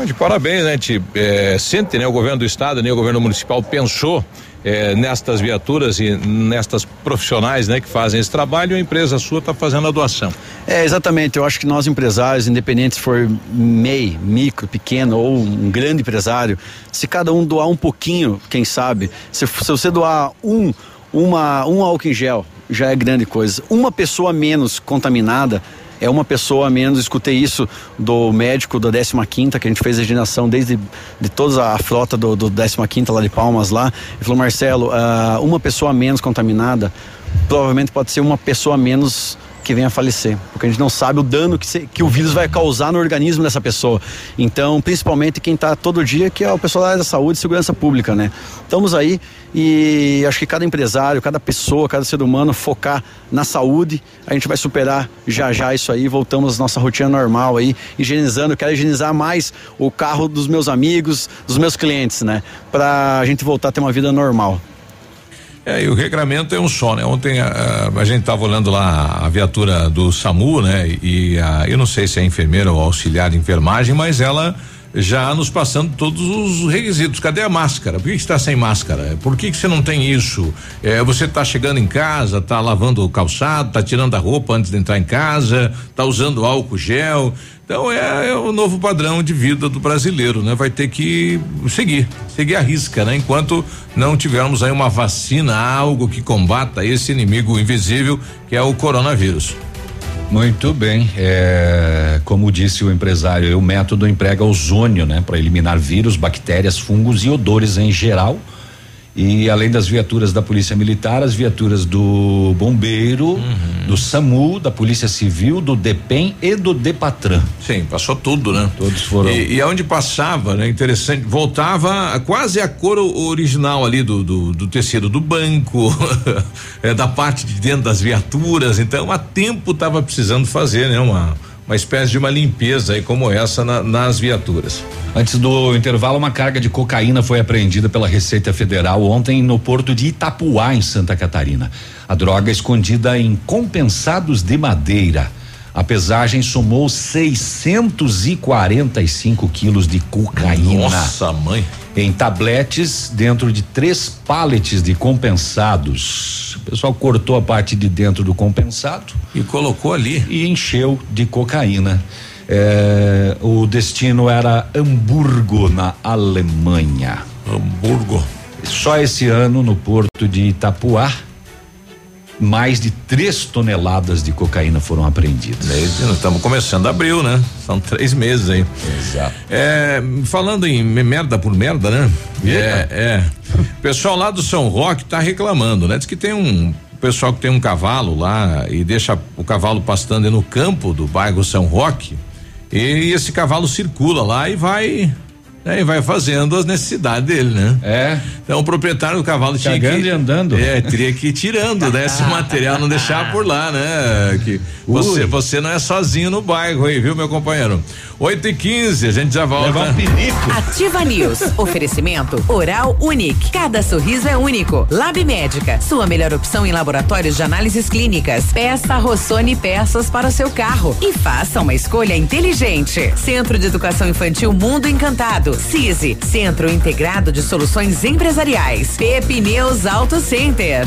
De parabéns, né? A gente é, sente, né? O governo do estado, né? O governo municipal pensou é, nestas viaturas e nestas profissionais, né? Que fazem esse trabalho a empresa sua está fazendo a doação. É, exatamente. Eu acho que nós empresários, independente se for MEI, micro, pequeno ou um grande empresário, se cada um doar um pouquinho, quem sabe, se, se você doar um, uma, um álcool em gel, já é grande coisa. Uma pessoa menos contaminada é uma pessoa a menos. Escutei isso do médico da 15 que a gente fez a higienização desde de toda a frota do, do 15 lá de Palmas lá. Ele falou, Marcelo, uh, uma pessoa a menos contaminada provavelmente pode ser uma pessoa a menos que venha a falecer, porque a gente não sabe o dano que, se, que o vírus vai causar no organismo dessa pessoa. Então, principalmente quem está todo dia, que é o pessoal da saúde e segurança pública, né? Estamos aí e acho que cada empresário, cada pessoa, cada ser humano focar na saúde, a gente vai superar já já isso aí, voltamos à nossa rotina normal aí, higienizando, quero higienizar mais o carro dos meus amigos, dos meus clientes, né? Para a gente voltar a ter uma vida normal. É, e o regramento é um só, né? Ontem a, a gente estava olhando lá a viatura do SAMU, né? E a, eu não sei se é enfermeira ou auxiliar de enfermagem, mas ela já nos passando todos os requisitos. Cadê a máscara? Por que está sem máscara? Por que, que você não tem isso? É, você está chegando em casa, está lavando o calçado, está tirando a roupa antes de entrar em casa, está usando álcool gel. Então é, é, o novo padrão de vida do brasileiro, né? Vai ter que seguir, seguir a risca, né? Enquanto não tivermos aí uma vacina, algo que combata esse inimigo invisível que é o coronavírus. Muito bem, é, como disse o empresário, o método emprega ozônio, né, para eliminar vírus, bactérias, fungos e odores em geral e além das viaturas da Polícia Militar, as viaturas do Bombeiro, uhum. do SAMU, da Polícia Civil, do DEPEN e do DEPATRAN. Sim, passou tudo, né? Todos foram. E, e aonde passava, né? Interessante, voltava quase a cor original ali do, do, do tecido do banco, é, da parte de dentro das viaturas. Então, há tempo estava precisando fazer, né? Uma uma espécie de uma limpeza aí como essa na, nas viaturas. Antes do intervalo, uma carga de cocaína foi apreendida pela Receita Federal ontem no porto de Itapuá, em Santa Catarina. A droga escondida em compensados de madeira. A pesagem somou 645 quilos de cocaína. Nossa, mãe. Em tabletes dentro de três paletes de compensados. O pessoal cortou a parte de dentro do compensado. E colocou ali. E encheu de cocaína. É, o destino era Hamburgo, na Alemanha. Hamburgo. Só esse ano, no porto de Itapuá, mais de 3 toneladas de cocaína foram apreendidas. Estamos começando abril, né? São três meses aí. Exato. É, falando em merda por merda, né? É, é. O pessoal lá do São Roque tá reclamando, né? Diz que tem um pessoal que tem um cavalo lá e deixa o cavalo pastando no campo do bairro São Roque. E esse cavalo circula lá e vai Aí vai fazendo as necessidades dele, né? É. Então o proprietário do cavalo tinha Cagando que, e andando. É, teria que ir tirando, né? Esse material, não deixar por lá, né? Que você, você não é sozinho no bairro aí, viu, meu companheiro? 8 e 15 a gente já volta. Levar um. Ativa News. Oferecimento Oral Unique. Cada sorriso é único. Lab Médica. Sua melhor opção em laboratórios de análises clínicas. Peça Rossoni peças para o seu carro. E faça uma escolha inteligente. Centro de Educação Infantil Mundo Encantado. CISI. Centro Integrado de Soluções Empresariais. Pepineus Auto Center.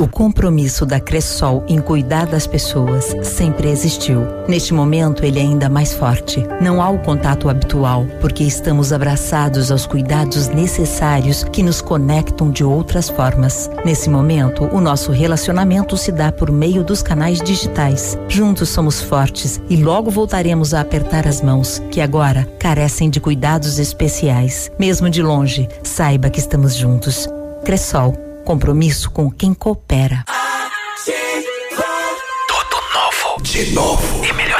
O compromisso da Cressol em cuidar das pessoas sempre existiu. Neste momento, ele é ainda mais forte. Não há o contato habitual, porque estamos abraçados aos cuidados necessários que nos conectam de outras formas. Nesse momento, o nosso relacionamento se dá por meio dos canais digitais. Juntos somos fortes e logo voltaremos a apertar as mãos, que agora carecem de cuidados especiais. Mesmo de longe, saiba que estamos juntos. Cressol compromisso com quem coopera. de novo e melhorado.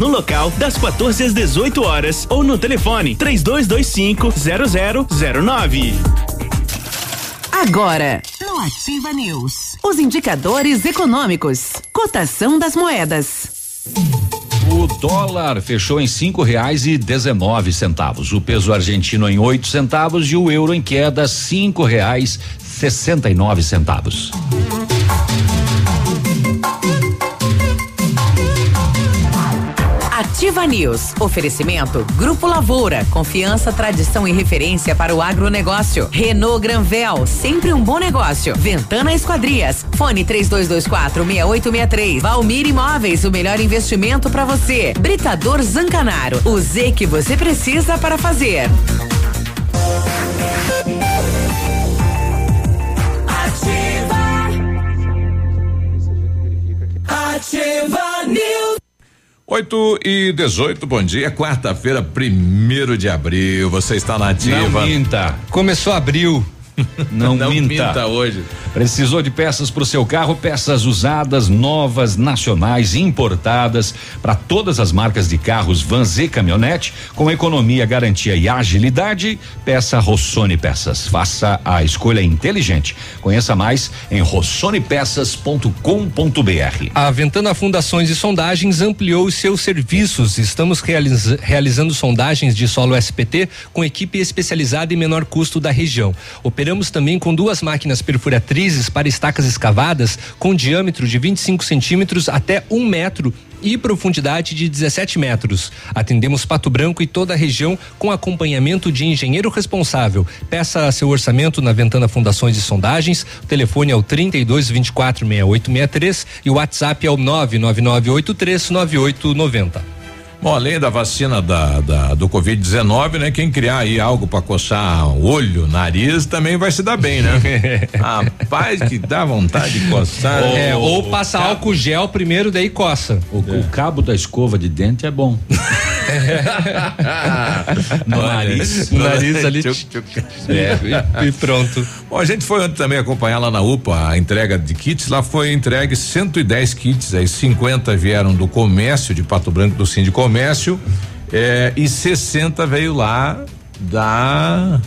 no local das 14 às 18 horas ou no telefone 3225 0009. Agora, no Ativa News, os indicadores econômicos, cotação das moedas. O dólar fechou em cinco reais e dezenove centavos. O peso argentino em oito centavos e o euro em queda cinco reais sessenta e nove centavos. Ativa News. Oferecimento Grupo Lavoura. Confiança, tradição e referência para o agronegócio. Renault Granvel. Sempre um bom negócio. Ventana Esquadrias. Fone 3224 6863. Valmir Imóveis. O melhor investimento para você. Britador Zancanaro. O Z que você precisa para fazer. Ativa News. 8 e 18, bom dia. Quarta-feira, primeiro de abril. Você está na ativa. Não minta. Começou abril. Não, Não minta. minta hoje. Precisou de peças para o seu carro? Peças usadas, novas, nacionais, importadas para todas as marcas de carros, vans e caminhonete, com economia, garantia e agilidade. Peça Rossoni Peças. Faça a escolha inteligente. Conheça mais em rossonepeças.com.br. A Ventana Fundações e Sondagens ampliou os seus serviços. Estamos realiza- realizando sondagens de solo SPT com equipe especializada e menor custo da região. Operamos também com duas máquinas perfuratrizes para estacas escavadas com diâmetro de 25 centímetros até um metro e profundidade de 17 metros. Atendemos Pato Branco e toda a região com acompanhamento de engenheiro responsável. Peça seu orçamento na Ventana Fundações e Sondagens. O telefone é o 32 24 6863 e o WhatsApp é o 99983 9890. Bom, além da vacina da, da- do Covid-19, né? Quem criar aí algo para coçar olho, nariz, também vai se dar bem, né? Rapaz, que dá vontade de coçar. É, O- ou o passa cabo- álcool gel primeiro, daí coça. O, o cabo da escova de dente é bom. no nariz. No nariz ali. É. E, e pronto. Bom, a gente foi ontem também acompanhar lá na UPA a entrega de kits. Lá foi entregue 110 kits, aí 50 vieram do comércio de Pato Branco, do Sim de Comércio, eh, e 60 veio lá da.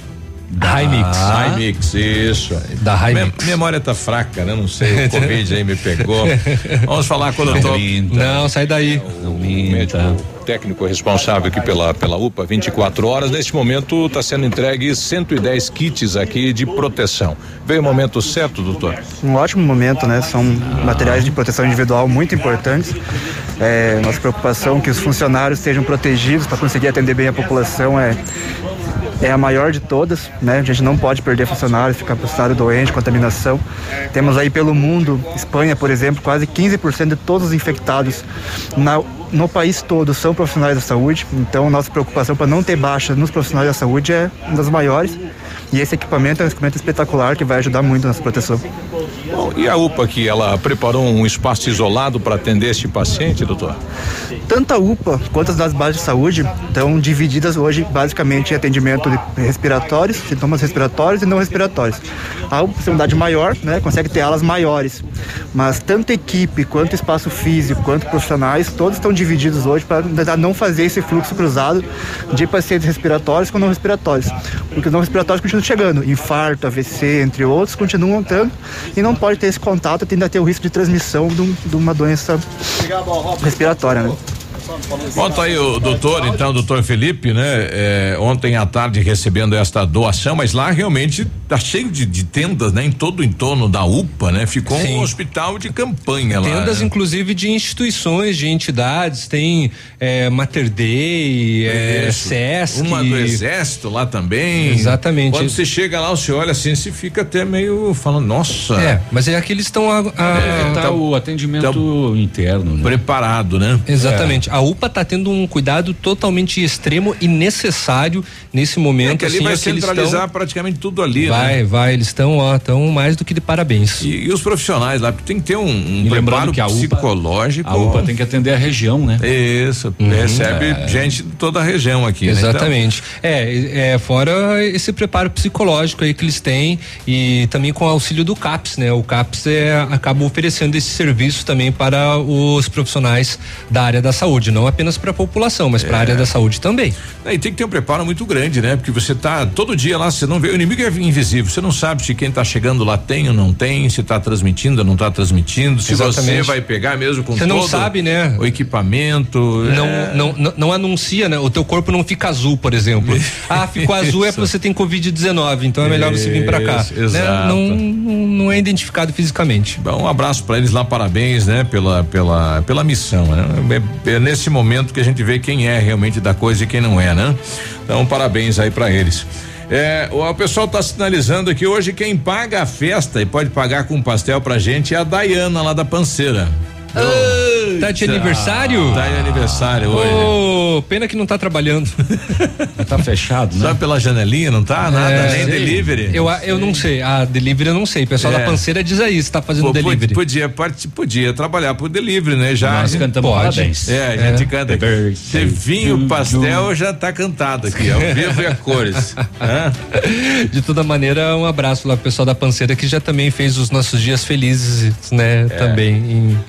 Da Himix. Himix, isso. Da Mem- Himix. memória tá fraca, né? Não sei, o Covid aí me pegou. Vamos falar com o doutor. Não, sai daí. O médico técnico responsável aqui pela, pela UPA 24 horas. Neste momento está sendo entregue 110 kits aqui de proteção. Veio o momento certo, doutor? Um ótimo momento, né? São materiais de proteção individual muito importantes. É, nossa preocupação é que os funcionários estejam protegidos para conseguir atender bem a população é é a maior de todas, né? A gente não pode perder funcionários, ficar funcionário doente, contaminação. Temos aí pelo mundo, Espanha, por exemplo, quase 15% de todos os infectados na- no país todo são profissionais da saúde. Então, nossa preocupação para não ter baixa nos profissionais da saúde é uma das maiores. E esse equipamento é um equipamento espetacular que vai ajudar muito nessa proteção. Bom, e a UPA aqui, ela preparou um espaço isolado para atender este paciente, doutor? Tanto a UPA quanto as das bases de saúde estão divididas hoje basicamente em atendimento de respiratórios, sintomas respiratórios e não respiratórios. A UPA, tem uma unidade maior, né, consegue ter alas maiores, mas tanto equipe quanto espaço físico quanto profissionais, todos estão divididos hoje para tentar não fazer esse fluxo cruzado de pacientes respiratórios com não respiratórios, porque os não respiratórios continuam chegando, infarto, AVC, entre outros, continuam estando e não pode ter esse contato, tende a ter o risco de transmissão de, de uma doença respiratória, né? Conta aí o doutor, então, o doutor Felipe, né? É, ontem à tarde recebendo esta doação, mas lá realmente tá cheio de, de tendas, né? Em todo o entorno da UPA, né? Ficou Sim. um hospital de campanha lá. Tendas, né? inclusive, de instituições, de entidades, tem é, Mater Dei, é. Sesc. Uma do exército lá também. Exatamente. Quando você chega lá, você olha assim, você fica até meio falando, nossa. É, mas é que eles estão a, a- É, tá o atendimento interno, né? Preparado, né? Exatamente. A UPA está tendo um cuidado totalmente extremo e necessário nesse momento. É que ali assim, vai é centralizar tão- praticamente tudo ali, Vai, né? vai, eles estão, ó, estão mais do que de parabéns. E, e os profissionais lá, porque tem que ter um, um preparo que a UPA psicológico. a UPA tem que atender a região, né? Isso, recebe É. gente de toda a região aqui, né? Então, Exatamente. É, é, fora esse preparo psicológico aí que eles têm e também com o auxílio do CAPS, né? O CAPS é, acaba oferecendo esse serviço também para os profissionais da área da saúde, não apenas para a população, mas para a área da saúde também. É, E tem que ter um preparo muito grande, né? Porque você tá todo dia lá, você não vê, o inimigo é invisível, você não sabe se quem tá chegando lá tem ou não tem, se tá transmitindo ou não tá transmitindo, se você Exatamente. vai pegar mesmo com Você não todo sabe, né? O equipamento. Não, é. não, não, não anuncia, né? O teu corpo não fica azul, por exemplo. ah, ficou azul é Isso. porque você tem Covid-19, então é melhor você vir para cá. Isso, né? Não, não, não é identificado fisicamente. Bom, um abraço para eles lá, parabéns, né, pela pela pela missão, né? É, é nesse momento que a gente vê quem é realmente da coisa e quem não é, né? Então, parabéns aí para eles. É, o, pessoal tá sinalizando que hoje quem paga a festa e pode pagar com pastel pra gente é a Dayana lá da Panceira. Tá de aniversário? Tá de aniversário hoje. Ô, pena que não tá trabalhando. tá fechado, Só pela janelinha, não tá nada, É, nem sei. delivery. Eu, eu não sei. A delivery eu não sei. O pessoal É. da panceira diz aí se tá fazendo Pô, delivery. Podia, podia, podia trabalhar por delivery, né? Já Nós cantamos Pode. parabéns. É, a gente canta. Se vinho, pastel, já tá cantado aqui, ao vivo e a cores. De toda maneira, um abraço lá pro pessoal da panceira que já também fez os nossos dias felizes, né? Também em,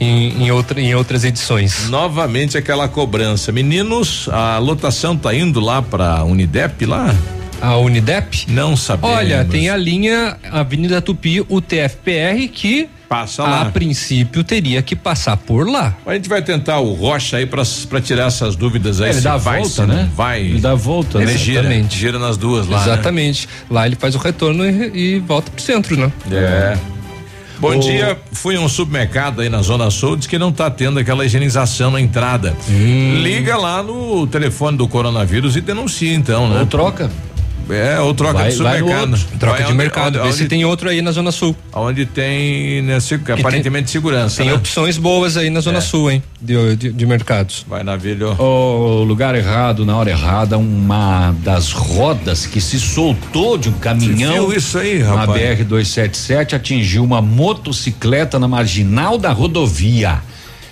em, em, outra, em outras edições. Novamente aquela cobrança. Meninos, a lotação tá indo lá pra Unidep lá? A Unidep? Não sabemos. Olha, tem a linha Avenida Tupi, o TFPR, que Passa a lá. princípio teria que passar por lá. A gente vai tentar o Rocha aí pra, pra tirar essas dúvidas aí. É, ele dá a vai, volta, né? Vai. Ele dá a volta, Ele né? gira, Exatamente. gira nas duas lá. né? Exatamente. Lá ele faz o retorno e, e volta pro centro, né? É. Bom dia, fui a um supermercado aí na Zona Sul, diz que não tá tendo aquela higienização na entrada. Hum. Liga lá no telefone do coronavírus e denuncia então, né? Ou troca. É, ou troca Vai- de supermercado. Troca Vai de onde- mercado, onde- vê se onde- tem outro aí na Zona Sul. Onde tem, né, se- tem- aparentemente segurança. Tem né? opções boas aí na Zona É. Sul, hein? De, de, de mercados. Vai na Vilho. O lugar errado, na hora errada, uma das rodas que se soltou de um caminhão. viu isso aí, Na rapaz? BR 277 atingiu uma motocicleta na marginal da rodovia.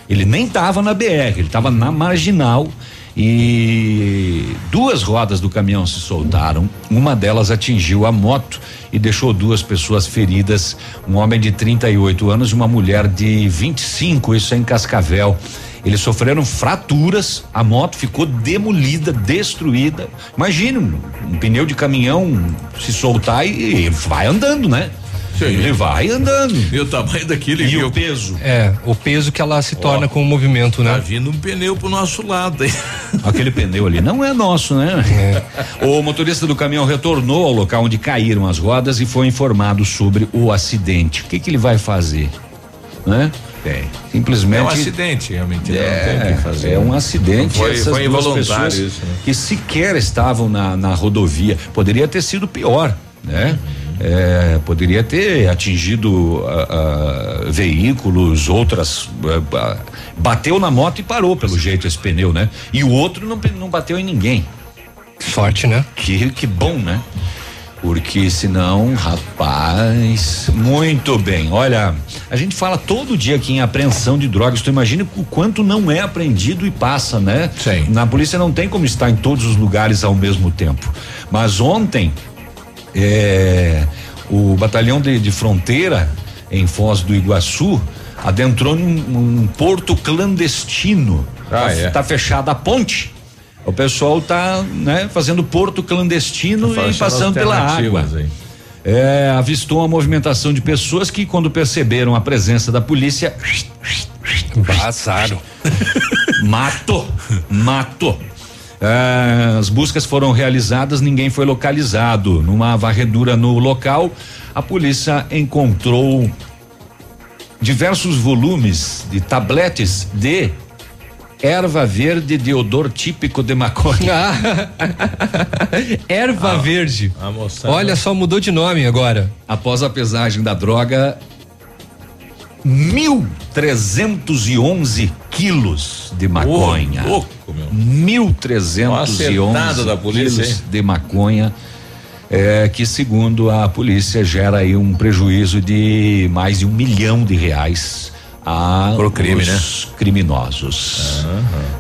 Ele nem estava na BR, ele estava na marginal e duas rodas do caminhão se soltaram. Uma delas atingiu a moto e deixou duas pessoas feridas, um homem de 38 anos e uma mulher de 25, isso é em Cascavel. Eles sofreram fraturas, a moto ficou demolida, destruída. Imagine um, um pneu de caminhão se soltar e, e vai andando, né? Ele vai andando. E o tamanho daquele E viu? o peso? É, o peso que ela se torna com o movimento, Tá né? vindo um pneu pro nosso lado, hein? Aquele pneu ali não é nosso, né? O motorista do caminhão retornou ao local onde caíram as rodas e foi informado sobre o acidente. O que, que ele vai fazer? Né? Tem. Simplesmente. É um acidente, realmente. né? não tem o É, que fazer. é um acidente. Foi- Essas foi duas involuntário pessoas isso, né? Que sequer estavam na, na rodovia. Poderia ter sido pior, né? É, poderia ter atingido ah, ah, veículos, outras. ah, ah, bateu na moto e parou, pelo jeito, esse pneu, né? E o outro não, não bateu em ninguém. Sorte, né? Que, que bom, né? Porque senão, rapaz, muito bem. Olha, a gente fala todo dia aqui em apreensão de drogas. Tu imagina o quanto não é apreendido e passa, né? Sim. Na polícia não tem como estar em todos os lugares ao mesmo tempo. Mas ontem, é, o batalhão de, de fronteira em Foz do Iguaçu adentrou num, num porto clandestino. Ah, tá, é. tá fechada a ponte. O pessoal tá, né, fazendo porto clandestino Tá e passando pela água. aí. É, avistou uma movimentação de pessoas que, quando perceberam a presença da polícia, Vazaram. Mato, mato. Ah, as buscas foram realizadas, ninguém foi localizado. Numa varredura no local, a polícia encontrou diversos volumes de tabletes de erva verde de odor típico de maconha. Erva Ah, verde. Olha só, mudou de nome agora. Após a pesagem da droga, 1.311 quilos de maconha. Louco, meu. 1.311 Uma acertada da polícia, quilos hein? de maconha. É, que segundo a polícia gera aí um prejuízo de mais de um milhão de reais a crime, os né? criminosos.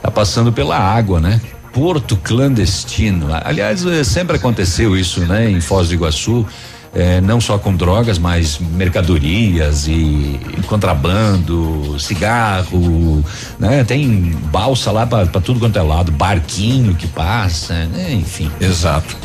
Tá passando pela água, né? Porto clandestino. Aliás, eh, sempre aconteceu isso, né? Em Foz do Iguaçu. Eh, não só com drogas, mas mercadorias e contrabando, cigarro, né? Tem balsa lá pra tudo quanto é lado, barquinho que passa, né? Enfim. Exato.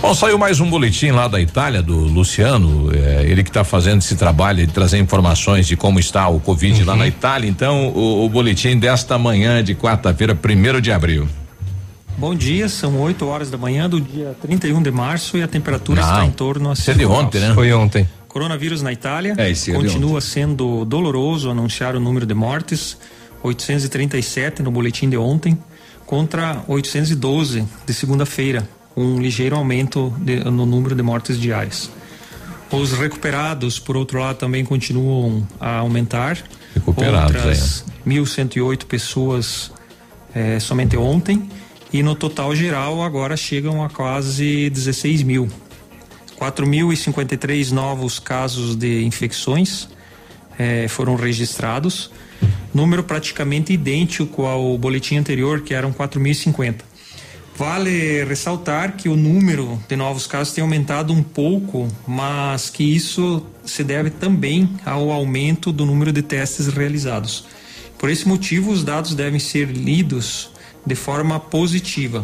Bom, saiu mais um boletim lá da Itália, do Luciano, eh, ele que está fazendo esse trabalho de trazer informações de como está o Covid lá na Itália. Então, o, o boletim desta manhã de quarta-feira, primeiro de abril. Bom dia, são 8 horas da manhã do dia 31 de março e a temperatura Não, está em torno a isso é 5 de ontem, né? Foi ontem. Coronavírus na Itália. É, é continua sendo doloroso anunciar o número de mortes, 837 no boletim de ontem, contra 812 de segunda-feira, um ligeiro aumento de- no número de mortes diárias. Os recuperados, por outro lado, também continuam a aumentar. Recuperados, Outras 1.108 pessoas eh, somente ontem. E no total geral, agora chegam a quase 16 mil. 4.053 novos casos de infecções eh, foram registrados, número praticamente idêntico ao boletim anterior, que eram 4.050. Vale ressaltar que o número de novos casos tem aumentado um pouco, mas que isso se deve também ao aumento do número de testes realizados. Por esse motivo, os dados devem ser lidos de forma positiva.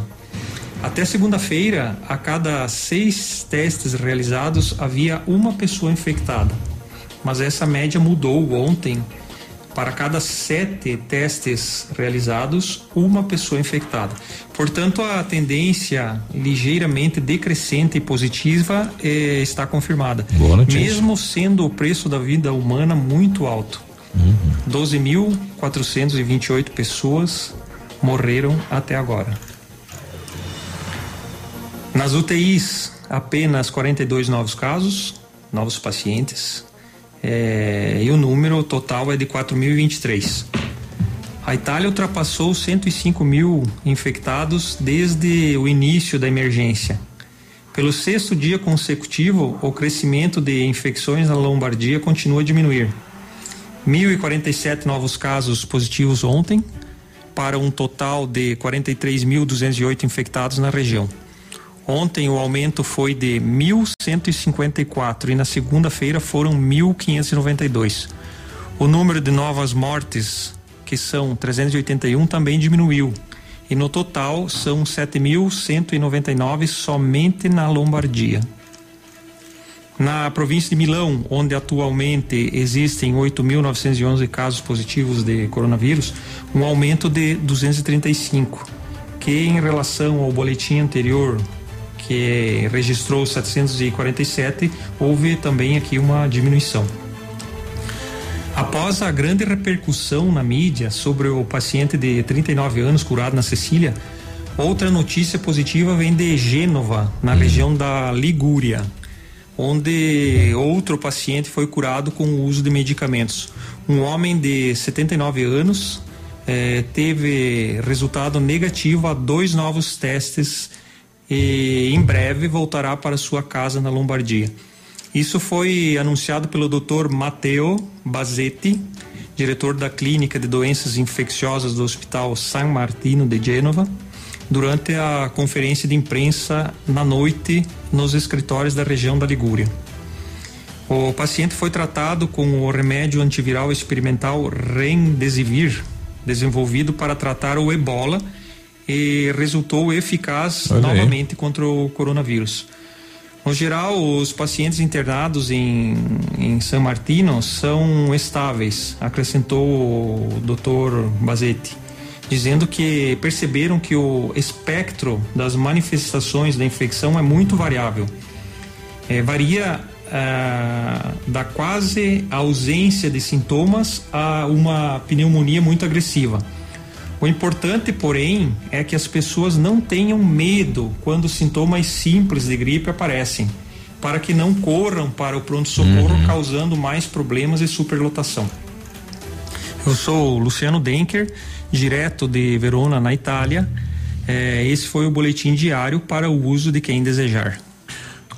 Até segunda-feira, a cada seis testes realizados, havia uma pessoa infectada. Mas essa média mudou ontem. Para cada sete testes realizados, uma pessoa infectada. Portanto, a tendência ligeiramente decrescente e positiva eh, está confirmada. Mesmo sendo o preço da vida humana muito alto. 12.428 pessoas morreram até agora. Nas UTIs, apenas 42 novos casos, novos pacientes, é, e o número total é de 4.023. A Itália ultrapassou 105 mil infectados desde o início da emergência. Pelo sexto dia consecutivo, o crescimento de infecções na Lombardia continua a diminuir. 1.047 novos casos positivos ontem, para um total de 43.208 infectados na região. Ontem o aumento foi de 1.154 e na segunda-feira foram 1.592. O número de novas mortes, que são 381, também diminuiu. E no total são 7.199 somente na Lombardia. Na província de Milão, onde atualmente existem 8.911 casos positivos de coronavírus, um aumento de 235, que em relação ao boletim anterior, que registrou 747, houve também aqui uma diminuição. Após a grande repercussão na mídia sobre o paciente de 39 anos curado na Sicília, outra notícia positiva vem de Gênova, na região da Ligúria, onde outro paciente foi curado com o uso de medicamentos. Um homem de 79 anos eh, teve resultado negativo a dois novos testes e em breve voltará para sua casa na Lombardia. Isso foi anunciado pelo Dr. Matteo Bazzetti, diretor da Clínica de Doenças Infecciosas do Hospital San Martino de Gênova, durante a conferência de imprensa na noite nos escritórios da região da Ligúria. O paciente foi tratado com o remédio antiviral experimental Remdesivir, desenvolvido para tratar o ebola e resultou eficaz Olha aí. novamente contra o coronavírus. No geral, os pacientes internados em, em San Martino são estáveis, acrescentou o Dr. Bazetti. Dizendo que perceberam que o espectro das manifestações da infecção é muito variável. É, varia ah, da quase ausência de sintomas a uma pneumonia muito agressiva. O importante, porém, é que as pessoas não tenham medo quando sintomas simples de gripe aparecem, para que não corram para o pronto-socorro Uhum. causando mais problemas e superlotação. Eu sou Luciano Denker, direto de Verona, na Itália. Eh, esse foi o boletim diário para o uso de quem desejar.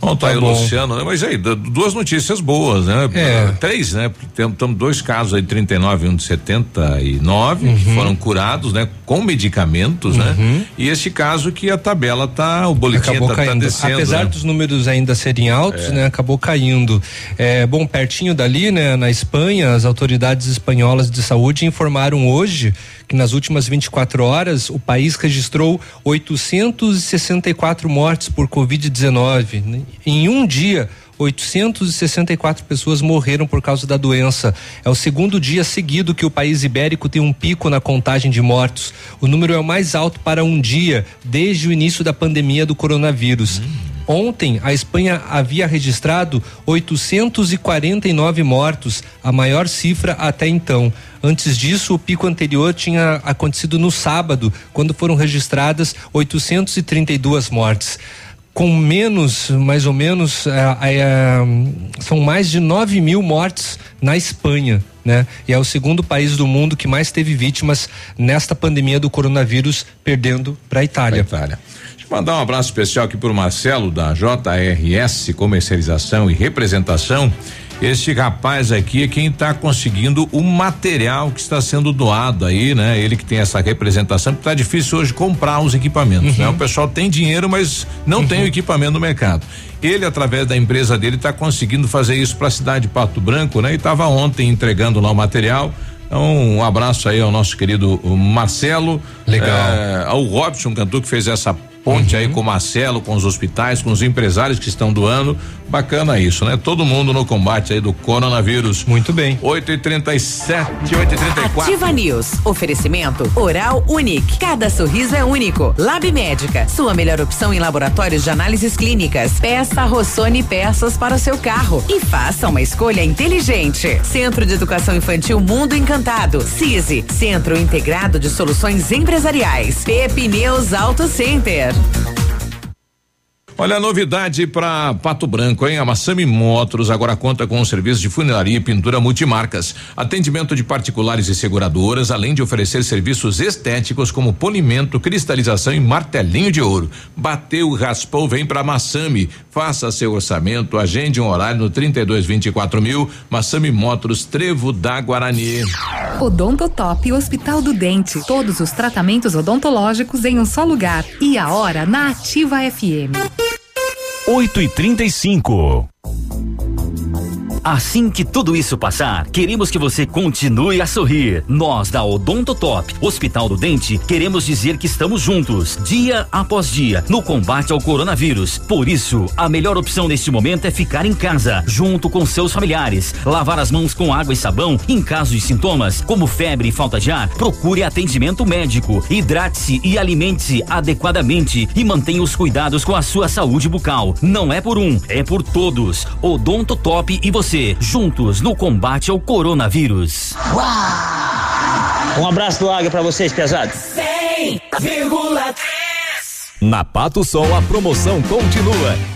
Bom, tá, Tá aí, bom. Luciano, né? Mas aí, du- duas notícias boas, né? É. Três, né? Temos dois casos aí, 39 e um de 79, que Uhum. foram curados, né? Com medicamentos, né? E esse caso que a tabela tá, o boletim acabou tá, tá caindo. descendo. Apesar né? dos números ainda serem altos, É. né, acabou caindo. É, bom, pertinho dali, né, na Espanha, as autoridades espanholas de saúde informaram hoje que nas últimas 24 horas o país registrou 864 mortes por Covid-19. né? Em um dia, 864 pessoas morreram por causa da doença. É o segundo dia seguido que o país ibérico tem um pico na contagem de mortos. O número é o mais alto para um dia desde o início da pandemia do coronavírus. Ontem, a Espanha havia registrado 849 mortos, a maior cifra até então. Antes disso, o pico anterior tinha acontecido no sábado, quando foram registradas 832 mortes com menos, mais ou menos, é, é, são mais de 9 mil mortes na Espanha, né? E é o segundo país do mundo que mais teve vítimas nesta pandemia do coronavírus, perdendo para a Itália. Itália. Deixa eu mandar um abraço especial aqui pro Marcelo da JRS Comercialização e Representação. Este rapaz aqui é quem está conseguindo o material que está sendo doado aí, né? Ele que tem essa representação, porque tá difícil hoje comprar os equipamentos, né? O pessoal tem dinheiro, mas não tem o equipamento no mercado. Ele, através da empresa dele, está conseguindo fazer isso para a cidade de Pato Branco, né? E estava ontem entregando lá o material. Então, um abraço aí ao nosso querido o Marcelo. Legal. É, ao Robson Cantu que fez essa ponte aí com o Marcelo, com os hospitais, com os empresários que estão doando. Bacana isso, né? Todo mundo no combate aí do coronavírus. Muito bem. 8 e 37 8 e 34 Ativa News. Oferecimento Oral Unique. Cada sorriso é único. Lab Médica. Sua melhor opção em laboratórios de análises clínicas. Peça Rossoni peças para o seu carro. E faça uma escolha inteligente. Centro de Educação Infantil Mundo Encantado. CISI. Centro Integrado de Soluções Empresariais. Pepineus Auto Center. Olha a novidade para Pato Branco, hein? A Massami Motors agora conta com um serviço de funilaria e pintura multimarcas, atendimento de particulares e seguradoras, além de oferecer serviços estéticos como polimento, cristalização e martelinho de ouro. Bateu, raspou, vem para Massami. Faça seu orçamento, agende um horário no 32 24 mil. Massami Motors, Trevo da Guarani. Odontotop Hospital do Dente. Todos os tratamentos odontológicos em um só lugar. E a hora na Ativa FM. 8 e 35 Assim que tudo isso passar, queremos que você continue a sorrir. Nós da Odontotop, Hospital do Dente, queremos dizer que estamos juntos, dia após dia, no combate ao coronavírus. Por isso, a melhor opção neste momento é ficar em casa, junto com seus familiares. Lavar as mãos com água e sabão. Em caso de sintomas, como febre e falta de ar, procure atendimento médico. Hidrate-se e alimente-se adequadamente e mantenha os cuidados com a sua saúde bucal. Não é por um, é por todos. Odontotop e você, juntos no combate ao coronavírus. Um abraço do Águia pra vocês, pesados. 100,3 Na Pato Sol a promoção continua.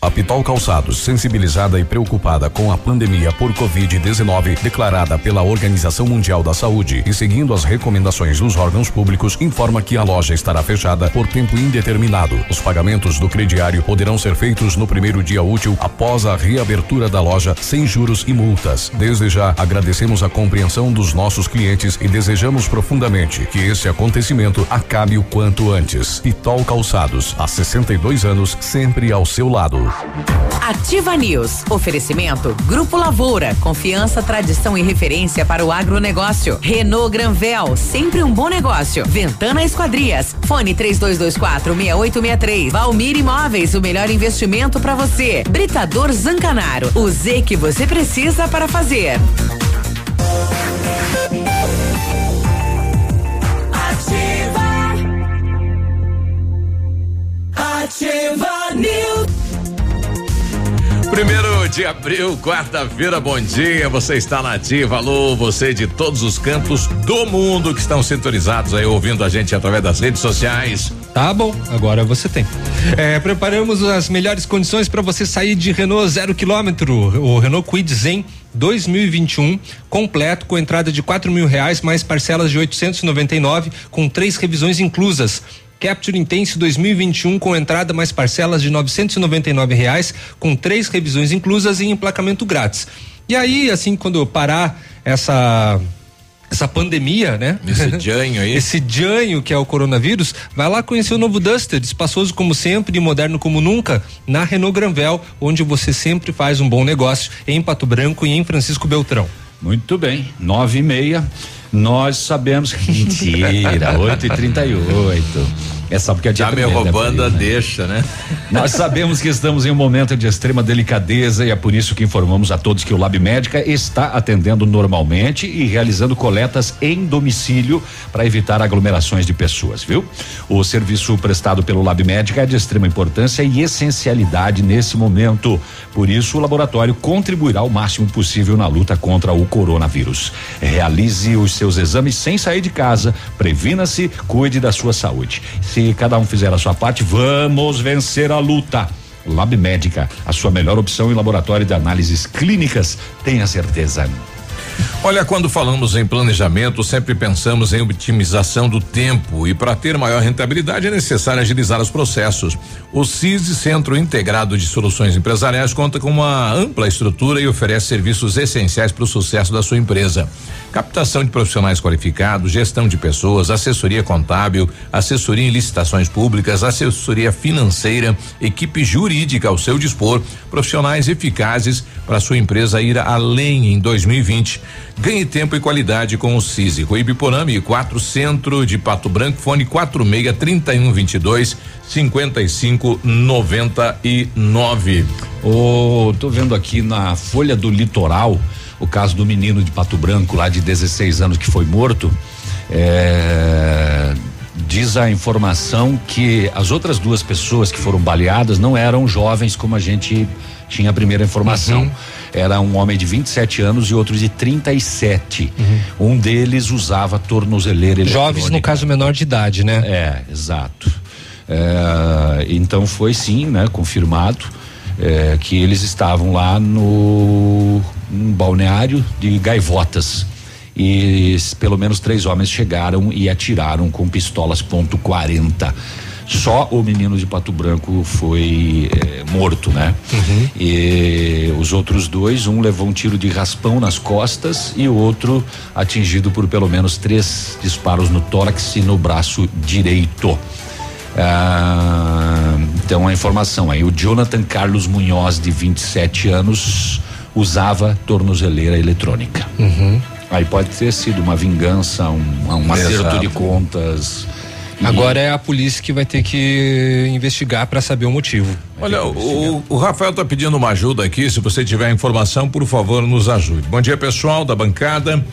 A Pitol Calçados, sensibilizada e preocupada com a pandemia por Covid-19 declarada pela Organização Mundial da Saúde e seguindo as recomendações dos órgãos públicos, informa que a loja estará fechada por tempo indeterminado. Os pagamentos do crediário poderão ser feitos no primeiro dia útil após a reabertura da loja, sem juros e multas. Desde já, agradecemos a compreensão dos nossos clientes e desejamos profundamente que esse acontecimento acabe o quanto antes. Pitol Calçados, há 62 anos, sempre ao seu lado. Ativa News. Oferecimento Grupo Lavoura. Confiança, tradição e referência para o agronegócio. Renault Granvel. Sempre um bom negócio. Ventana Esquadrias. Fone 3224 6863. Valmir Imóveis. O melhor investimento para você. Britador Zancanaro. O Z que você precisa para fazer. Ativa News. Primeiro de abril, quarta-feira, bom dia. Você está na. Alô, você de todos os cantos do mundo que estão sintonizados aí, ouvindo a gente através das redes sociais. Tá bom, agora você tem. É, preparamos as melhores condições para você sair de Renault zero quilômetro, o Renault Kwid Zen 2021 completo com entrada de quatro mil reais mais parcelas de 899 com três revisões inclusas. Capture Intense 2021 com entrada mais parcelas de 999 reais, com três revisões inclusas e emplacamento grátis. E aí, assim, quando parar essa essa pandemia, né? Esse janho aí. Esse janho que é o coronavírus, vai lá conhecer o novo Duster, espaçoso como sempre e moderno como nunca, na Renault Granvel, onde você sempre faz um bom negócio, em Pato Branco e em Francisco Beltrão. Muito bem, nove e meia. Nós sabemos que mentira, 8 e 38 É só porque a dia Tá me roubando a deixa, né? Nós sabemos que estamos em um momento de extrema delicadeza e é por isso que informamos a todos que o Lab Médica está atendendo normalmente e realizando coletas em domicílio para evitar aglomerações de pessoas, viu? O serviço prestado pelo Lab Médica é de extrema importância e essencialidade nesse momento. Por isso, o laboratório contribuirá o máximo possível na luta contra o coronavírus. Realize os seus exames sem sair de casa, previna-se, cuide da sua saúde. Se cada um fizer a sua parte, vamos vencer a luta. Lab Médica, a sua melhor opção em laboratório de análises clínicas, tenha certeza. Olha, quando falamos em planejamento, sempre pensamos em otimização do tempo e para ter maior rentabilidade é necessário agilizar os processos. O CISI, Centro Integrado de Soluções Empresariais, conta com uma ampla estrutura e oferece serviços essenciais para o sucesso da sua empresa. Captação de profissionais qualificados, gestão de pessoas, assessoria contábil, assessoria em licitações públicas, assessoria financeira, equipe jurídica ao seu dispor, profissionais eficazes para sua empresa ir além em 2020. Ganhe tempo e qualidade com o CISI. Rui Biporame, 4 Centro de Pato Branco, fone 46 31 22 55 99. Ô, tô vendo aqui na Folha do Litoral o caso do menino de Pato Branco, lá de 16 anos, que foi morto. É, diz a informação que as outras duas pessoas que foram baleadas não eram jovens como a gente tinha a primeira informação. Uhum. Era um homem de 27 anos e outro de 37. Um deles usava tornozeleira Jovens, no caso, menor de idade, né? É, exato. É, então foi sim, né, confirmado é, que eles estavam lá no um balneário de gaivotas e pelo menos três homens chegaram e atiraram com pistolas ponto .40. Só o menino de Pato Branco foi é, morto, né? E os outros dois, um levou um tiro de raspão nas costas e o outro atingido por pelo menos três disparos no tórax e no braço direito. Ah, então a informação aí, o Jonathan Carlos Munhoz, de 27 anos, usava tornozeleira eletrônica. Aí pode ter sido uma vingança, um, um acerto de contas. Agora é a polícia que vai ter que investigar para saber o motivo. Olha, o, o Rafael tá pedindo uma ajuda aqui. Se você tiver informação, por favor, nos ajude. Bom dia, pessoal da bancada.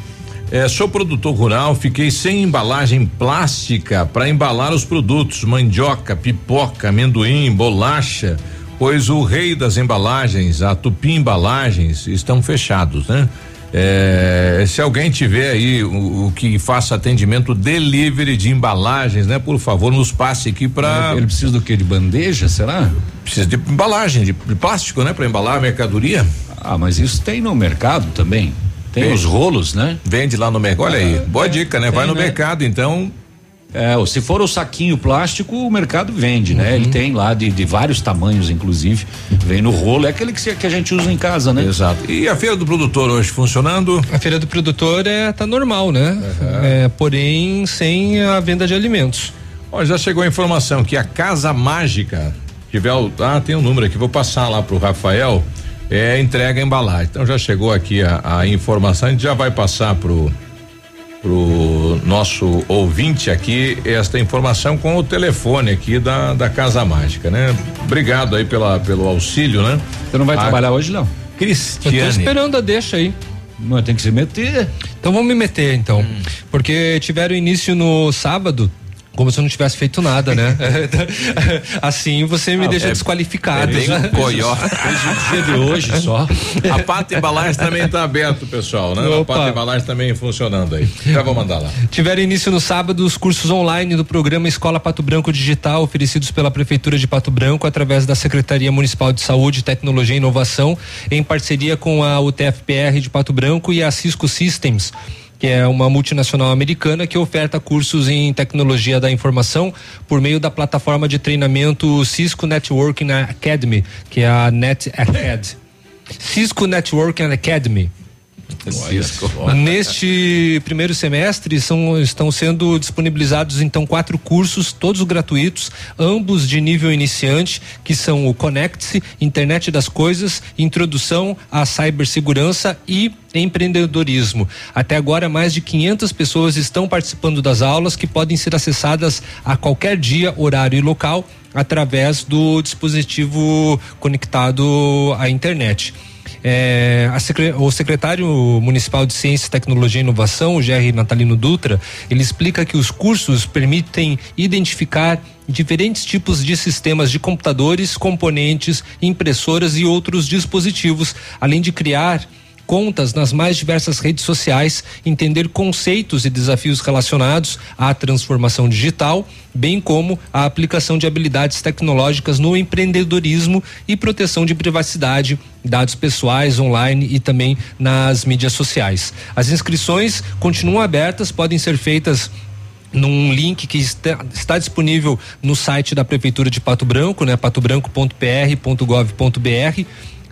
É, sou produtor rural, fiquei sem embalagem plástica para embalar os produtos: mandioca, pipoca, amendoim, bolacha, pois o rei das embalagens, a Tupi Embalagens, estão fechados, né? É, se alguém tiver aí o, o que faça atendimento delivery de embalagens, né? Por favor, nos passe aqui para. Ele precisa do quê? De bandeja, será? Precisa de embalagem, de, de plástico, né? Para embalar a mercadoria. Ah, mas isso tem no mercado também. Tem os rolos, né? Vende lá no mercado. Olha aí, boa dica, né? tem, Vai no né? mercado, então. É, se for o saquinho plástico, o mercado vende, né? Ele tem lá de, de vários tamanhos, inclusive. Vem no rolo, é aquele que, se- que a gente usa em casa, né? Exato. E a feira do produtor hoje funcionando? A feira do produtor é tá normal, né? É, porém sem a venda de alimentos. Ó, já chegou a informação que a Casa Mágica tiver o, ah, tem um número aqui, vou passar lá pro Rafael, é entrega a embalagem. Então já chegou aqui a, a informação, a gente já vai passar pro pro nosso ouvinte aqui esta informação com o telefone aqui da, da Casa Mágica, né? Obrigado aí pela, pelo auxílio, né? Você não vai a trabalhar hoje, não? Cristiane. Eu tô esperando a deixa aí. Mas tem que se meter. Então vamos me meter, então. Hum. Porque tiveram início no sábado como se eu não tivesse feito nada, né? assim você me ah, deixa é, desqualificado. É bem coió. dia de hoje só. A pata embalagem também está aberto, pessoal, né? Opa. A pata embalagem também funcionando aí. Já vou mandar lá. Tiveram início no sábado os cursos online do programa Escola Pato Branco Digital, oferecidos pela Prefeitura de Pato Branco através da Secretaria Municipal de Saúde, Tecnologia e Inovação, em parceria com a UTFPR de Pato Branco e a Cisco Systems que é uma multinacional americana que oferta cursos em tecnologia da informação por meio da plataforma de treinamento Cisco Networking Academy, que é a NetAcad. Cisco Networking Academy. Neste primeiro semestre são, estão sendo disponibilizados então quatro cursos, todos gratuitos, ambos de nível iniciante, que são o Connect-se, Internet das Coisas, Introdução à Cibersegurança e empreendedorismo. Até agora, mais de 500 pessoas estão participando das aulas que podem ser acessadas a qualquer dia, horário e local através do dispositivo conectado à internet. É, secre, o secretário municipal de Ciência, Tecnologia e Inovação, o GR Natalino Dutra, ele explica que os cursos permitem identificar diferentes tipos de sistemas de computadores, componentes, impressoras e outros dispositivos, além de criar contas nas mais diversas redes sociais, entender conceitos e desafios relacionados à transformação digital, bem como a aplicação de habilidades tecnológicas no empreendedorismo e proteção de privacidade, dados pessoais online e também nas mídias sociais. As inscrições continuam abertas, podem ser feitas num link que está, está, disponível no site da prefeitura de Pato Branco, né, patobranco.pr.gov.br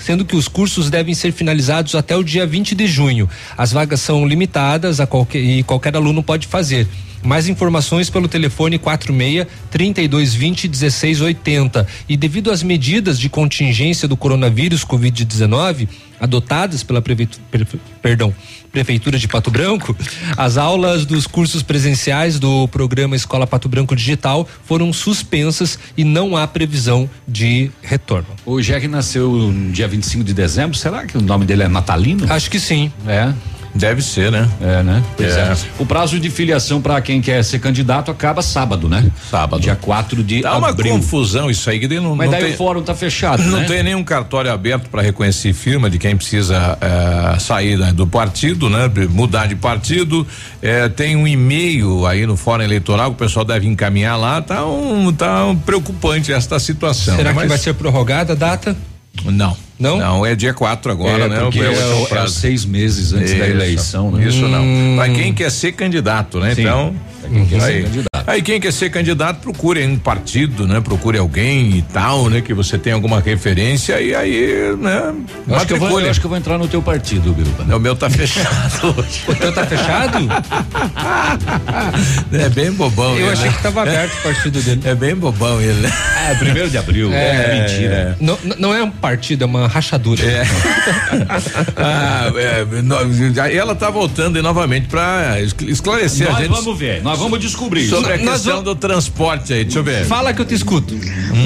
sendo que os cursos devem ser finalizados até o dia 20 de junho. As vagas são limitadas a qualquer, e qualquer aluno pode fazer. Mais informações pelo telefone 46 3220 1680. E devido às medidas de contingência do coronavírus Covid-19 adotadas pela prefeitura, perdão, prefeitura de Pato Branco, as aulas dos cursos presenciais do programa Escola Pato Branco Digital foram suspensas e não há previsão de retorno. O Jack nasceu no dia 25 de dezembro, será que o nome dele é Natalino? Acho que sim. É. Deve ser, né? É, né? Pois é. é. O prazo de filiação para quem quer ser candidato acaba sábado, né? Sábado. Dia 4 de Dá abril. uma confusão isso aí, que não Mas não daí tem, o fórum tá fechado, Não né? tem nenhum cartório aberto para reconhecer firma de quem precisa é, sair né, do partido, né? Mudar de partido. É, tem um e-mail aí no fórum eleitoral que o pessoal deve encaminhar lá. Tá um, tá um preocupante esta situação. Será né? que vai ser prorrogada a data? Não. Não? Não, é dia 4 agora, é, né? Porque é, é, seis meses antes isso, da eleição, né? Isso hum. não. Pra quem quer ser candidato, né? Sim. Então. Quem quer ser candidato. Aí quem quer ser candidato, procure um partido, né? Procure alguém e tal, né? Que você tem alguma referência e aí, né? Eu acho, que eu, vou, eu acho que eu vou entrar no teu partido, Biruba. O meu tá fechado hoje. O teu tá fechado? é bem bobão. Eu ele, achei né? que tava aberto o partido dele. É bem bobão ele, né? É, primeiro de abril. É, é mentira. Não, não é um partido, é uma rachadura. É. ah, é, no, ela tá voltando aí novamente para esclarecer nós a gente. vamos ver, nós vamos descobrir. Sobre a Nós questão vamos- do transporte aí, deixa eu ver. Fala que eu te escuto.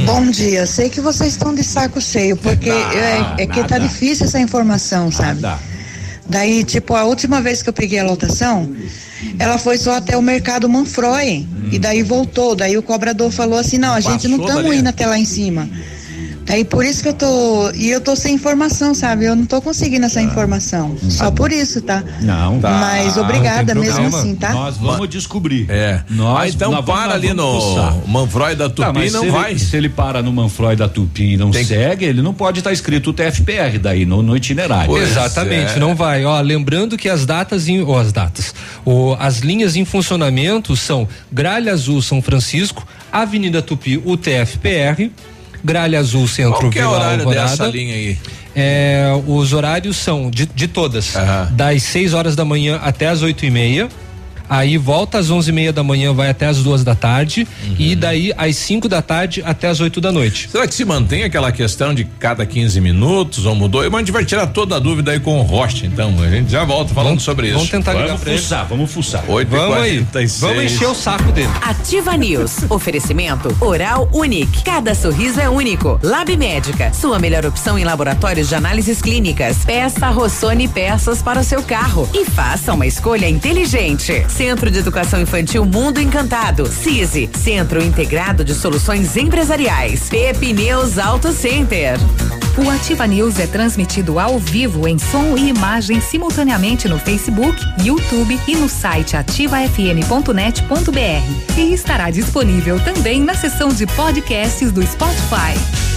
Bom dia, sei que vocês estão de saco cheio, porque é, é que tá difícil essa informação, sabe? Nada. Daí, tipo, a última vez que eu peguei a lotação, ela foi só até o mercado Manfroy. E daí voltou. Daí o cobrador falou assim: não, a gente não Passou estamos dali. indo até lá em cima. Daí por isso que eu tô. E eu tô sem informação, sabe? Eu não tô conseguindo essa informação. Só por isso, tá? Não. Mas obrigada não mesmo assim, tá? Nós vamos descobrir. É. Nós, ah, então nós para ali no. Manfroy da Tá, Tupi mas não se vai. Ele, se ele para no Manfroy da Tupi e não Tem que- segue, ele não pode estar escrito o TFPR daí no, no itinerário. Pois Exatamente, é. não vai. Ó, lembrando que as datas em, ou as datas, o, as linhas em funcionamento são Gralha Azul São Francisco, Avenida Tupi UTFPR, Gralha Azul Centro Qual que é o horário Alvorada. dessa linha aí? É, os horários são de, de todas, Aham. das 6 horas da manhã até as oito e meia. Aí volta às onze e meia da manhã, vai até às duas da tarde Uhum. e daí às 5 da tarde até às 8 da noite. Será que se mantém aquela questão de cada 15 minutos ou mudou? Mas a gente vai tirar toda a dúvida aí com o Rocha, então. A gente já volta falando Vamos- sobre isso. vamos tentar ligar vamos pra ele. fuçar, vamos fuçar. 8 Vamos aí. Vamos encher o saco dele. Ativa News. Oferecimento Oral Unique. Cada sorriso é único. Lab Médica. Sua melhor opção em laboratórios de análises clínicas. Peça Rossoni peças para o seu carro. E faça uma escolha inteligente. Centro de Educação Infantil Mundo Encantado. CISI. Centro Integrado de Soluções Empresariais. Pepineus Auto Center. O Ativa News é transmitido ao vivo em som e imagem simultaneamente no Facebook, YouTube e no site ativafm.net.br. E estará disponível também na seção de podcasts do Spotify.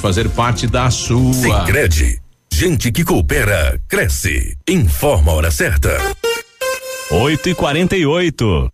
fazer parte da sua. Sicredi, gente que coopera cresce. Informa a hora certa. 8 e 48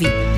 nove.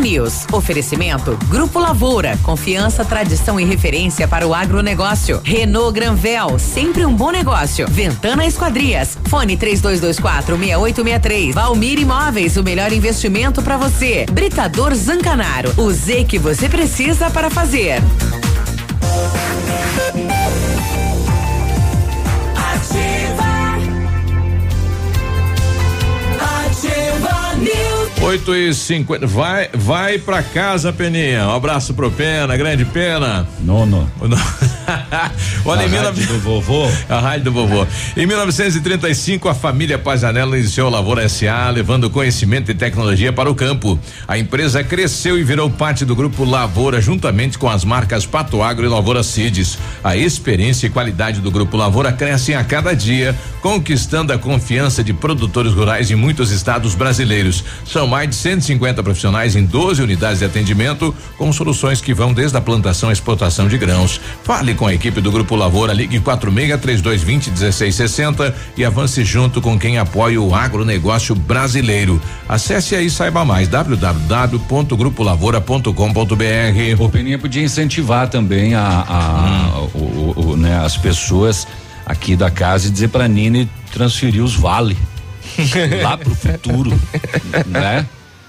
News. Oferecimento Grupo Lavoura. Confiança, tradição e referência para o agronegócio. Renault Granvel. Sempre um bom negócio. Ventana Esquadrias. Fone 3224 6863. Valmir Imóveis. O melhor investimento para você. Britador Zancanaro. O Z que você precisa para fazer. 8 e 50 Vai, vai pra casa, Peninha. Um abraço pro Pena, grande Pena. Nono. Olha, em A 19... rádio do vovô. A rádio do vovô. Em 1935, a família Pazanella iniciou a Lavoura SA, levando conhecimento e tecnologia para o campo. A empresa cresceu e virou parte do grupo Lavoura, juntamente com as marcas Pato Agro e Lavoura Cides. A experiência e qualidade do grupo Lavoura crescem a cada dia, conquistando a confiança de produtores rurais em muitos estados brasileiros. São mais de 150 profissionais em 12 unidades de atendimento, com soluções que vão desde a plantação à exportação de grãos. Fale com a equipe do Grupo Lavoura, ligue 46 3220 1660 e avance junto com quem apoia o agronegócio brasileiro. Acesse aí e saiba mais www.grupolavoura.com.br. O Peninha podia incentivar também a, a- o- o- o, né, as pessoas aqui da casa e dizer pra Nini transferir os vale lá pro futuro, né?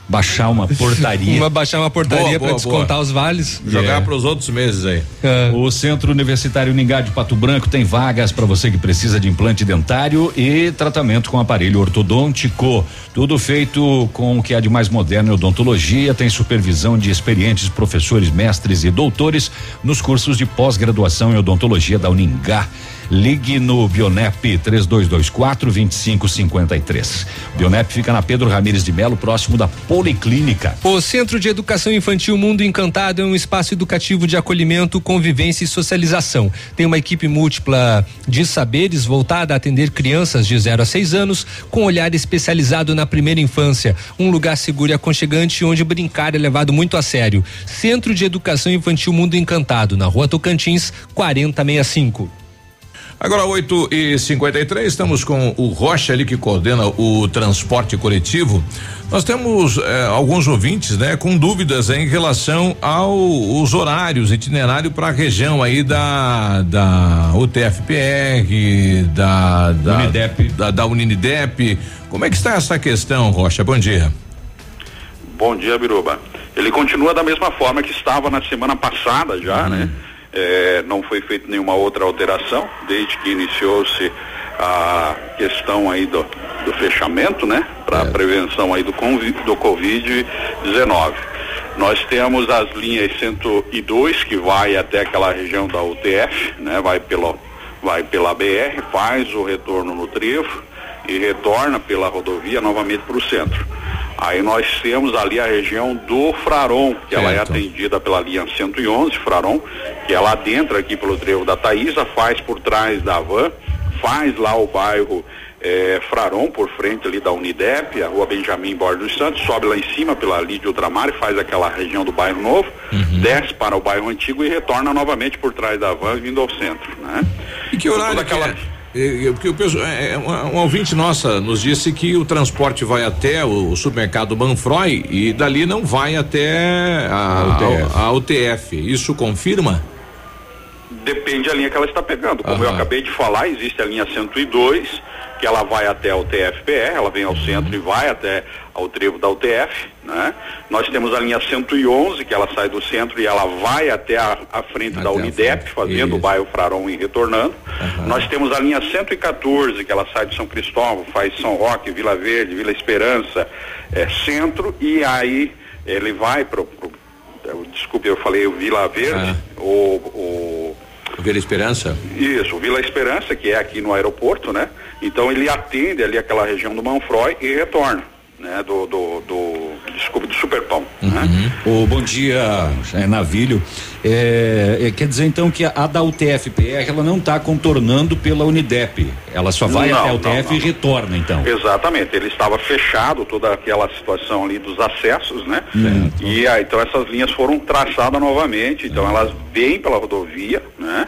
Baixar uma portaria. Uma baixar uma portaria para descontar os vales. Jogar para os outros meses aí. O Centro Universitário Ningá de Pato Branco tem vagas para você que precisa de implante dentário e tratamento com aparelho ortodôntico. Tudo feito com o que há de mais moderno em odontologia, tem supervisão de experientes professores, mestres e doutores nos cursos de pós-graduação em odontologia da Uningá. Ligue no Bionep 3224 2553. Bionep fica na Pedro Ramires de Melo, próximo da Policlínica. O Centro de Educação Infantil Mundo Encantado é um espaço educativo de acolhimento, convivência e socialização. Tem uma equipe múltipla de saberes voltada a atender crianças de 0 a 6 anos, com olhar especializado na primeira infância. Um lugar seguro e aconchegante onde brincar é levado muito a sério. Centro de Educação Infantil Mundo Encantado, na rua Tocantins, 4065. Agora 8 e 53 estamos com o Rocha ali que coordena o transporte coletivo. Nós temos eh, alguns ouvintes, né, com dúvidas em relação aos horários, itinerário para a região aí da da UTFPR, da da Unidep. da, da Unidep. Como é que está essa questão, Rocha? Bom dia. Bom dia, Biruba. Ele continua da mesma forma que estava na semana passada já, né? É, não foi feita nenhuma outra alteração desde que iniciou-se a questão aí do, do fechamento, né? Para prevenção aí do, do Covid-19. Nós temos as linhas 102 que vai até aquela região da UTF, né? Vai pelo vai pela BR, faz o retorno no trevo e retorna pela rodovia novamente para o centro. Aí nós temos ali a região do Fraron, que ela é Certo. atendida pela linha 111 Fraron, que é lá dentro aqui pelo trevo da Taísa, faz por trás da van, faz lá o bairro eh, Fraron, por frente ali da Unidep, a rua Benjamin Borges dos Santos, sobe lá em cima pela Lídia Ultramar e faz aquela região do bairro novo, desce para o bairro antigo e retorna novamente por trás da van vindo ao centro, né? E que horário que é? É, é, Porque o pessoal, é, é, uma, uma ouvinte nossa nos disse que o transporte vai até o, supermercado Manfroy e dali não vai até a, UTF. a- a UTF. Isso confirma? Depende da linha que ela está pegando. Como eu acabei de falar, existe a linha 102, que ela vai até o TFPR, ela vem ao centro e vai até ao trevo da UTF, né? Nós temos a linha 111, que ela sai do centro e ela vai até a, a frente da Unidep, fazendo o bairro Fraron e retornando. Nós temos a linha 114, que ela sai de São Cristóvão, faz São Roque, Vila Verde, Vila Esperança, eh, centro, e aí ele vai eu- desculpe, eu falei o Vila Verde, o, o Vila Esperança? isso, o Vila Esperança, que é aqui no aeroporto, né? Então ele atende ali aquela região do Manfroy e retorna, né? Do, do, do desculpe, do Superpão, né? Ô, bom dia, é Navilho. É, é, quer dizer então que a, da UTF-PR ela não está contornando pela Unidep. Ela só vai Não, até a não, UTF e não. retorna, então. Exatamente, ele estava fechado toda aquela situação ali dos acessos, né? E aí, então essas linhas foram traçadas novamente, então elas vêm pela rodovia, né?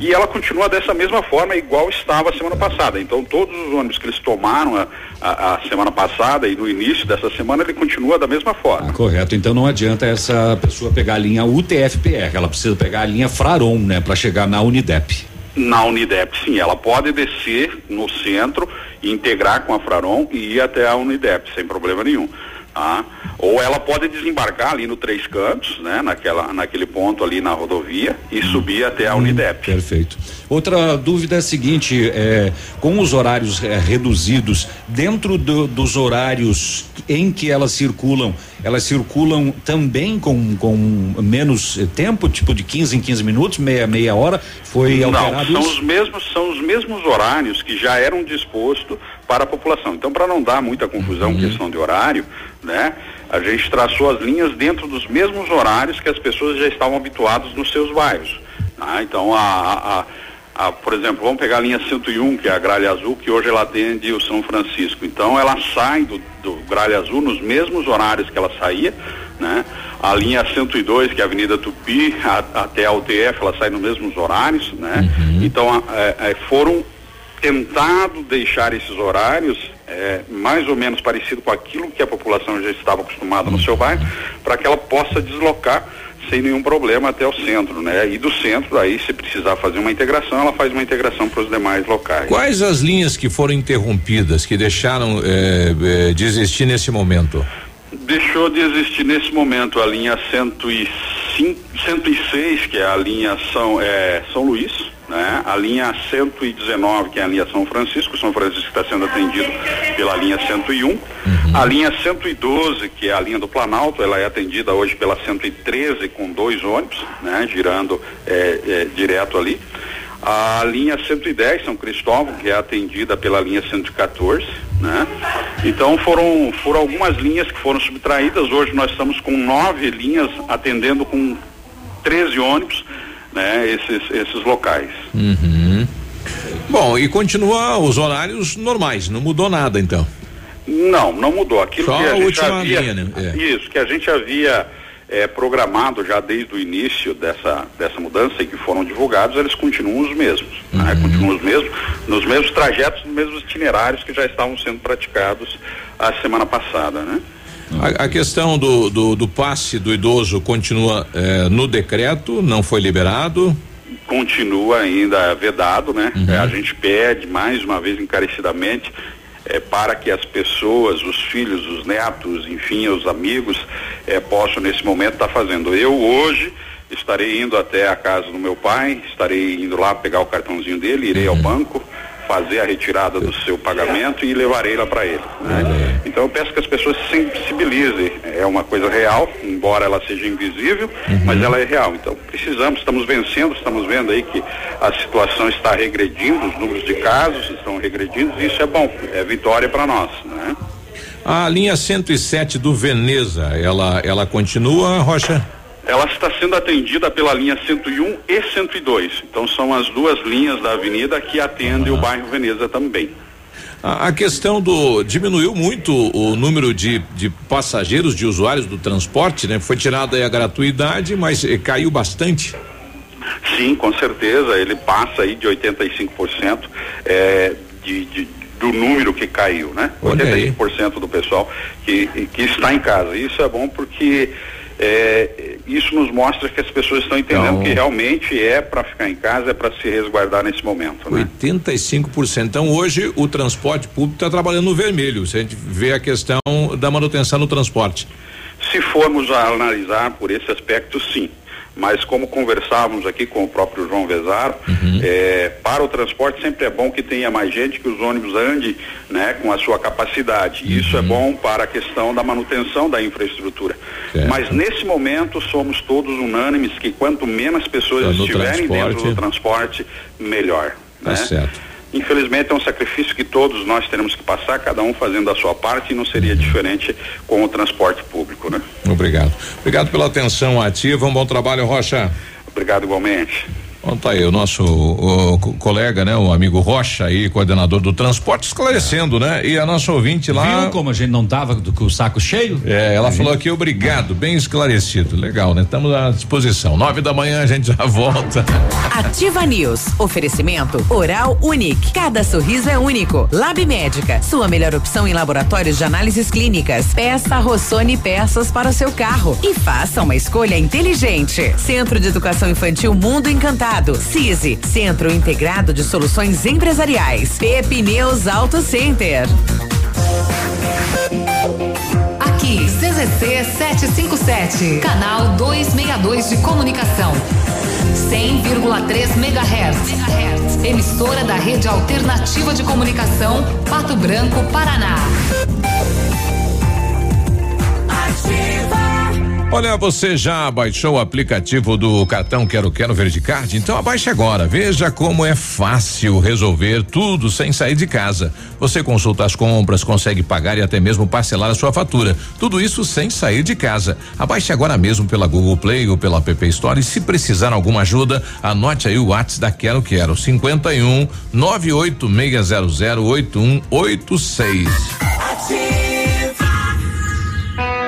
E ela continua dessa mesma forma, igual estava semana passada. Então todos os ônibus que eles tomaram a, a- a semana passada e no início dessa semana, ele continua da mesma forma. Correto, então não adianta essa pessoa pegar a linha UTF-PR, ela precisa pegar a linha Fraron, né, para chegar na Unidep. Na Unidep, sim, ela pode descer no centro, integrar com a Fraron e ir até a Unidep, sem problema nenhum. Tá? Ou ela pode desembarcar ali no Três Cantos, né? Naquela, naquele ponto ali na rodovia e subir até a Unidep. Perfeito. Outra dúvida é a seguinte: é, com os horários é, reduzidos, dentro do, dos horários em que elas circulam, elas circulam também com, com menos tempo, tipo de 15 em 15 minutos, meia, meia hora? Foi alterado não, são isso? os mesmos são os mesmos horários que já eram dispostos para a população. Então, para não dar muita confusão Uhum. questão de horário, né? A gente traçou as linhas dentro dos mesmos horários que as pessoas já estavam habituadas nos seus bairros. tá? Então, a, a- a- a- por exemplo, vamos pegar a linha 101, que é a Gralha Azul, que hoje ela atende o São Francisco. Então, ela sai do, do Gralha Azul nos mesmos horários que ela saía, né? A linha 102, que é a Avenida Tupi, a- até a UTF, ela sai nos mesmos horários, né? Então, a- é- é, foram tentado deixar esses horários é, mais ou menos parecido com aquilo que a população já estava acostumada no seu bairro, para que ela possa deslocar sem nenhum problema até o centro, né? E do centro, aí, se precisar fazer uma integração, ela faz uma integração para os demais locais. Quais as linhas que foram interrompidas, que deixaram eh, eh, de existir nesse momento? Deixou de existir nesse momento a linha 105, 106, que é a linha São, é, São Luís, né? A linha 119, que é a linha São Francisco, São Francisco está sendo atendido pela linha 101. A linha 112, que é a linha do Planalto, ela é atendida hoje pela 113 com dois ônibus, né? Girando é, é, direto ali. A linha 110, São Cristóvão, que é atendida pela linha 114, né? Então foram, foram algumas linhas que foram subtraídas. Hoje nós estamos com nove linhas atendendo com 13 ônibus, né? Esses, esses locais. Uhum. Bom, e continua os horários normais, não mudou nada então. Não, não mudou. Aquilo Só que a, a gente última havia, linha, né? É. Isso, que a gente havia eh, programado já desde o início dessa, dessa mudança e que foram divulgados, eles continuam os mesmos. né? Uhum. Continuam os mesmos, nos mesmos trajetos, nos mesmos itinerários que já estavam sendo praticados a semana passada, né? A, a questão do, do, do passe do idoso continua eh, no decreto, não foi liberado. continua ainda vedado, né? É, a gente pede mais uma vez encarecidamente é, para que as pessoas, os filhos, os netos, enfim, os amigos é, possam nesse momento estar fazendo. Eu hoje estarei indo até a casa do meu pai, estarei indo lá pegar o cartãozinho dele, irei ao banco fazer a retirada do seu pagamento e levarei lá para ele. né? Então eu peço que as pessoas se sensibilizem. É uma coisa real, embora ela seja invisível, mas ela é real. Então precisamos, estamos vencendo, estamos vendo aí que a situação está regredindo, os números de casos estão regredindo, e isso é bom, é vitória para nós, né? A linha 107 do Veneza, ela, ela continua, Rocha? Ela está sendo atendida pela linha 101 e 102. Então são as duas linhas da avenida que atendem o bairro Veneza também. A, a questão do diminuiu muito o número de, de passageiros, de usuários do transporte, né? Foi tirada aí a gratuidade, mas eh, caiu bastante. Sim, com certeza, ele passa aí de 85% é, de, de- do número que caiu, né? Olha aí. 85% do pessoal que, que está em casa. Isso é bom porque é, isso nos mostra que as pessoas estão entendendo Então- que realmente é para ficar em casa, é para se resguardar nesse momento, né? 85%. Então hoje o transporte público está trabalhando no vermelho. Se a gente vê a questão da manutenção no transporte. Se formos analisar por esse aspecto, sim. Mas como conversávamos aqui com o próprio João Vezaro, eh, para o transporte sempre é bom que tenha mais gente, que os ônibus andem né, com a sua capacidade. Isso é bom para a questão da manutenção da infraestrutura. Certo. Mas nesse momento somos todos unânimes que quanto menos pessoas no estiverem dentro do transporte, melhor. Tá né? certo. Infelizmente é um sacrifício que todos nós teremos que passar, cada um fazendo a sua parte, e não seria diferente com o transporte público, né? Obrigado. Obrigado pela atenção ativa. Um bom trabalho, Rocha. Obrigado igualmente. Bom, tá aí o nosso o co- colega, né? O amigo Rocha aí, coordenador do transporte, esclarecendo, né? E a nossa ouvinte lá. Viu como a gente não tava do, com o saco cheio? É, ela falou aqui, obrigado, bem esclarecido. Legal, né? Estamos à disposição. Nove da manhã a gente já volta. Ativa News. Oferecimento Oral Unique. Cada sorriso é único. Lab Médica. Sua melhor opção em laboratórios de análises clínicas. Peça Rossoni peças para o seu carro. E faça uma escolha inteligente. Centro de Educação Infantil Mundo Encantado. CISI. Centro Integrado de Soluções Empresariais. Pepineus Auto Center. Aqui CZC 757, canal 262 de comunicação. 100,3 MHz. Emissora da Rede Alternativa de Comunicação, Pato Branco, Paraná. Olha, você já baixou o aplicativo do cartão Quero Quero Verde Card? Então abaixe agora. Veja como é fácil resolver tudo sem sair de casa. Você consulta as compras, consegue pagar e até mesmo parcelar a sua fatura. Tudo isso sem sair de casa. Abaixe agora mesmo pela Google Play ou pela App Store e se precisar alguma ajuda, anote aí o WhatsApp da Quero Quero 51 98600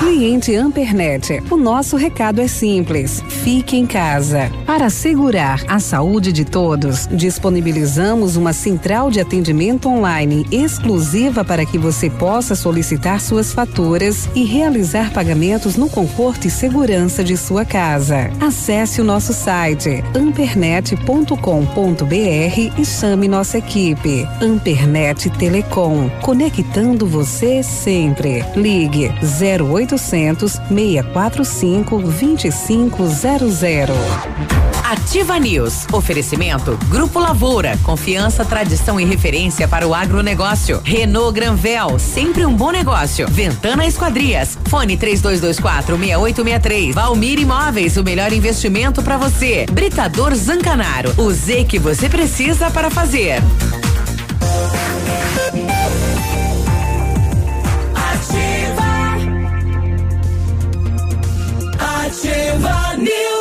Cliente Ampernet, o nosso recado é simples. Fique em casa. Para assegurar a saúde de todos, disponibilizamos uma central de atendimento online exclusiva para que você possa solicitar suas faturas e realizar pagamentos no conforto e segurança de sua casa. Acesse o nosso site ampernet.com.br e chame nossa equipe. Ampernet Telecom, conectando você sempre. Ligue 0800 645 2500. Ativa News. Oferecimento Grupo Lavoura. Confiança, tradição e referência para o agronegócio. Renault Granvel. Sempre um bom negócio. Ventana Esquadrias. Fone 3224 6863. Valmir Imóveis. O melhor investimento para você. Britador Zancanaro. O Z que você precisa para fazer. Ativa News.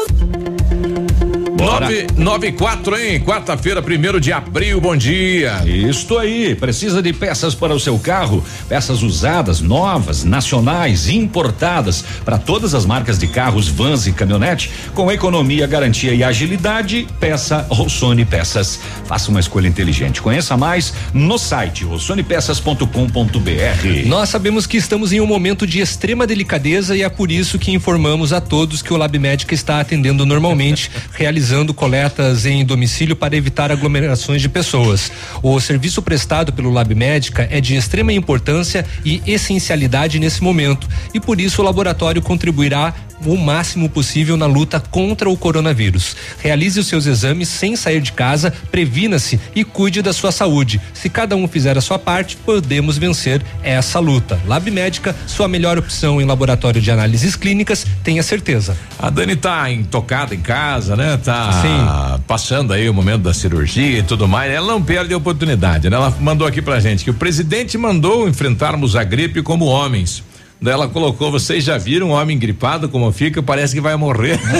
Nove, nove e quatro, hein? Quarta-feira, primeiro de abril, bom dia. Isto aí, precisa de peças para o seu carro, peças usadas, novas, nacionais, importadas, para todas as marcas de carros, vans e caminhonete, com economia, garantia e agilidade, peça Rossoni Peças. Faça uma escolha inteligente. Conheça mais no site rossonepeças.com.br. Nós sabemos que estamos em um momento de extrema delicadeza e é por isso que informamos a todos que o Lab Médica está atendendo normalmente, realizando coletas em domicílio para evitar aglomerações de pessoas. O serviço prestado pelo Lab Médica é de extrema importância e essencialidade nesse momento e por isso o laboratório contribuirá o máximo possível na luta contra o coronavírus. Realize os seus exames sem sair de casa, previna-se e cuide da sua saúde. Se cada um fizer a sua parte, podemos vencer essa luta. Lab Médica, sua melhor opção em laboratório de análises clínicas, tenha certeza. A Dani tá intocada em casa, né? Tá Sim. passando aí o momento da cirurgia e tudo mais. Ela não perde a oportunidade, né? Ela mandou aqui pra gente que o presidente mandou enfrentarmos a gripe como homens. Daí ela colocou, vocês já viram um homem gripado como fica? Parece que vai morrer.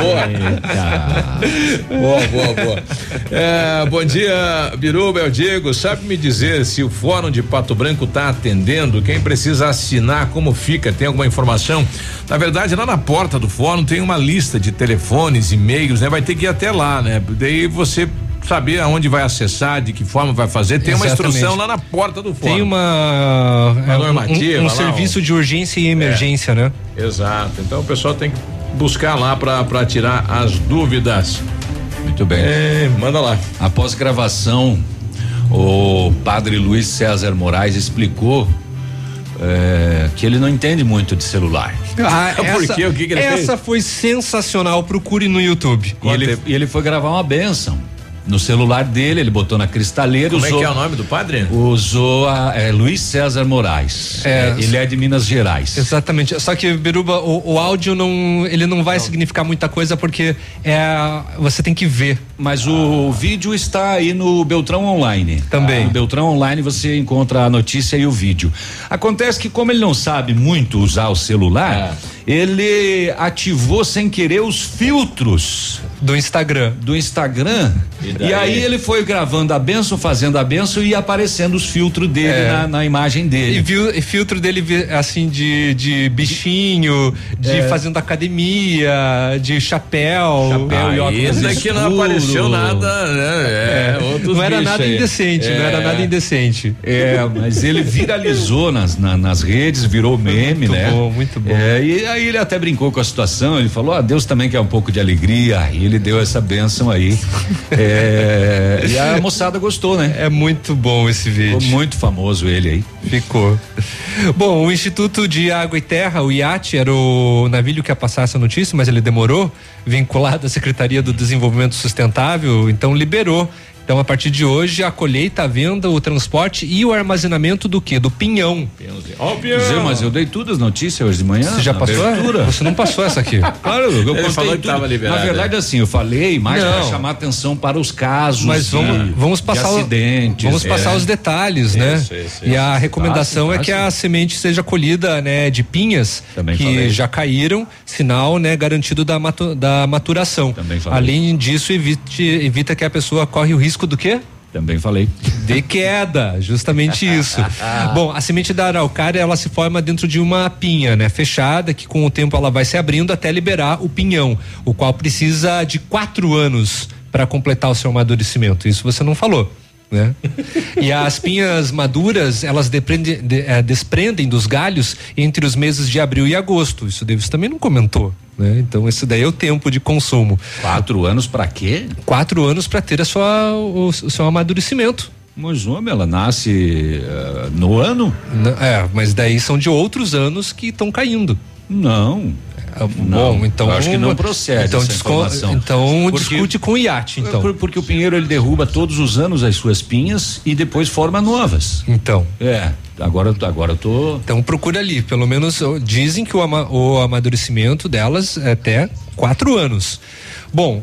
boa. boa, boa, boa. É, bom dia, Biruba, o Diego. Sabe me dizer se o Fórum de Pato Branco está atendendo? Quem precisa assinar, como fica? Tem alguma informação? Na verdade, lá na porta do fórum tem uma lista de telefones, e-mails, né? Vai ter que ir até lá, né? Daí você saber aonde vai acessar, de que forma vai fazer. Tem uma Exatamente. instrução lá na porta do fórum. Tem uma, Uma é, um- normativa, um, um lá, serviço ó. de urgência e emergência, né? Exato. Então o pessoal tem que buscar lá para tirar as dúvidas. Muito bem. É, manda lá. Após gravação, o padre Luiz César Moraes explicou é, que ele não entende muito de celular. Ah, Por essa, quê? O que que ele essa fez? foi sensacional. Procure no YouTube. E ele, e ele foi gravar uma benção. No celular dele, ele botou na cristaleira. Como usou, é que é o nome do padre? Usou a, é, Luiz César Moraes. É. É, ele é de Minas Gerais. Exatamente. Só que, Biruba, o, o áudio não. Ele não vai significar muita coisa porque é. Você tem que ver. Mas o vídeo está aí no Beltrão Online. Também. No Beltrão Online você encontra a notícia e o vídeo. Acontece que, como ele não sabe muito usar o celular, ele ativou sem querer os filtros do Instagram. Do Instagram. E E, aí ele foi gravando a benção, fazendo a benção e aparecendo os filtros dele É. na, na imagem dele. E viu e filtro dele assim de, de bichinho, de É. fazendo academia, de chapéu. Chapéu e óculos Esse daqui não apareceu nada, né? É, É, não era nada aí. indecente, não era É. nada indecente. É, mas ele viralizou nas, na- nas redes, virou meme, Muito né? bom, muito bom. É, e aí ele até brincou com a situação, ele falou, ah, Deus também quer um pouco de alegria, e ele deu essa bênção aí. É, e a moçada gostou, né? É muito bom esse vídeo. Ficou muito famoso ele aí. Ficou. Bom, o Instituto de Água e Terra, o IAT, era o navio que ia passar essa notícia, mas ele demorou, vinculado à Secretaria do Desenvolvimento Sustentável, então liberou. Então, a partir de hoje, a colheita, a venda, o transporte e o armazenamento do quê? Do pinhão. Zé, mas eu dei todas as notícias hoje de manhã. Você já passou? abertura. Você não passou essa aqui. Claro, eu Ele contei falou que tudo. tava liberado, Na verdade, é. assim, eu falei mais para chamar atenção para os casos. Mas vamos, de- vamos de passar o- acidentes. vamos passar É. os detalhes, né? Isso, isso, e a recomendação Fácil, é que fácil. a semente seja colhida, né, de pinhas Também que falei. já caíram, sinal, né, garantido da, matu- da maturação. Também falei. Além disso, evite, evita que a pessoa corre o risco do quê? Também falei. De queda, justamente isso. Bom, a semente da araucária ela se forma dentro de uma pinha, né, fechada, que com o tempo ela vai se abrindo até liberar o pinhão, o qual precisa de quatro anos para completar o seu amadurecimento. Isso você não falou. Né? E as pinhas maduras, elas de- eh, desprendem dos galhos entre os meses de abril e agosto. Isso Davis também não comentou. Né? Então, esse daí é o tempo de consumo. Quatro anos para quê? Quatro anos para ter a sua, o, o seu amadurecimento. Mas, homem, ela nasce eh, no ano? É, mas daí são de outros anos que estão caindo. Não. Bom, então. eu acho que não procede Então, essa então Porque- discute com o iate, então. Por- porque o pinheiro ele derruba todos os anos as suas pinhas e depois forma novas. Então. É. Agora, agora eu tô. Então procura ali, pelo menos dizem que o, ama- o amadurecimento delas é até quatro anos. Bom,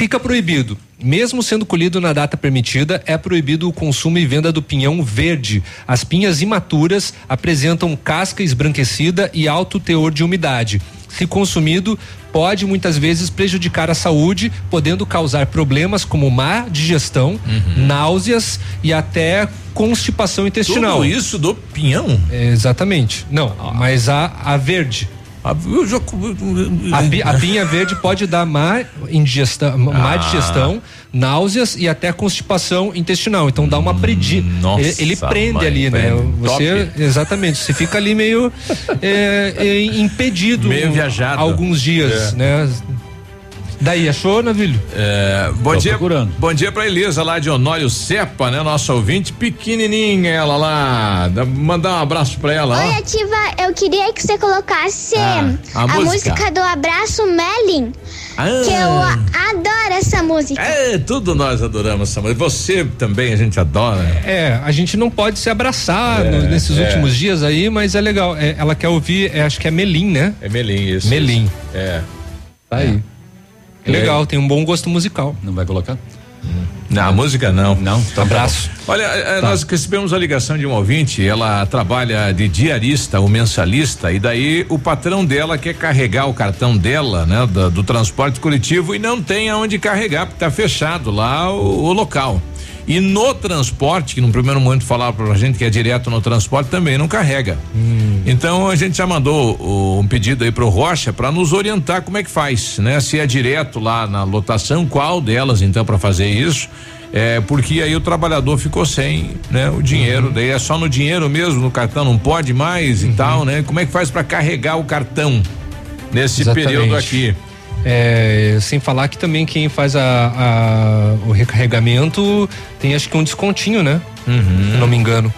fica proibido. Mesmo sendo colhido na data permitida, é proibido o consumo e venda do pinhão verde. As pinhas imaturas apresentam casca esbranquecida e alto teor de umidade. Se consumido, pode muitas vezes prejudicar a saúde, podendo causar problemas como má digestão, náuseas e até constipação intestinal. Tudo isso do pinhão? É, exatamente. Não, mas a, a verde. A, eu já- A, a pinha verde pode dar má, indigestão, má Ah. digestão, náuseas e até constipação intestinal. Então dá uma predi. nossa, ele, ele prende mãe, ali, né? prende. Você, Top. exatamente. Você fica ali meio é, é, impedido. Meio viajado. Alguns dias, É. né? Daí, achou, Navilho? É, bom Tô dia, procurando. bom dia pra Elisa lá de Honório Cepa, né? Nossa ouvinte pequenininha ela lá, Dá- mandar um abraço pra ela, Oi, ó. Ativa, eu queria que você colocasse Ah, a a, música. música. do Abraço Melin, Ah. que eu adoro essa música. É, tudo nós adoramos essa música. Você também, a gente adora. É, a gente não pode se abraçar É, no- nesses é. últimos dias aí, mas é legal. É, ela quer ouvir, é, acho que é Melim, né? É Melim, isso. Melim. isso. É. Tá aí. É. Legal, tem um bom gosto musical. Não vai colocar? Não, a música não. Não, tá Abraço. Olha, eh, Tá. nós recebemos a ligação de um ouvinte, ela trabalha de diarista ou mensalista, e daí o patrão dela quer carregar o cartão dela, né, do, do transporte coletivo e não tem aonde carregar, porque tá fechado lá o, o local. E no transporte, que no primeiro momento falava pra gente que é direto no transporte, também não carrega. Então a gente já mandou o- um pedido aí pro Rocha para nos orientar como é que faz, né? Se é direto lá na lotação, qual delas então para fazer isso? É, porque aí o trabalhador ficou sem, né, o dinheiro, daí é só no dinheiro mesmo, no cartão não pode mais e tal, né? Como é que faz para carregar o cartão nesse Exatamente. período aqui? É, sem falar que também quem faz a, a- o recarregamento tem acho que um descontinho, né? Uhum. Se não me engano.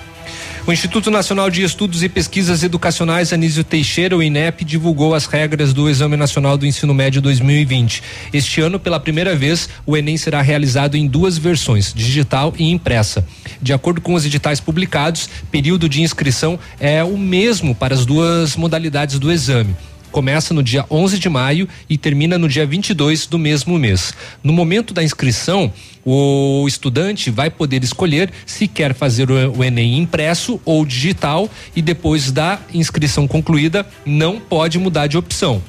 O Instituto Nacional de Estudos e Pesquisas Educacionais Anísio Teixeira, o INEP, divulgou as regras do Exame Nacional do Ensino Médio 2020. Este ano, pela primeira vez, o Enem será realizado em duas versões, digital e impressa. De acordo com os editais publicados, período de inscrição é o mesmo para as duas modalidades do exame começa no dia 11 de maio e termina no dia 22 do mesmo mês. No momento da inscrição, o estudante vai poder escolher se quer fazer o Enem impresso ou digital e depois da inscrição concluída não pode mudar de opção.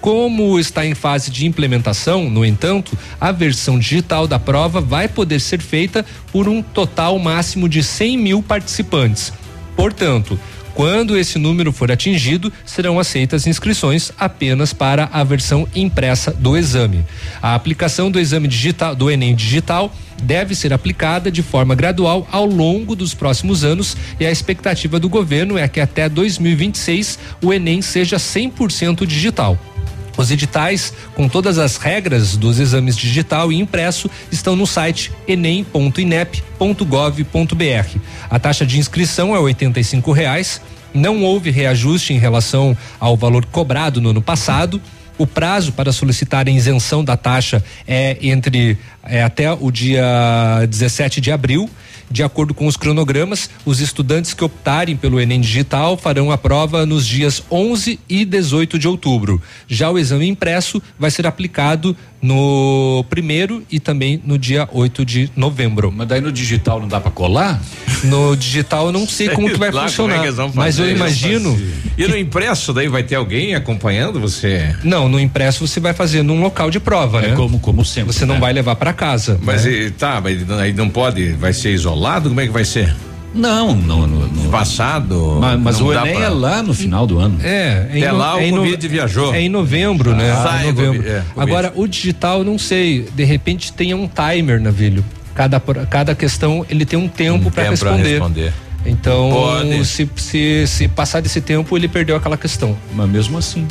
Como está em fase de implementação, no entanto, a versão digital da prova vai poder ser feita por um total máximo de 100 mil participantes. Portanto, quando esse número for atingido, serão aceitas inscrições apenas para a versão impressa do exame. A aplicação do exame digital, do Enem digital, deve ser aplicada de forma gradual ao longo dos próximos anos e a expectativa do governo é que até 2026 o Enem seja 100% digital. Os editais, com todas as regras dos exames digital e impresso, estão no site enem.inep.gov.br. A taxa de inscrição é R$ reais. Não houve reajuste em relação ao valor cobrado no ano passado. O prazo para solicitar a isenção da taxa é entre é, até o dia 17 de abril. De acordo com os cronogramas, os estudantes que optarem pelo Enem Digital farão a prova nos dias 11 e 18 de outubro. Já o exame impresso vai ser aplicado no primeiro e também no dia 8 de novembro. Mas daí no digital não dá para colar? No digital eu não sei como que vai Lá, funcionar. é que mas eu imagino. E no impresso daí vai ter alguém acompanhando você? Não, no impresso você vai fazer num local de prova, É né? como, como sempre. Você não né? vai levar para casa. Mas né? e- tá, mas aí não pode, vai ser isolado? Como é que vai ser? Não, não, não. não. Passado. Mas, mas o Enem pra- é lá no final do ano. É, é no- lá o é em no- Covid viajou. É em novembro, né? Sai Em o novembro. Covid, é, Covid. Agora, o digital, não sei, de repente tenha um timer, Navilho. Cada, cada questão ele tem um tempo para tempo pra responder. responder. Então, se, se, se passar desse tempo, ele perdeu aquela questão. Mas mesmo assim.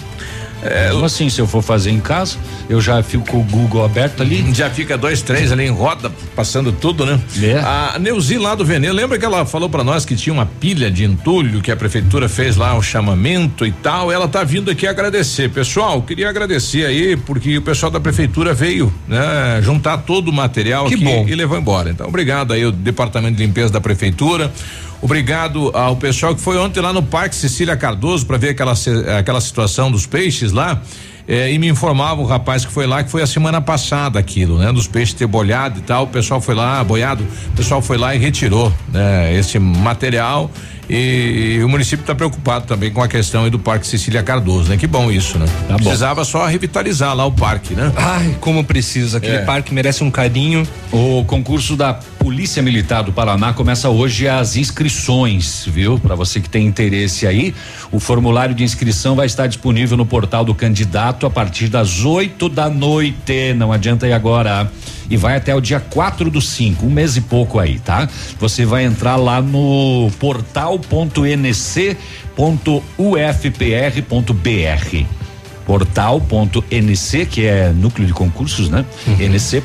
É, mesmo assim, se eu for fazer em casa, eu já fico com o Google aberto ali. Já fica dois, três ali em roda, passando tudo, né? É. A Neuzi lá do Venê, lembra que ela falou pra nós que tinha uma pilha de entulho que a prefeitura fez lá o chamamento e tal? Ela tá vindo aqui agradecer. Pessoal, queria agradecer aí porque o pessoal da prefeitura veio, né, juntar todo o material Que aqui bom. e levou embora. Então, obrigado aí o departamento de limpeza da prefeitura. Obrigado ao pessoal que foi ontem lá no Parque Cecília Cardoso para ver aquela aquela situação dos peixes lá. eh, e me informava o rapaz que foi lá que foi a semana passada aquilo, né? Dos peixes ter bolhado e tal. O pessoal foi lá, boiado, o pessoal foi lá e retirou, né? Esse material e, o município está preocupado também com a questão aí do Parque Cecília Cardoso, né? Que bom isso, né? Tá bom. Precisava só revitalizar lá o parque, né? Ai, como precisa. Aquele É. parque merece um carinho. O concurso da Polícia Militar do Paraná começa hoje as inscrições, viu? Para você que tem interesse aí, o formulário de inscrição vai estar disponível no portal do candidato a partir das 8 da noite. Não adianta ir agora. E vai até o dia 4 do 5, um mês e pouco aí, tá? Você vai entrar lá no portal.nc.ufpr.br portal.nc, que é núcleo de concursos, né? nc.ufpr.br.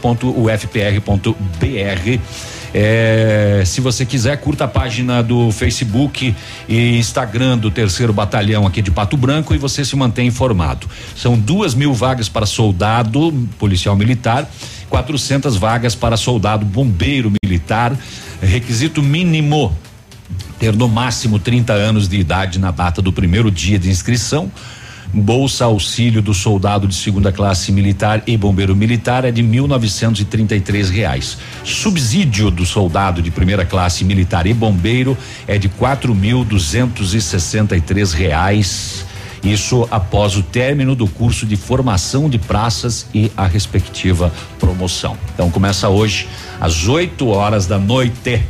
É, se você quiser, curta a página do Facebook e Instagram do terceiro batalhão aqui de Pato Branco e você se mantém informado. São duas mil vagas para soldado policial militar, 400 vagas para soldado bombeiro militar. Requisito mínimo ter no máximo 30 anos de idade na data do primeiro dia de inscrição. Bolsa auxílio do soldado de segunda classe militar e bombeiro militar é de 1.933 reais. Subsídio do soldado de primeira classe militar e bombeiro é de 4.263 reais. Isso após o término do curso de formação de praças e a respectiva promoção. Então começa hoje às 8 horas da noite.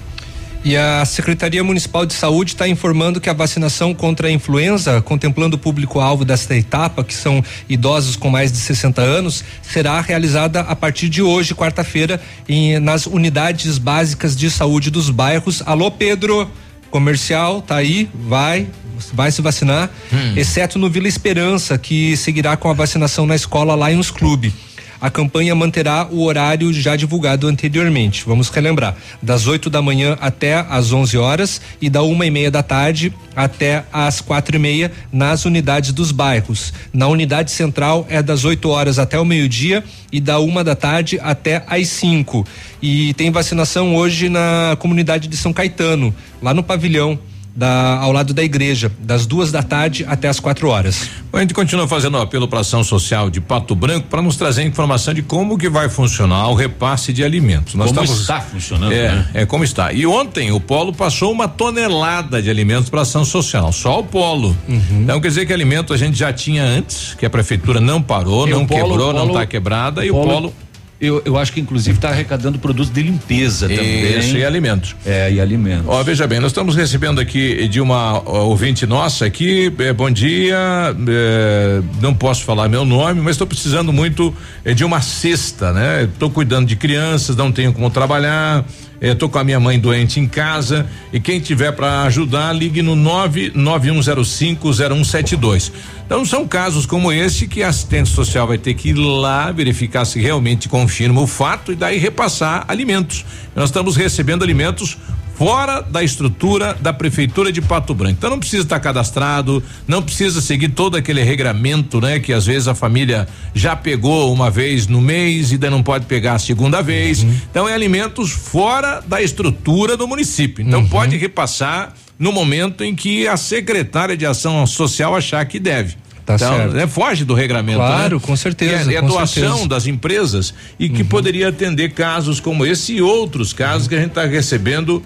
E a Secretaria Municipal de Saúde está informando que a vacinação contra a influenza, contemplando o público-alvo desta etapa, que são idosos com mais de 60 anos, será realizada a partir de hoje, quarta-feira, em- nas unidades básicas de saúde dos bairros. Alô, Pedro, comercial, tá aí, vai. Vai se vacinar, exceto no Vila Esperança, que seguirá com a vacinação na escola Lions Clube. A campanha manterá o horário já divulgado anteriormente. Vamos relembrar: das 8 da manhã até às 11 horas e da uma e meia da tarde até às quatro e meia nas unidades dos bairros. Na unidade central é das 8 horas até o meio-dia e da uma da tarde até às 5. E tem vacinação hoje na comunidade de São Caetano, lá no pavilhão da, ao lado da igreja, das duas da tarde até as quatro horas. A gente continua fazendo apelo para a ação social de Pato Branco para nos trazer informação de como que vai funcionar o repasse de alimentos. Nós como estamos, está funcionando? É, né? é como está. E ontem o Polo passou uma tonelada de alimentos para ação social, só o Polo. Uhum. Então quer dizer que alimento a gente já tinha antes, que a prefeitura não parou, e não polo, quebrou, polo, não está quebrada e o Polo eu, eu acho que inclusive está arrecadando produtos de limpeza também. Isso, e alimentos. É, e alimentos. Ó, veja bem, nós estamos recebendo aqui de uma ouvinte nossa aqui, é, bom dia, é, não posso falar meu nome, mas estou precisando muito é, de uma cesta, né? Estou cuidando de crianças, não tenho como trabalhar, Estou com a minha mãe doente em casa e quem tiver para ajudar, ligue no 991050172. Então são casos como esse que a assistente social vai ter que ir lá verificar se realmente confirma o fato e daí repassar alimentos. Nós estamos recebendo alimentos fora da estrutura da prefeitura de Pato Branco. Então não precisa estar cadastrado, não precisa seguir todo aquele regramento, né? Que às vezes a família já pegou uma vez no mês e daí não pode pegar a segunda vez. Uhum. Então é alimentos fora da estrutura do município. Então uhum. pode repassar no momento em que a secretária de ação social achar que deve. Tá então, certo. Né, foge do regramento. Claro, né? com certeza. E é, é doação certeza. das empresas e que uhum. poderia atender casos como esse e outros casos que a gente está recebendo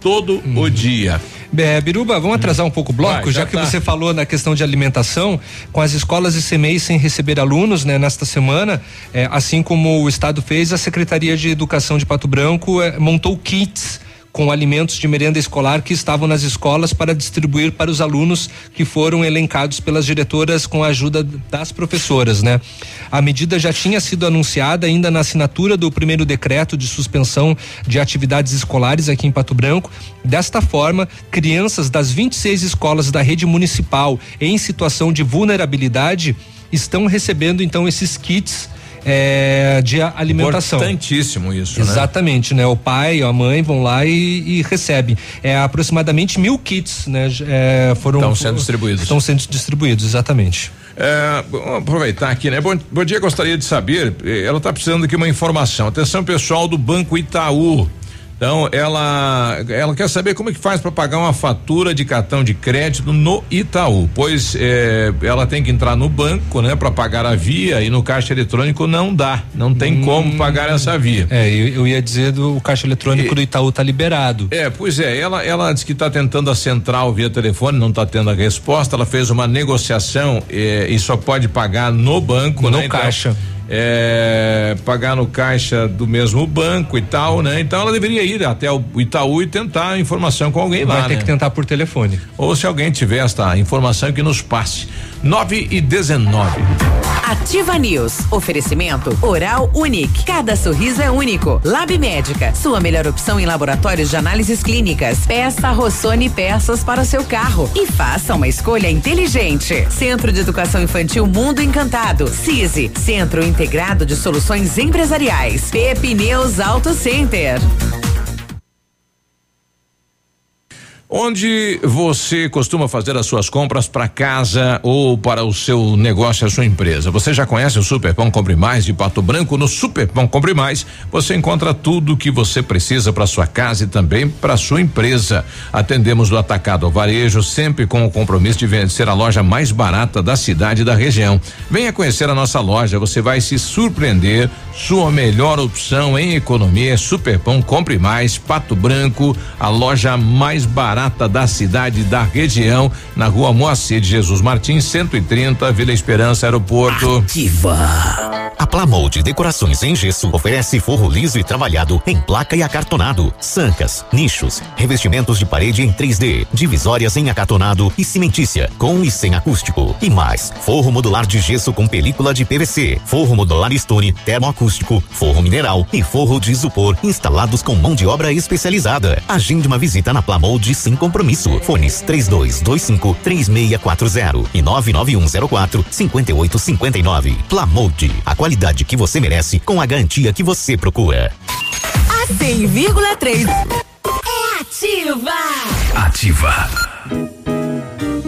todo o dia. É, Biruba, vamos atrasar um pouco o bloco, Vai, já, já, que tá. você falou na questão de alimentação, com as escolas e CMEI sem receber alunos, né, nesta semana, é, assim como o Estado fez, a Secretaria de Educação de Pato Branco é, montou kits com alimentos de merenda escolar que estavam nas escolas para distribuir para os alunos que foram elencados pelas diretoras com a ajuda das professoras, né? A medida já tinha sido anunciada ainda na assinatura do primeiro decreto de suspensão de atividades escolares aqui em Pato Branco. Desta forma, crianças das 26 escolas da rede municipal em situação de vulnerabilidade estão recebendo então esses kits é, de alimentação. Importantíssimo isso, né? Exatamente, né? né? O pai a mãe vão lá e, e recebem. É aproximadamente mil kits, né? É, foram estão sendo distribuídos. Estão sendo distribuídos, exatamente. É, vamos aproveitar aqui, né? Bom, bom dia, gostaria de saber. Eh, ela está precisando de uma informação. Atenção, pessoal do Banco Itaú. Então, ela ela quer saber como é que faz para pagar uma fatura de cartão de crédito no Itaú, pois eh, ela tem que entrar no banco, né, para pagar a via e no caixa eletrônico não dá, não tem hum, como pagar essa via. É, eu, eu ia dizer do o caixa eletrônico e, do Itaú tá liberado. É, pois é, ela ela disse que está tentando a central via telefone, não está tendo a resposta, ela fez uma negociação eh, e só pode pagar no banco, no né? caixa. Então, é, pagar no caixa do mesmo banco e tal, né? Então ela deveria ir até o Itaú e tentar a informação com alguém Vai lá. Vai ter né? que tentar por telefone. Ou se alguém tiver esta informação que nos passe. 9 e 19. Ativa News. Oferecimento Oral Unique. Cada sorriso é único. Lab Médica. Sua melhor opção em laboratórios de análises clínicas. Peça Rossoni peças para o seu carro. E faça uma escolha inteligente. Centro de Educação Infantil Mundo Encantado. CISI. Centro Integrado de Soluções Empresariais. Pepineus Auto Center. Onde você costuma fazer as suas compras para casa ou para o seu negócio, a sua empresa? Você já conhece o Super Pão Compre Mais de Pato Branco? No Super Pão Compre Mais, você encontra tudo o que você precisa para sua casa e também para sua empresa. Atendemos do atacado ao varejo, sempre com o compromisso de ser a loja mais barata da cidade e da região. Venha conhecer a nossa loja, você vai se surpreender. Sua melhor opção em economia é Super Pão Compre Mais Pato Branco, a loja mais barata barata da cidade da região, na rua Moacir de Jesus Martins, 130, Vila Esperança, Aeroporto. Ativa. A Plamold Decorações em Gesso oferece forro liso e trabalhado em placa e acartonado, sancas, nichos, revestimentos de parede em 3D, divisórias em acartonado e cimentícia, com e sem acústico. E mais, forro modular de gesso com película de PVC, forro modular Stone termoacústico acústico, forro mineral e forro de isopor instalados com mão de obra especializada. Agende uma visita na Plamold sem compromisso. Fones 3225 3640 e 99104 5859. Plamold, a qualidade que você merece com a garantia que você procura. A 100,3 é ativa. Ativa.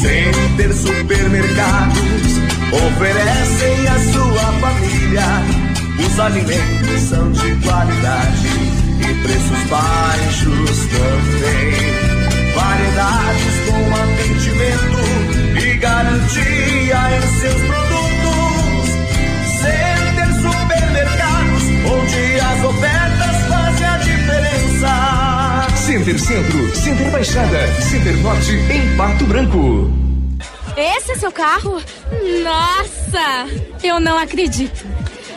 Center Supermercados oferecem à sua família. Os alimentos são de qualidade e preços baixos também. Variedades com atendimento e garantia em seus produtos. Center Supermercados, onde as ofertas. Center Centro, Center Baixada, Center Norte, em Pato Branco. Esse é seu carro? Nossa! Eu não acredito.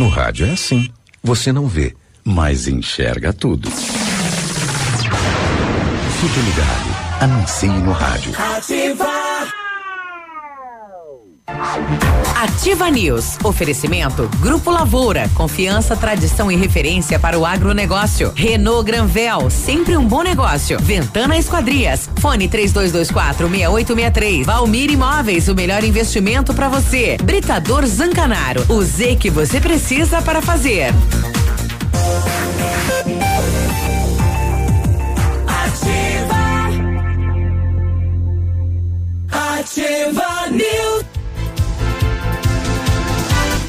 No rádio é assim. Você não vê, mas enxerga tudo. Fique ligado. Anuncie no rádio. Ativa News. Oferecimento Grupo Lavoura. Confiança, tradição e referência para o agronegócio. Renault Granvel. Sempre um bom negócio. Ventana Esquadrias. Fone 3224 6863. Valmir Imóveis. O melhor investimento para você. Britador Zancanaro. O Z que você precisa para fazer. Ativa News.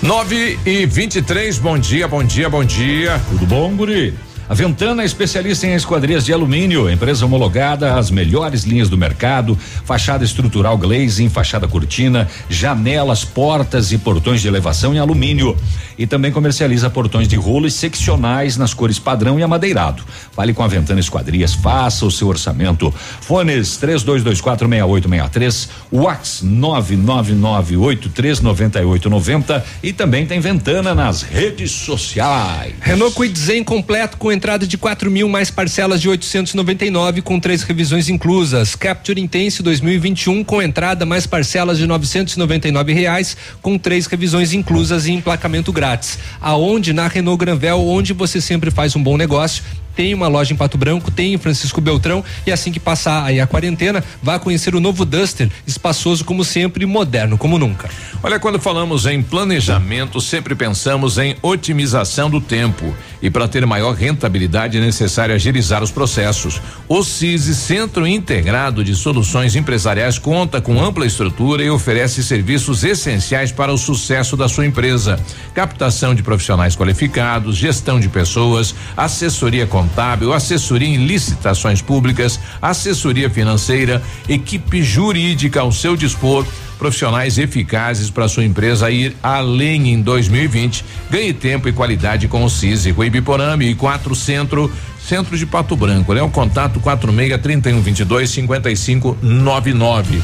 9 e 23, bom dia, bom dia, bom dia. Tudo bom, Guri? A Ventana é especialista em esquadrias de alumínio, empresa homologada, as melhores linhas do mercado, fachada estrutural glazing, fachada cortina, janelas, portas e portões de elevação em alumínio. E também comercializa portões de rolo e seccionais nas cores padrão e amadeirado. Fale com a Ventana Esquadrias, faça o seu orçamento. Fones 32246863, Wax 999839890 e também tem Ventana nas redes sociais. Renault Kwid Zen completo com entrada de 4 mil mais parcelas de 899 com três revisões inclusas. Capture Intense 2021 com entrada mais parcelas de 999 reais com três revisões inclusas e emplacamento grátis. Aonde na Renault Granvel, onde você sempre faz um bom negócio. Tem uma loja em Pato Branco, tem em Francisco Beltrão e assim que passar aí a quarentena, vá conhecer o novo Duster, espaçoso como sempre, moderno como nunca. Olha, quando falamos em planejamento, sempre pensamos em otimização do tempo. E para ter maior rentabilidade é necessário agilizar os processos. O CISI, Centro Integrado de Soluções Empresariais, conta com ampla estrutura e oferece serviços essenciais para o sucesso da sua empresa: captação de profissionais qualificados, gestão de pessoas, assessoria contábil, assessoria em licitações públicas, assessoria financeira, equipe jurídica ao seu dispor profissionais eficazes para sua empresa ir além em 2020. Ganhe tempo e qualidade com o CISI, com Ibiporame e quatro centro, centro de Pato Branco. É o contato 46 31 22 55 99.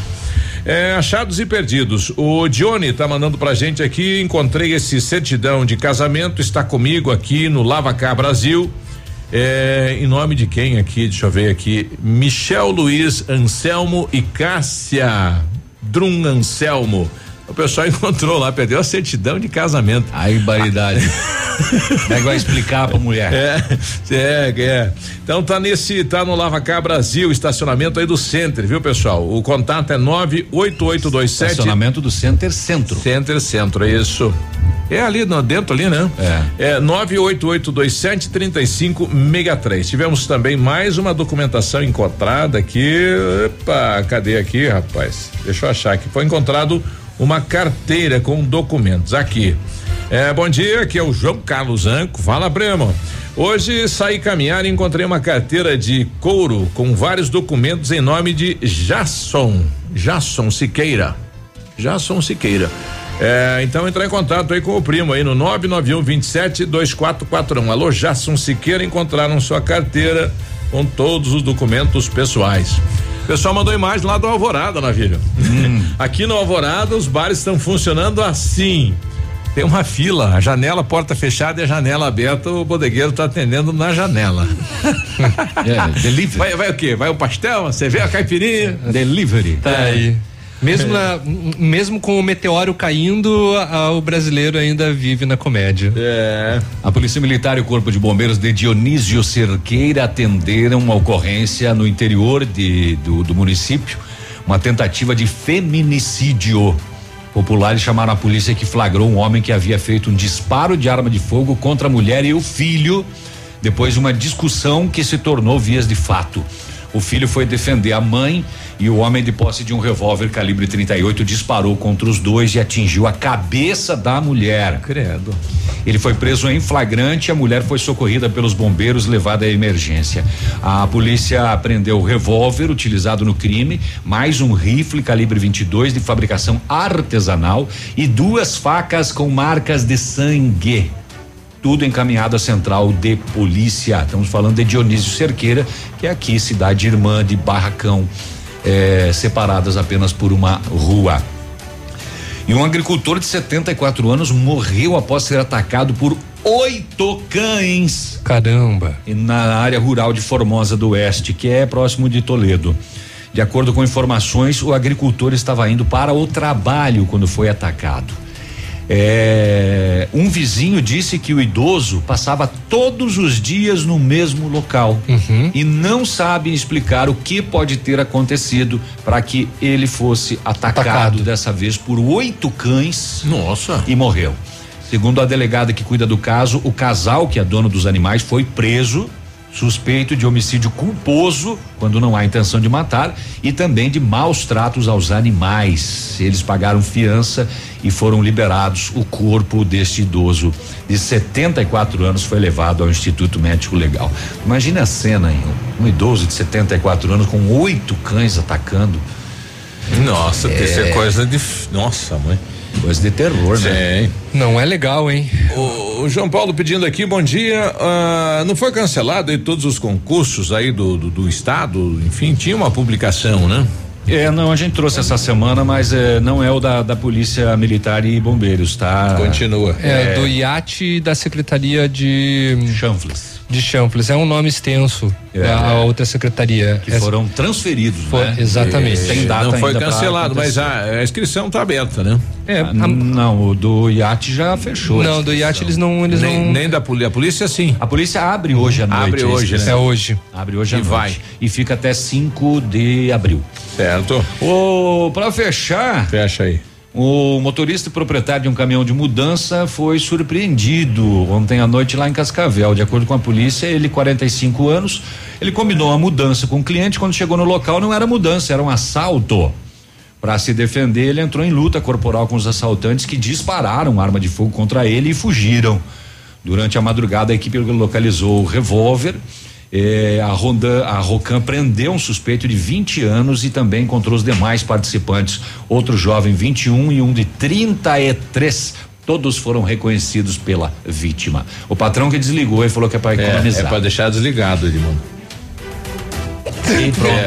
É, achados e perdidos. O Johnny tá mandando pra gente aqui. Encontrei esse certidão de casamento, está comigo aqui no Lava Cá Brasil. É, em nome de quem aqui? Deixa eu ver aqui. Michel Luiz Anselmo e Cássia Drum Anselmo. O pessoal encontrou lá, perdeu a certidão de casamento. Aí, baridade. é igual explicar pra mulher. É, é, é. Então tá nesse, tá no Lava Cá Brasil, estacionamento aí do Center, viu, pessoal? O contato é 98827. Estacionamento do Center Centro. Center Centro, é isso. É ali no, dentro ali, né? É. É 98827 3563. Tivemos também mais uma documentação encontrada aqui. Epa, cadê aqui, rapaz? Deixa eu achar aqui. Foi encontrado uma carteira com documentos aqui. É, bom dia, aqui é o João Carlos Anco. Fala, primo. Hoje saí caminhar e encontrei uma carteira de couro com vários documentos em nome de Jasson. Jasson Siqueira. Jasson Siqueira. É, então entrar em contato aí com o primo aí no 991 27 2441. Alô, Jasson Siqueira, encontraram sua carteira com todos os documentos pessoais. O pessoal mandou imagem lá do Alvorada, Navilho. Aqui no Alvorada os bares estão funcionando assim. Tem uma fila, a janela, porta fechada e a janela aberta, o bodegueiro está atendendo na janela. É, delivery. Vai, vai o quê? Vai o pastel? Você vê a caipirinha? Delivery. Tá aí. Mesmo, na, mesmo com o meteoro caindo, a- o brasileiro ainda vive na comédia. É. A Polícia Militar e o Corpo de Bombeiros de Dionísio Cerqueira atenderam uma ocorrência no interior de, do, do município, uma tentativa de feminicídio. Populares chamaram a polícia que flagrou um homem que havia feito um disparo de arma de fogo contra a mulher e o filho, depois de uma discussão que se tornou vias de fato. O filho foi defender a mãe e o homem, de posse de um revólver calibre 38, disparou contra os dois e atingiu a cabeça da mulher. Credo. Ele foi preso em flagrante, a mulher foi socorrida pelos bombeiros, levada à emergência. A polícia apreendeu o revólver utilizado no crime, mais um rifle calibre 22 de fabricação artesanal e duas facas com marcas de sangue. Tudo encaminhado à central de polícia. Estamos falando de Dionísio Cerqueira, que é aqui, cidade irmã de Barracão, eh, separadas apenas por uma rua. E um agricultor de 74 anos morreu após ser atacado por oito cães. Caramba. E Na área rural de Formosa do Oeste, que é próximo de Toledo. De acordo com informações, o agricultor estava indo para o trabalho quando foi atacado. É, um vizinho disse que o idoso passava todos os dias no mesmo local e não sabe explicar o que pode ter acontecido para que ele fosse atacado, Atacado. dessa vez por oito cães. Nossa. E morreu. Segundo a delegada que cuida do caso, o casal que é dono dos animais foi preso, suspeito de homicídio culposo, quando não há intenção de matar, e também de maus tratos aos animais. Eles pagaram fiança e foram liberados. O corpo deste idoso de 74 anos foi levado ao Instituto Médico Legal. Imagine a cena, hein? Um idoso de 74 anos com oito cães atacando. Nossa, É. isso é coisa de. Nossa, mãe. Coisa de terror, né? Sim. Não é legal, hein? O, o João Paulo pedindo aqui, bom dia. ah, não foi cancelado aí todos os concursos aí do, do, do estado? Enfim, tinha uma publicação, né? É, não, a gente trouxe essa semana, mas eh, não é o da, da Polícia Militar e Bombeiros, tá? Continua. É, do IAT da Secretaria de. Chanfles. De Chanfles. É um nome extenso. É. a outra secretaria. Que Essa- foram transferidos, Foi- né? exatamente. Tem data não foi cancelado, mas a, a inscrição tá aberta, né? É, Ah, Não, o do IAT já fechou. a Não, do IAT eles não. Eles nem, não... nem da polícia, a polícia sim. A polícia abre hoje à noite. Abre a hoje, inscrição. É hoje. Abre hoje à E noite. vai. E fica até 5 de abril. Certo. Ô, pra fechar, Fecha aí. O motorista e proprietário de um caminhão de mudança foi surpreendido ontem à noite lá em Cascavel. De acordo com a polícia, ele, 45 anos, ele combinou a mudança com o cliente. Quando chegou no local, não era mudança, era um assalto. Para se defender, ele entrou em luta corporal com os assaltantes que dispararam arma de fogo contra ele e fugiram. Durante a madrugada, a equipe localizou o revólver. Eh, a Ronda, a Rocan prendeu um suspeito de 20 anos e também encontrou os demais participantes. Outro jovem, 21 e um de 33. Todos foram reconhecidos pela vítima. O patrão que desligou e falou que é para É, economizar. é pra deixar desligado, Edmundo. E pronto.